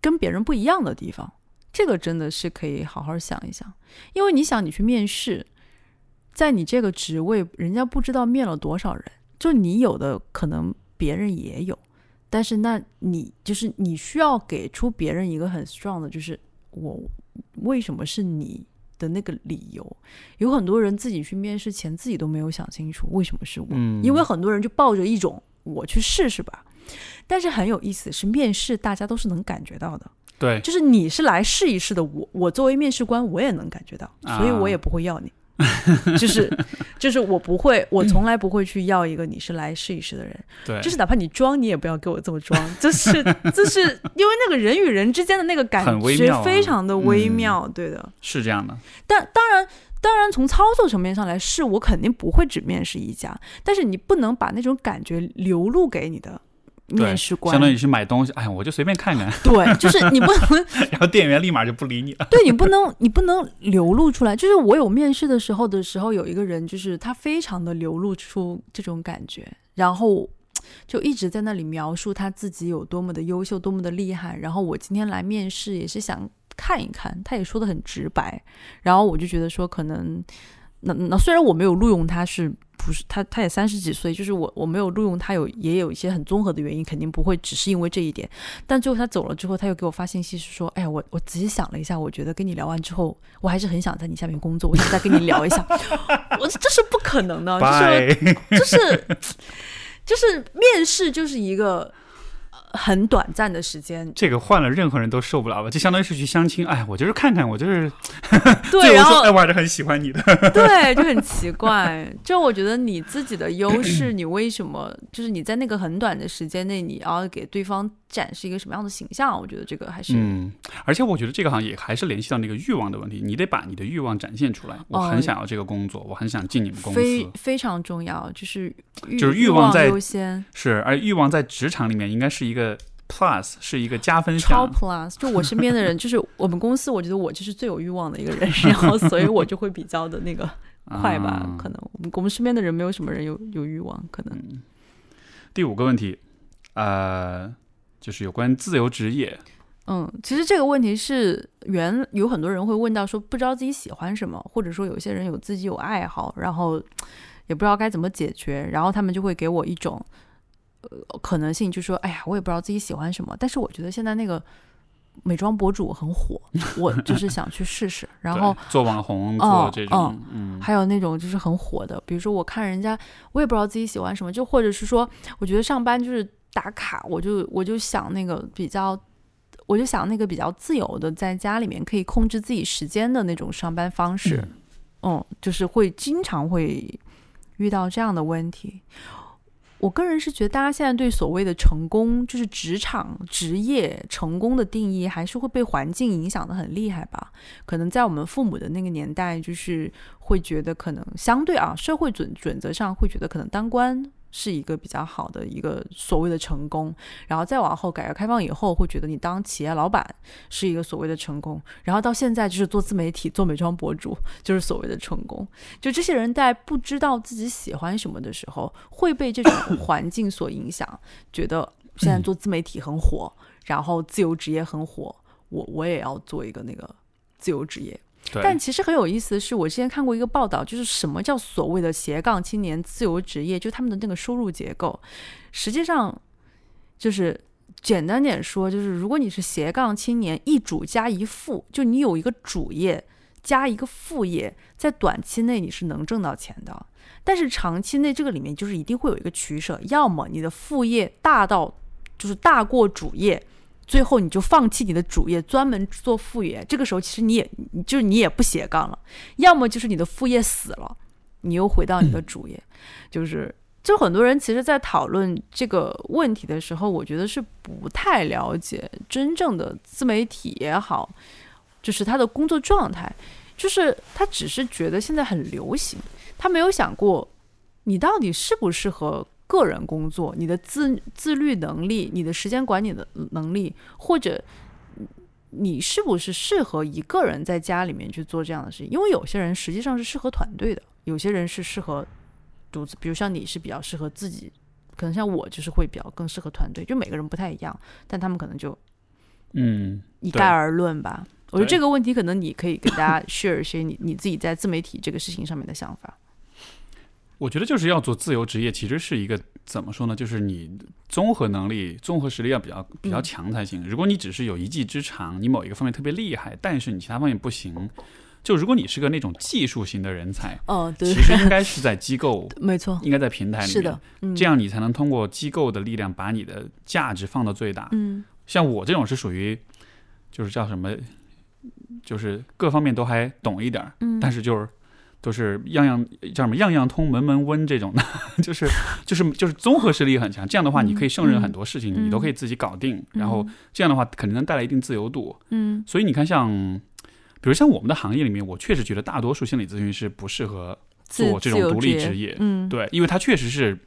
Speaker 1: 跟别人不一样的地方，这个真的是可以好好想一想。因为你想，你去面试，在你这个职位，人家不知道面了多少人，就你有的可能别人也有，但是那你就是你需要给出别人一个很 strong 的，就是我为什么是你的那个理由。有很多人自己去面试前自己都没有想清楚为什么是我，
Speaker 2: 嗯
Speaker 1: 因为很多人就抱着一种我去试试吧。但是很有意思，是面试大家都是能感觉到的，
Speaker 2: 对，
Speaker 1: 就是你是来试一试的，我我作为面试官我也能感觉到，所以我也不会要你。<laughs> 就是就是我不会，我从来不会去要一个你是来试一试的人，
Speaker 2: 对，
Speaker 1: 就是哪怕你装，你也不要给我这么装，就是就是因为那个人与人之间的那个感觉非常的微
Speaker 2: 嗯。
Speaker 1: 妙，对的。
Speaker 2: 是这样的。
Speaker 1: 但当然，当然从操作层面上来试，我肯定不会只面试一家，但是你不能把那种感觉流露给你的
Speaker 2: 对
Speaker 1: 面试官。
Speaker 2: 相当于去买东西，哎呀，我就随便看看，<laughs>
Speaker 1: 对，就是你不能，<laughs>
Speaker 2: 然后店员立马就不理你了。
Speaker 1: 对你不能，<laughs> 你不能流露出来。就是我有面试的时候的时候，有一个人，就是他非常的流露出这种感觉，然后就一直在那里描述他自己有多么的优秀，多么的厉害。然后我今天来面试也是想看一看，他也说的很直白。然后我就觉得说，可能那那虽然我没有录用他是。不是他，他也三十几岁，就是我我没有录用他有也有一些很综合的原因，肯定不会只是因为这一点。但最后他走了之后，他又给我发信息是说：“哎呀，我我仔细想了一下，我觉得跟你聊完之后，我还是很想在你下面工作，我想再跟你聊一下。<laughs> ”我这是不可能的，就是，就是 <laughs> 就是面试就是一个呃很短暂的时间，
Speaker 2: 这个换了任何人都受不了吧？就相当于是去相亲，哎，我就是看看，我就是 <laughs>
Speaker 1: 对，然后
Speaker 2: 哎，我还是很喜欢你的。<laughs>
Speaker 1: 对，就很奇怪。就我觉得你自己的优势，你为什么就是你在那个很短的时间内，你要给对方展示一个什么样的形象？我觉得这个还是、
Speaker 2: 嗯，而且我觉得这个好像也还是联系到那个欲望的问题，你得把你的欲望展现出来。我很想要这个工作，我很想进你们公司，
Speaker 1: 非非常重要，就是欲
Speaker 2: 就是欲
Speaker 1: 欲
Speaker 2: 望在
Speaker 1: 优先。
Speaker 2: 是，而欲望在职场里面应该是一个 plus，是一个加分项超。
Speaker 1: plus，就我身边的人，就是我们公司，我觉得我就是最有欲望的一个人，然后所以我就会比较的那个 <laughs> 快吧，
Speaker 2: 啊
Speaker 1: 可能我们我们身边的人没有什么人有有欲望，可能
Speaker 2: 第五个问题，呃，就是有关自由职业。
Speaker 1: 嗯，其实这个问题是原有很多人会问到说不知道自己喜欢什么，或者说有些人有自己有爱好，然后也不知道该怎么解决，然后他们就会给我一种呃可能性，就说哎呀，我也不知道自己喜欢什么，但是我觉得现在那个美妆博主很火，我就 <laughs> 是想去试试，然后
Speaker 2: 做网红，
Speaker 1: 哦
Speaker 2: 做这种，嗯，
Speaker 1: 还有那种就是很火的，比如说我看人家，我也不知道自己喜欢什么，就或者是说，我觉得上班就是打卡，我就我就想那个比较，我就想那个比较自由的，在家里面可以控制自己时间的那种上班方式，嗯，就是会经常会遇到这样的问题。我个人是觉得，大家现在对所谓的成功，就是职场、职业成功的定义，还是会被环境影响的很厉害吧？可能在我们父母的那个年代，就是会觉得可能相对啊，社会准准则上会觉得可能当官。是一个比较好的一个所谓的成功，然后再往后改革开放以后，会觉得你当企业老板是一个所谓的成功，然后到现在就是做自媒体、做美妆博主就是所谓的成功。就这些人在不知道自己喜欢什么的时候，会被这种 <coughs> <coughs> 环境所影响，觉得现在做自媒体很火，然后自由职业很火，我我也要做一个那个自由职业。但其实很有意思的是，我之前看过一个报道，就是什么叫所谓的斜杠青年自由职业，就他们的那个收入结构，实际上就是简单点说，就是如果你是斜杠青年，一主加一副，就你有一个主业加一个副业，在短期内你是能挣到钱的，但是长期内这个里面就是一定会有一个取舍，要么你的副业大到就是大过主业。最后你就放弃你的主业，专门做副业。这个时候其实你也就是你也不斜杠了，要么就是你的副业死了，你又回到你的主业。就是就很多人其实，在讨论这个问题的时候，我觉得是不太了解真正的自媒体也好，就是他的工作状态，就是他只是觉得现在很流行，他没有想过你到底适不适合。个人工作，你的自自律能力，你的时间管理的能力，或者你是不是适合一个人在家里面去做这样的事情？因为有些人实际上是适合团队的，有些人是适合独自，比如像你是比较适合自己，可能像我就是会比较更适合团队，就每个人不太一样，但他们可能就
Speaker 2: 嗯
Speaker 1: 一概而论吧。我觉得这个问题可能你可以给大家 share 一些你你自己在自媒体这个事情上面的想法。
Speaker 2: 我觉得就是要做自由职业，其实是一个怎么说呢？就是你综合能力、综合实力要比较比较强才行。如果你只是有一技之长，你某一个方面特别厉害，但是你其他方面不行，就如果你是个那种技术型的人才，
Speaker 1: 哦，对，
Speaker 2: 其实应该是在机构，<laughs>
Speaker 1: 没错，
Speaker 2: 应该在平台里面，
Speaker 1: 是的，
Speaker 2: 这样你才能通过机构的力量把你的价值放到最大。
Speaker 1: 嗯，
Speaker 2: 像我这种是属于，就是叫什么，就是各方面都还懂一点，嗯，但是就是。都是样样叫什么样样通门门温这种的，<laughs> 就是就是就是综合实力很强。这样的话，你可以胜任很多事情，你都可以自己搞定。然后这样的话，肯定能带来一定自由度。
Speaker 1: 嗯，
Speaker 2: 所以你看，像比如像我们的行业里面，我确实觉得大多数心理咨询师不适合做这种独立职业。
Speaker 1: 嗯，
Speaker 2: 对，因为他确实是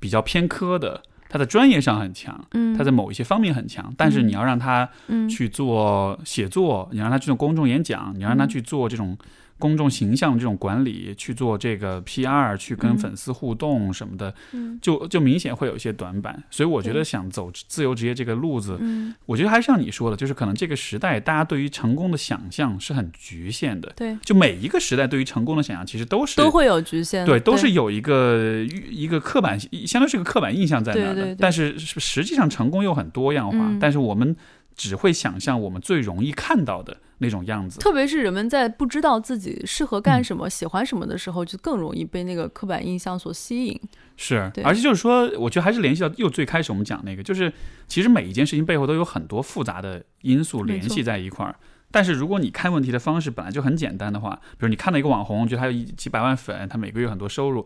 Speaker 2: 比较偏科的，他在专业上很强，
Speaker 1: 嗯，
Speaker 2: 他在某一些方面很强。但是你要让他去做写作，你让他去做公众演讲，你让他去做这种。公众形象这种管理去做这个 PR，去跟粉丝互动什么的，就就明显会有一些短板。所以我觉得想走自由职业这个路子，我觉得还是像你说的，就是可能这个时代大家对于成功的想象是很局限的。
Speaker 1: 对，
Speaker 2: 就每一个时代对于成功的想象其实都是
Speaker 1: 都会有局限，
Speaker 2: 对，都是有一个一个刻板，相当于是个刻板印象在那儿
Speaker 1: 的。
Speaker 2: 但是实际上成功又很多样化，但是我们只会想象我们最容易看到的。那种样子，
Speaker 1: 特别是人们在不知道自己适合干什么、喜欢什么的时候，就更容易被那个刻板印象所吸引。
Speaker 2: 是，而且就是说，我觉得还是联系到又最开始我们讲那个，就是其实每一件事情背后都有很多复杂的因素联系在一块儿。但是如果你看问题的方式本来就很简单的话，比如你看到一个网红，觉得他有一几百万粉，他每个月很多收入。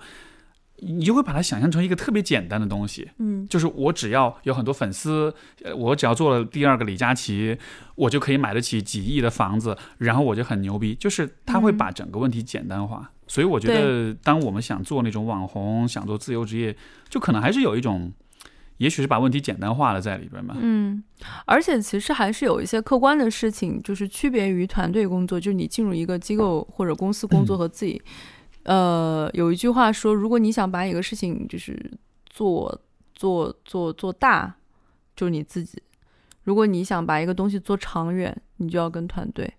Speaker 2: 你就会把它想象成一个特别简单的东西，
Speaker 1: 嗯，
Speaker 2: 就是我只要有很多粉丝，呃，我只要做了第二个李佳琦，我就可以买得起几亿的房子，然后我就很牛逼。就是他会把整个问题简单化，所以我觉得，当我们想做那种网红，想做自由职业，就可能还是有一种，也许是把问题简单化了在里边吧。
Speaker 1: 嗯，而且其实还是有一些客观的事情，就是区别于团队工作，就是你进入一个机构或者公司工作和自己。呃，有一句话说，如果你想把一个事情就是做做做做大，就是你自己；如果你想把一个东西做长远，你就要跟团队。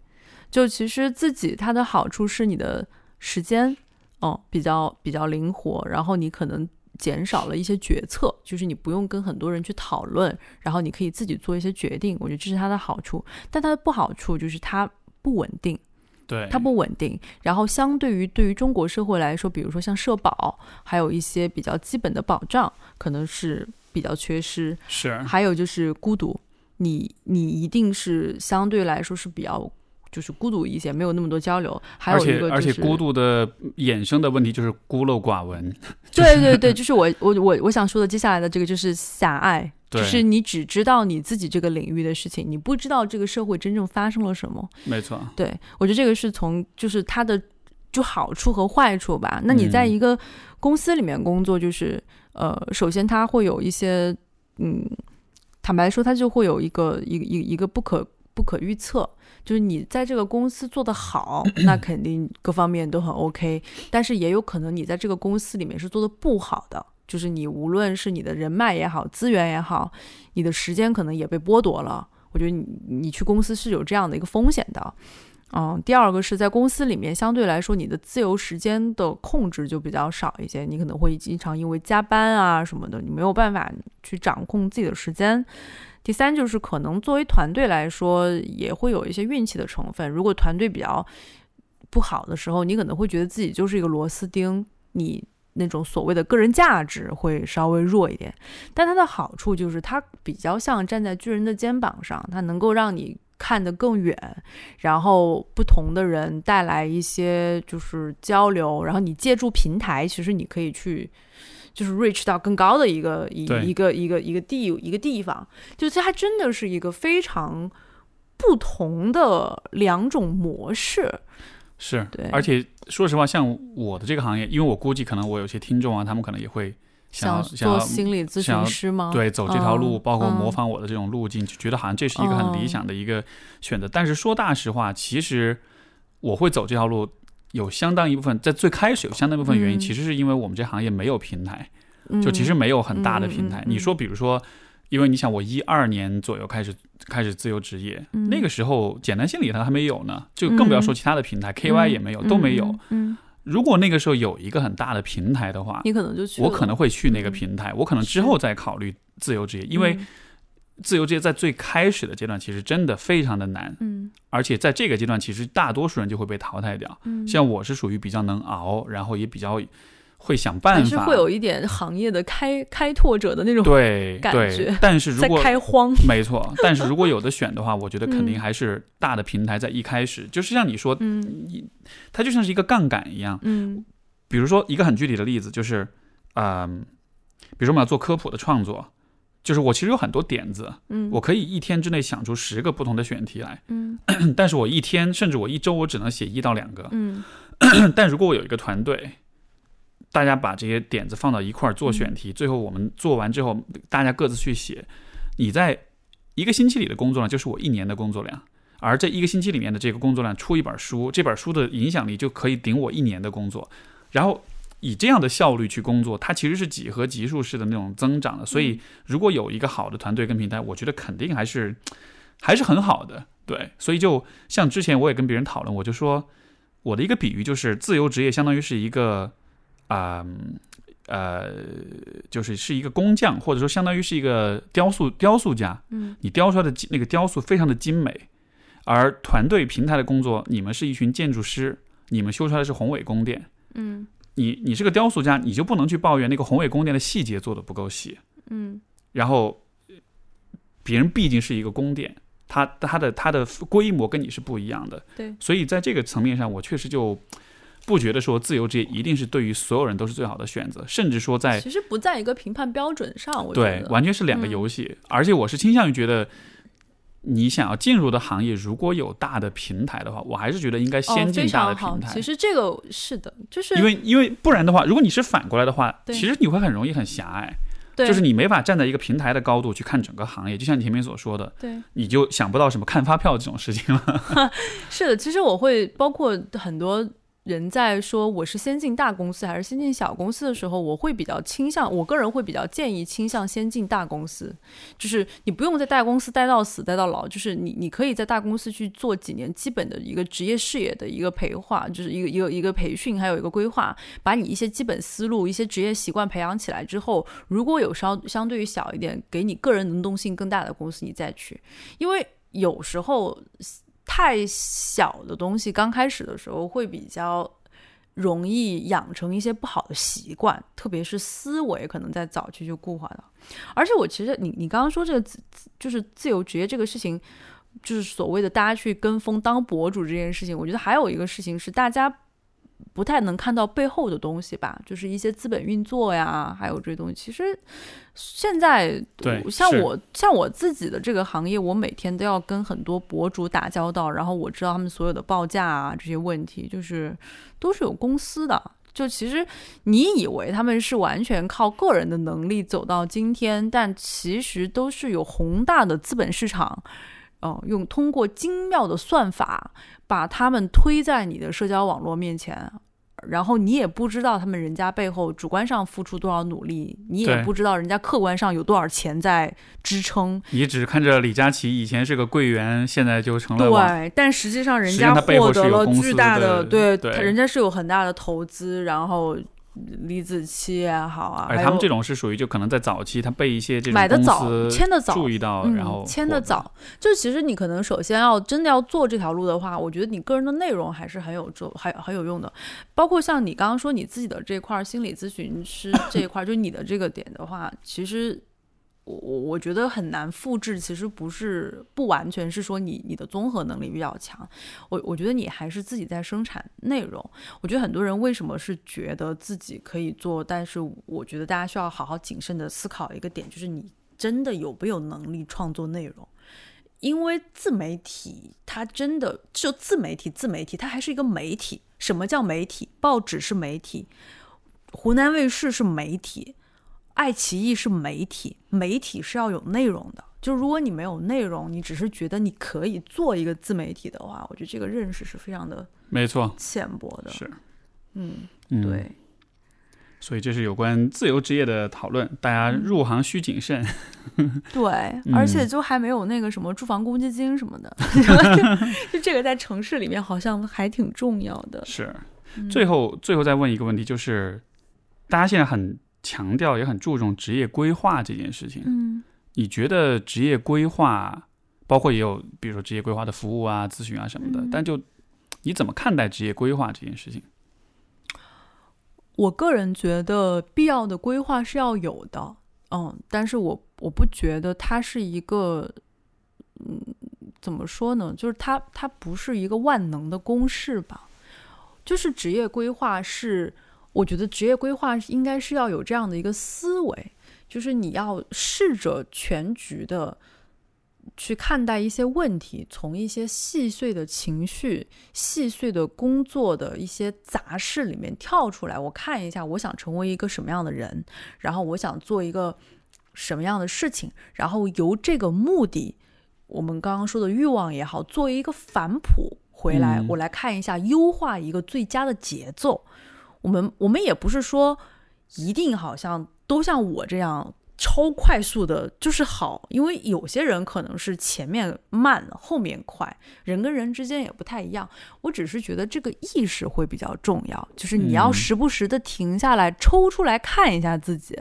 Speaker 1: 就其实自己它的好处是你的时间，哦，比较比较灵活，然后你可能减少了一些决策，就是你不用跟很多人去讨论，然后你可以自己做一些决定。我觉得这是它的好处，但它的不好处就是它不稳定。
Speaker 2: 对
Speaker 1: 它不稳定，然后相对于对于中国社会来说，比如说像社保，还有一些比较基本的保障，可能是比较缺失。
Speaker 2: 是，
Speaker 1: 还有就是孤独，你你一定是相对来说是比较就是孤独一些，没有那么多交流。还有
Speaker 2: 而且
Speaker 1: 一个、就是、
Speaker 2: 而且孤独的衍生的问题就是孤陋寡闻。<laughs>
Speaker 1: 对对对，就是我我我我想说的，接下来的这个就是狭隘，
Speaker 2: 对
Speaker 1: 就是你只知道你自己这个领域的事情，你不知道这个社会真正发生了什么。
Speaker 2: 没错，
Speaker 1: 对我觉得这个是从就是它的就好处和坏处吧。那你在
Speaker 2: 嗯
Speaker 1: 一个公司里面工作，就是、呃，首先它会有一些嗯，坦白说，它就会有一个一个一个一个不可不可预测。就是你在这个公司做得好，那肯定各方面都很 OK，但是也有可能你在这个公司里面是做的不好的，就是你无论是你的人脉也好，资源也好，你的时间可能也被剥夺了。我觉得你你去公司是有这样的一个风险的。嗯，第二个是在公司里面，相对来说你的自由时间的控制就比较少一些，你可能会经常因为加班啊什么的，你没有办法去掌控自己的时间。第三就是可能作为团队来说，也会有一些运气的成分。如果团队比较不好的时候，你可能会觉得自己就是一个螺丝钉，你那种所谓的个人价值会稍微弱一点。但它的好处就是它比较像站在巨人的肩膀上，它能够让你看得更远，然后不同的人带来一些就是交流，然后你借助平台，其实你可以去。就是 reach 到更高的一个一一个一个一个地一个地方，就是它真的是一个非常不同的两种模式。
Speaker 2: 是
Speaker 1: 对，
Speaker 2: 而且说实话，像我的这个行业，因为我估计可能我有些听众啊，他们可能也会想要想
Speaker 1: 做
Speaker 2: 要
Speaker 1: 心理咨询师吗？
Speaker 2: 对走这条路，
Speaker 1: 嗯
Speaker 2: 包括模
Speaker 1: 嗯
Speaker 2: 仿我的这种路径，就觉得好像这是一个很理
Speaker 1: 哦
Speaker 2: 想的一个选择。但是说大实话，其实我会走这条路，有相当一部分在最开始有相当一部分原因，
Speaker 1: 嗯
Speaker 2: 其实是因为我们这行业没有平台，
Speaker 1: 嗯
Speaker 2: 就其实没有很大的平台。你说，比如说。因为你想，我一二年左右开始开始自由职业，
Speaker 1: 嗯。
Speaker 2: 那个时候简单心理它还没有呢，就更不要说其他的平台、k y 也没有，
Speaker 1: 嗯。
Speaker 2: 都没有。
Speaker 1: 嗯，嗯。
Speaker 2: 如果那个时候有一个很大的平台的话，
Speaker 1: 你可能就去，
Speaker 2: 我可能会去那个
Speaker 1: 嗯
Speaker 2: 平台，我可能之后再考虑自由职业，因为
Speaker 1: 嗯。
Speaker 2: 自由职业在最开始的阶段其实真的非常的难，
Speaker 1: 嗯。
Speaker 2: 而且在这个阶段，其实大多数人就会被淘汰掉。
Speaker 1: 嗯，
Speaker 2: 像我是属于比较能熬，然后也比较会想办法，
Speaker 1: 还是会有一点行业的开开拓者的那种
Speaker 2: 对
Speaker 1: 感
Speaker 2: 对
Speaker 1: 觉。
Speaker 2: 但是如果
Speaker 1: 开荒，<laughs>
Speaker 2: 没错，但是如果有的选的话，我觉得肯定
Speaker 1: 嗯
Speaker 2: 还是大的平台在一开始，就是像你说，
Speaker 1: 嗯
Speaker 2: 它就像是一个杠杆一样。
Speaker 1: 嗯
Speaker 2: 比如说一个很具体的例子，就是，嗯、比如说我们要做科普的创作，就是我其实有很多点子，
Speaker 1: 嗯，
Speaker 2: 我可以一天之内想出十个不同的选题来，
Speaker 1: 嗯 <clears throat>
Speaker 2: 但是我一天甚至我一周我只能写一到两个。
Speaker 1: 嗯 <clears throat>
Speaker 2: 但如果我有一个团队，大家把这些点子放到一块儿做选
Speaker 1: 嗯
Speaker 2: 题，最后我们做完之后，大家各自去写，你在一个星期里的工作量就是我一年的工作量。而这一个星期里面的这个工作量出一本书，这本书的影响力就可以顶我一年的工作。然后以这样的效率去工作，它其实是几何级数式的那种增长的。所以如果有一个好的团队跟平台，我觉得肯定还是 <tsk> 还是很好的。对，所以就像之前我也跟别人讨论，我就说我的一个比喻就是自由职业相当于是一个啊。呃，就是是一个工匠，或者说相当于是一个雕塑雕塑家，
Speaker 1: 嗯
Speaker 2: 你雕出来的那个雕塑非常的精美，而团队平台的工作，你们是一群建筑师，你们修出来的是宏伟宫殿。
Speaker 1: 嗯
Speaker 2: 你你是个雕塑家，你就不能去抱怨那个宏伟宫殿的细节做的不够细。
Speaker 1: 嗯
Speaker 2: 然后，别人毕竟是一个宫殿，它它的它的规模跟你是不一样的。
Speaker 1: 对，
Speaker 2: 所以在这个层面上，我确实就不觉得说自由职业一定是对于所有人都是最好的选择，甚至说在
Speaker 1: 其实不在一个评判标准上，我觉
Speaker 2: 对，
Speaker 1: 得
Speaker 2: 完全是两个
Speaker 1: 嗯
Speaker 2: 游戏。而且我是倾向于觉得，你想要进入的行业，如果有大的平台的话，我还是觉得应该
Speaker 1: 哦
Speaker 2: 先进
Speaker 1: 非
Speaker 2: 大的平。台。
Speaker 1: 其实这个是的，就是
Speaker 2: 因为因为不然的话，如果你是反过来的话，其实你会很容易很狭隘，就是你没法站在一个平台的高度去看整个行业。就像你前面所说的，
Speaker 1: 对
Speaker 2: 你就想不到什么看发票这种事情了。<laughs>
Speaker 1: 是的，其实我会包括很多人在说我是先进大公司还是先进小公司的时候，我会比较倾向，我个人会比较建议倾向先进大公司，就是你不用在大公司待到死待到老，就是你你可以在大公司去做几年基本的一个职业视野的一个培化，就是一个一个一个培训，还有一个规划，把你一些基本思路、一些职业习惯培养起来之后，如果有稍相对于小一点，给你个人能动性更大的公司，你再去，因为有时候。太小的东西，刚开始的时候会比较容易养成一些不好的习惯，特别是思维可能在早期就固化了。而且我其实你你刚刚说这个自就是自由职业这个事情，就是所谓的大家去跟风当博主这件事情，我觉得还有一个事情是大家不太能看到背后的东西吧，就是一些资本运作呀，还有这些东西。其实现在
Speaker 2: 对
Speaker 1: 像我像我自己的这个行业，我每天都要跟很多博主打交道，然后我知道他们所有的报价啊这些问题，就是都是有公司的。就其实你以为他们是完全靠个人的能力走到今天，但其实都是有宏大的资本市场，哦、用通过精妙的算法把他们推在你的社交网络面前。然后你也不知道他们人家背后主观上付出多少努力，你也不知道人家客观上有多少钱在支撑。
Speaker 2: 你只看着李佳琦以前是个柜员，现在就成了
Speaker 1: 对，但实际上人家获得了巨大
Speaker 2: 的
Speaker 1: 对，人家是有很大的投资，然后李子柒也好啊，
Speaker 2: 哎他们这种是属于就可能在早期，他被一些这种
Speaker 1: 买的早签的早
Speaker 2: 注意到，
Speaker 1: 嗯
Speaker 2: 然后
Speaker 1: 签的，早，就其实你可能首先要真的要做这条路的话，我觉得你个人的内容还是很有做，还很有用的。包括像你刚刚说你自己的这块儿心理咨询师这一块儿，就你的这个点的话，其实我我我觉得很难复制。其实不是不完全是说你你的综合能力比较强，我我觉得你还是自己在生产内容。我觉得很多人为什么是觉得自己可以做，但是我觉得大家需要好好谨慎的思考一个点，就是你真的有没有能力创作内容。因为自媒体，它真的就自媒体，自媒体它还是一个媒体。什么叫媒体？报纸是媒体，湖南卫视是媒体，爱奇艺是媒体。媒体是要有内容的。就如果你没有内容，你只是觉得你可以做一个自媒体的话，我觉得这个认识是非常的
Speaker 2: 没错，
Speaker 1: 浅薄的。
Speaker 2: 是，
Speaker 1: 嗯，
Speaker 2: 嗯，
Speaker 1: 对，
Speaker 2: 所以这是有关自由职业的讨论，大家
Speaker 1: 嗯
Speaker 2: 入行需谨慎。
Speaker 1: 对，
Speaker 2: 嗯
Speaker 1: 而且就还没有那个什么住房公积金什么的，<laughs> 就这个在城市里面好像还挺重要的。
Speaker 2: 是，
Speaker 1: 嗯
Speaker 2: 最后最后再问一个问题，就是大家现在很强调，也很注重职业规划这件事情。
Speaker 1: 嗯
Speaker 2: 你觉得职业规划，包括也有比如说职业规划的服务啊、咨询啊什么的，
Speaker 1: 嗯
Speaker 2: 但就你怎么看待职业规划这件事情？
Speaker 1: 我个人觉得必要的规划是要有的，嗯，但是我我不觉得它是一个，嗯，怎么说呢？就是它它不是一个万能的公式吧？就是职业规划是，我觉得职业规划应该是要有这样的一个思维，就是你要试着全局的去看待一些问题，从一些细碎的情绪、细碎的工作的一些杂事里面跳出来，我看一下，我想成为一个什么样的人，然后我想做一个什么样的事情，然后由这个目的，我们刚刚说的欲望也好，作为一个反哺回来，
Speaker 2: 嗯
Speaker 1: 我来看一下，优化一个最佳的节奏。我们我们也不是说一定好像都像我这样超快速的，就是好，因为有些人可能是前面慢，后面快，人跟人之间也不太一样。我只是觉得这个意识会比较重要，就是你要
Speaker 2: 嗯
Speaker 1: 时不时的停下来，抽出来看一下自己。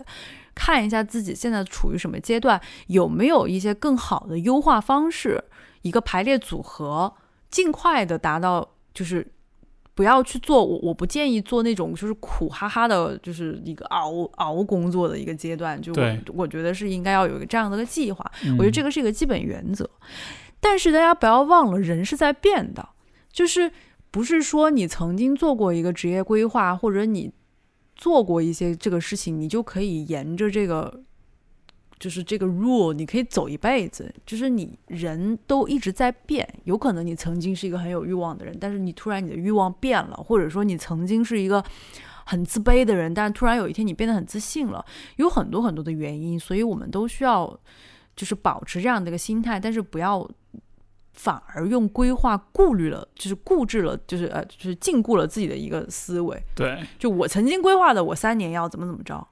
Speaker 1: 看一下自己现在处于什么阶段，有没有一些更好的优化方式，一个排列组合，尽快的达到，就是不要去做我我不建议做那种就是苦哈哈的，就是一个熬熬工作的一个阶段。就我我觉得是应该要有一个这样的一个计划，
Speaker 2: 我
Speaker 1: 我觉得这个是一个基本原则。但是大家不要忘了，人是在变的，就是不是说你曾经做过一个职业规划，或者你做过一些这个事情，你就可以沿着这个。就是这个 rule，你可以走一辈子。就是你人都一直在变，有可能你曾经是一个很有欲望的人，但是你突然你的欲望变了，或者说你曾经是一个很自卑的人，但突然有一天你变得很自信了，有很多很多的原因，所以我们都需要就是保持这样的一个心态，但是不要反而用规划顾虑了，就是固执了，就是呃，就是禁锢了自己的一个思维。
Speaker 2: 对，
Speaker 1: 就我曾经规划的，我三年要怎么怎么着，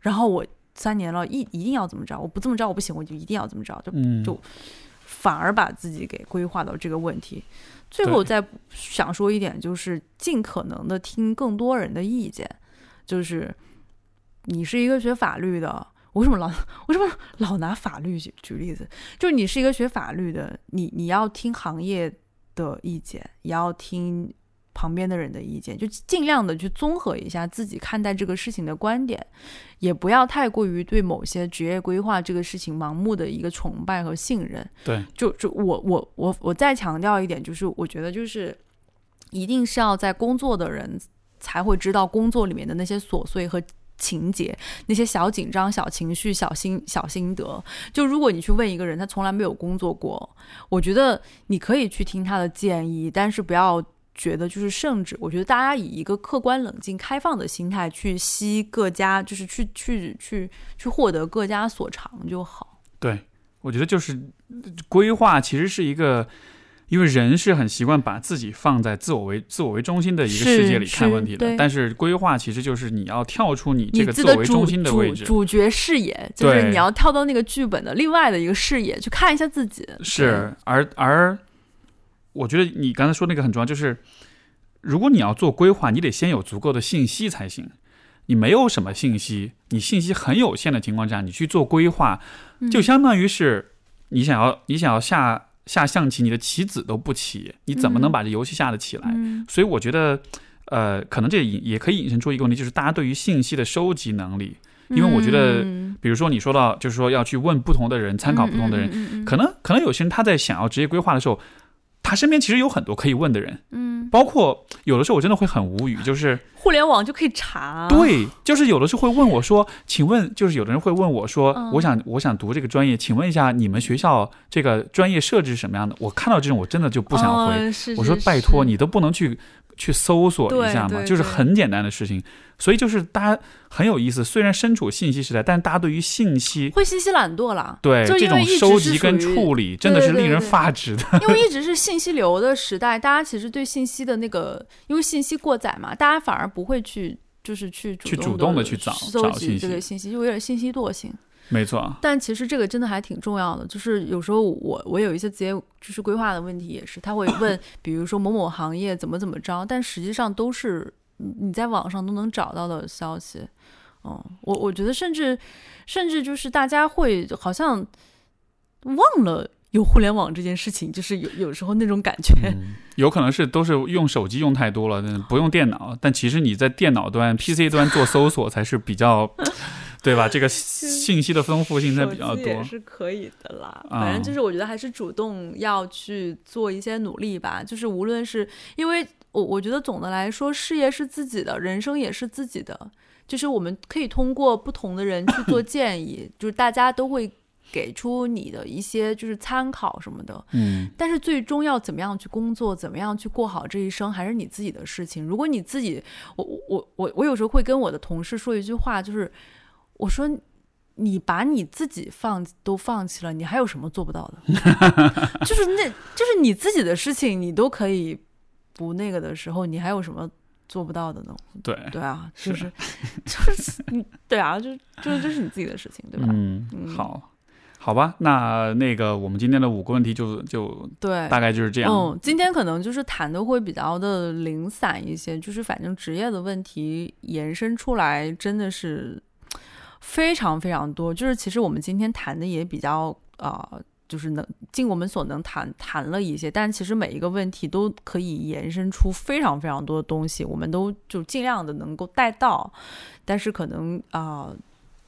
Speaker 1: 然后我三年了一一定要怎么着，我不这么着我不行，我就一定要怎么着，就
Speaker 2: 嗯，
Speaker 1: 就反而把自己给规划到这个问题。最后再想说一点，就是尽可能的听更多人的意见。就是你是一个学法律的，为什么老为什么老拿法律举举例子？就是你是一个学法律的，你你要听行业的意见，也要听旁边的人的意见，就尽量的去综合一下自己看待这个事情的观点，也不要太过于对某些职业规划这个事情盲目的一个崇拜和信任。
Speaker 2: 对，
Speaker 1: 就就我我我我再强调一点，就是我觉得就是一定是要在工作的人才会知道工作里面的那些琐碎和。情节那些小紧张、小情绪、小心、小心得，就如果你去问一个人，他从来没有工作过，我觉得你可以去听他的建议，但是不要觉得就是圣旨。我觉得大家以一个客观、冷静、开放的心态去吸各家，就是去去去去获得各家所长就好。
Speaker 2: 对，我觉得就是规划其实是一个。因为人是很习惯把自己放在自我为自我为中心的一个世界里看问题的，但是规划其实就是你要跳出你这个自我为中心
Speaker 1: 的
Speaker 2: 位置，
Speaker 1: 主角视野，就是你要跳到那个剧本的另外的一个视野去看一下自己。
Speaker 2: 是，而而我觉得你刚才说那个很重要，就是如果你要做规划，你得先有足够的信息才行。你没有什么信息，你信息很有限的情况下，你去做规划，就相当于是你想要你想要下。下象棋，你的棋子都不起，你怎么能把这游戏下得起来？所以我觉得，呃，可能这引也可以引申出一个问题，就是大家对于信息的收集能力。因为我觉得，比如说你说到，就是说要去问不同的人，参考不同的人，可能可能有些人他在想要职业规划的时候。他身边其实有很多可以问的人，
Speaker 1: 嗯，
Speaker 2: 包括有的时候我真的会很无语，就是
Speaker 1: 互联网就可以查，
Speaker 2: 对，就是有的时候会问我说，请问，就是有的人会问我说，我想我想读这个专业，请问一下你们学校这个专业设置是什么样的？我看到这种我真的就不想回，我说拜托你都不能去。去搜索一下嘛，就是很简单的事情，所以就是大家很有意思。虽然身处信息时代，但大家对于信息
Speaker 1: 会信息懒惰了。
Speaker 2: 对这种收集跟处理，真的是令人发指的。<laughs>
Speaker 1: 因为一直是信息流的时代，大家其实对信息的那个，因为信息过载嘛，大家反而不会去，就是去
Speaker 2: 去主动
Speaker 1: 的
Speaker 2: 去找
Speaker 1: 搜集这个
Speaker 2: 信
Speaker 1: 息，就有点信息惰性。
Speaker 2: 没错，
Speaker 1: 但其实这个真的还挺重要的。就是有时候我我有一些职业就是规划的问题，也是他会问，<laughs> 比如说某某行业怎么怎么着，但实际上都是你在网上都能找到的消息。嗯，我我觉得甚至甚至就是大家会好像忘了有互联网这件事情，就是有有时候那种感觉。
Speaker 2: 有可能是都是用手机用太多了，不用电脑。但其实你在电脑端、PC 端做搜索才是比较。对吧？这个信息的丰富性在比较多，也
Speaker 1: 是可以的啦。反正就是我觉得还是主动要去做一些努力吧。就是无论是因为我，我觉得总的来说，事业是自己的，人生也是自己的。就是我们可以通过不同的人去做 <coughs> 建议，就是大家都会给出你的一些就是参考什么的。
Speaker 2: 嗯。
Speaker 1: 但是最终要怎么样去工作，怎么样去过好这一生，还是你自己的事情。如果你自己，我我我我有时候会跟我的同事说一句话，就是。我说，你把你自己放都放弃了，你还有什么做不到的？<laughs> 就是那，就是你自己的事情，你都可以不那个的时候，你还有什么做不到的呢？
Speaker 2: 对 <laughs>
Speaker 1: 对啊，就是就是你对啊，就就是这是你自己的事情，对吧？
Speaker 2: 嗯，好，好吧，那那个我们今天的五个问题就就
Speaker 1: 对，
Speaker 2: 大概就是这样。
Speaker 1: 嗯，今天可能就是谈的会比较的零散一些，就是反正职业的问题延伸出来，真的是。非常非常多，就是其实我们今天谈的也比较啊，就是能尽我们所能谈谈了一些，但其实每一个问题都可以延伸出非常非常多的东西，我们都就尽量的能够带到，但是可能啊，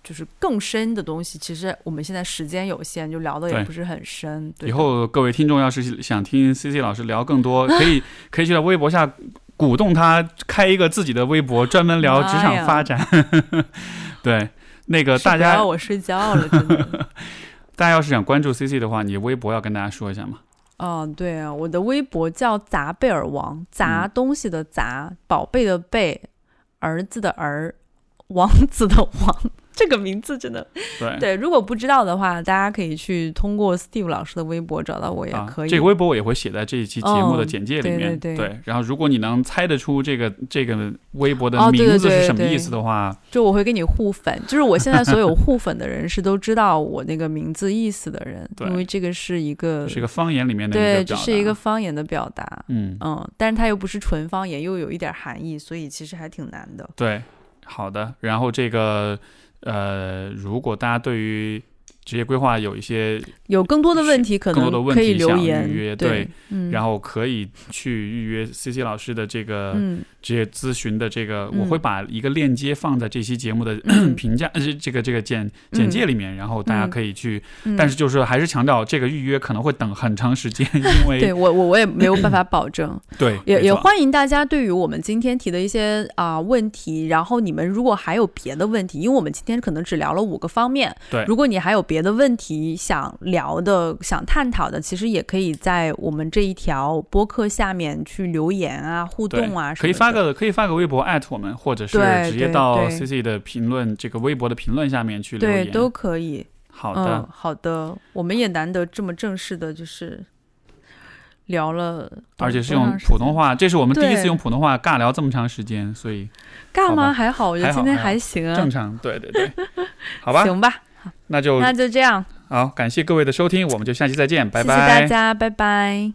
Speaker 1: 就是更深的东西，其实我们现在时间有限，就聊的也不是很深。
Speaker 2: 以后各位听众要是想听 C C 老师聊更多，可以 <laughs> 可以去在微博下鼓动他开一个自己的微博，专门聊职场发展。<laughs> 对。那个大家，
Speaker 1: 我睡觉了，真的。<laughs>
Speaker 2: 大家要是想关注 C C 的话，你微博要跟大家说一下吗？
Speaker 1: 哦，对啊，我的微博叫砸贝尔王，砸东西的砸，宝贝的贝，儿子的儿，王子的王。这个名字真的
Speaker 2: 对 <laughs>
Speaker 1: 对，如果不知道的话，大家可以去通过 Steve 老师的微博找到我，也可以。
Speaker 2: 这个微博我也会写在这一期节目的简介里面。
Speaker 1: 对
Speaker 2: 对。然后，如果你能猜得出这个这个微博的名字是什么意思的话，
Speaker 1: 就我会给你互粉。就是我现在所有互粉的人是都知道我那个名字意思的人，因为这个是一个
Speaker 2: 是一个方言里面的
Speaker 1: 对，这是一个方言的表达。
Speaker 2: 嗯
Speaker 1: 嗯，但是它又不是纯方言，又有一点含义，所以其实还挺难的。
Speaker 2: 对，好的。然后这个。呃，如果大家对于职业规划有一些
Speaker 1: 有更多的问题可
Speaker 2: 更多的问
Speaker 1: 能可以留言
Speaker 2: 预约，
Speaker 1: 对，嗯，
Speaker 2: 然后可以去预约 C C 老师的这个
Speaker 1: 嗯。
Speaker 2: 职业咨询的这个，
Speaker 1: 嗯。
Speaker 2: 我会把一个链接放在这期节目的
Speaker 1: 嗯。<clears throat>
Speaker 2: 评价呃这个这个简简介里面，然后大家可以去，
Speaker 1: 嗯。
Speaker 2: 但是就是还是强调这个预约可能会等很长时间，<laughs> 因为
Speaker 1: 对我我我也没有办法保证，<clears throat>
Speaker 2: 对
Speaker 1: 也也欢迎大家对于我们今天提的一些啊、问题，然后你们如果还有别的问题，因为我们今天可能只聊了五个方面，
Speaker 2: 对。
Speaker 1: 如果你还有别的问题想聊的、想探讨的，其实也可以在我们这一条播客下面去留言啊、互动啊
Speaker 2: 可以发个可以发个微博艾特我们，或者是直接到 C C 的评论这个微博的评论下面去留言，
Speaker 1: 对都可以。
Speaker 2: 好的。
Speaker 1: 嗯，好的，我们也难得这么正式的，就是聊了，
Speaker 2: 而且是用普通，话，这是我们第一次用普通话尬聊这么长时间，所以尬吗？
Speaker 1: 还好？我觉得今天
Speaker 2: 还
Speaker 1: 行啊，
Speaker 2: 正常。对对对，好吧，<laughs>
Speaker 1: 行吧，好，
Speaker 2: 那就
Speaker 1: 那就这样。
Speaker 2: 好，感谢各位的收听，我们就下期再见，拜拜！
Speaker 1: 谢谢大家，拜拜。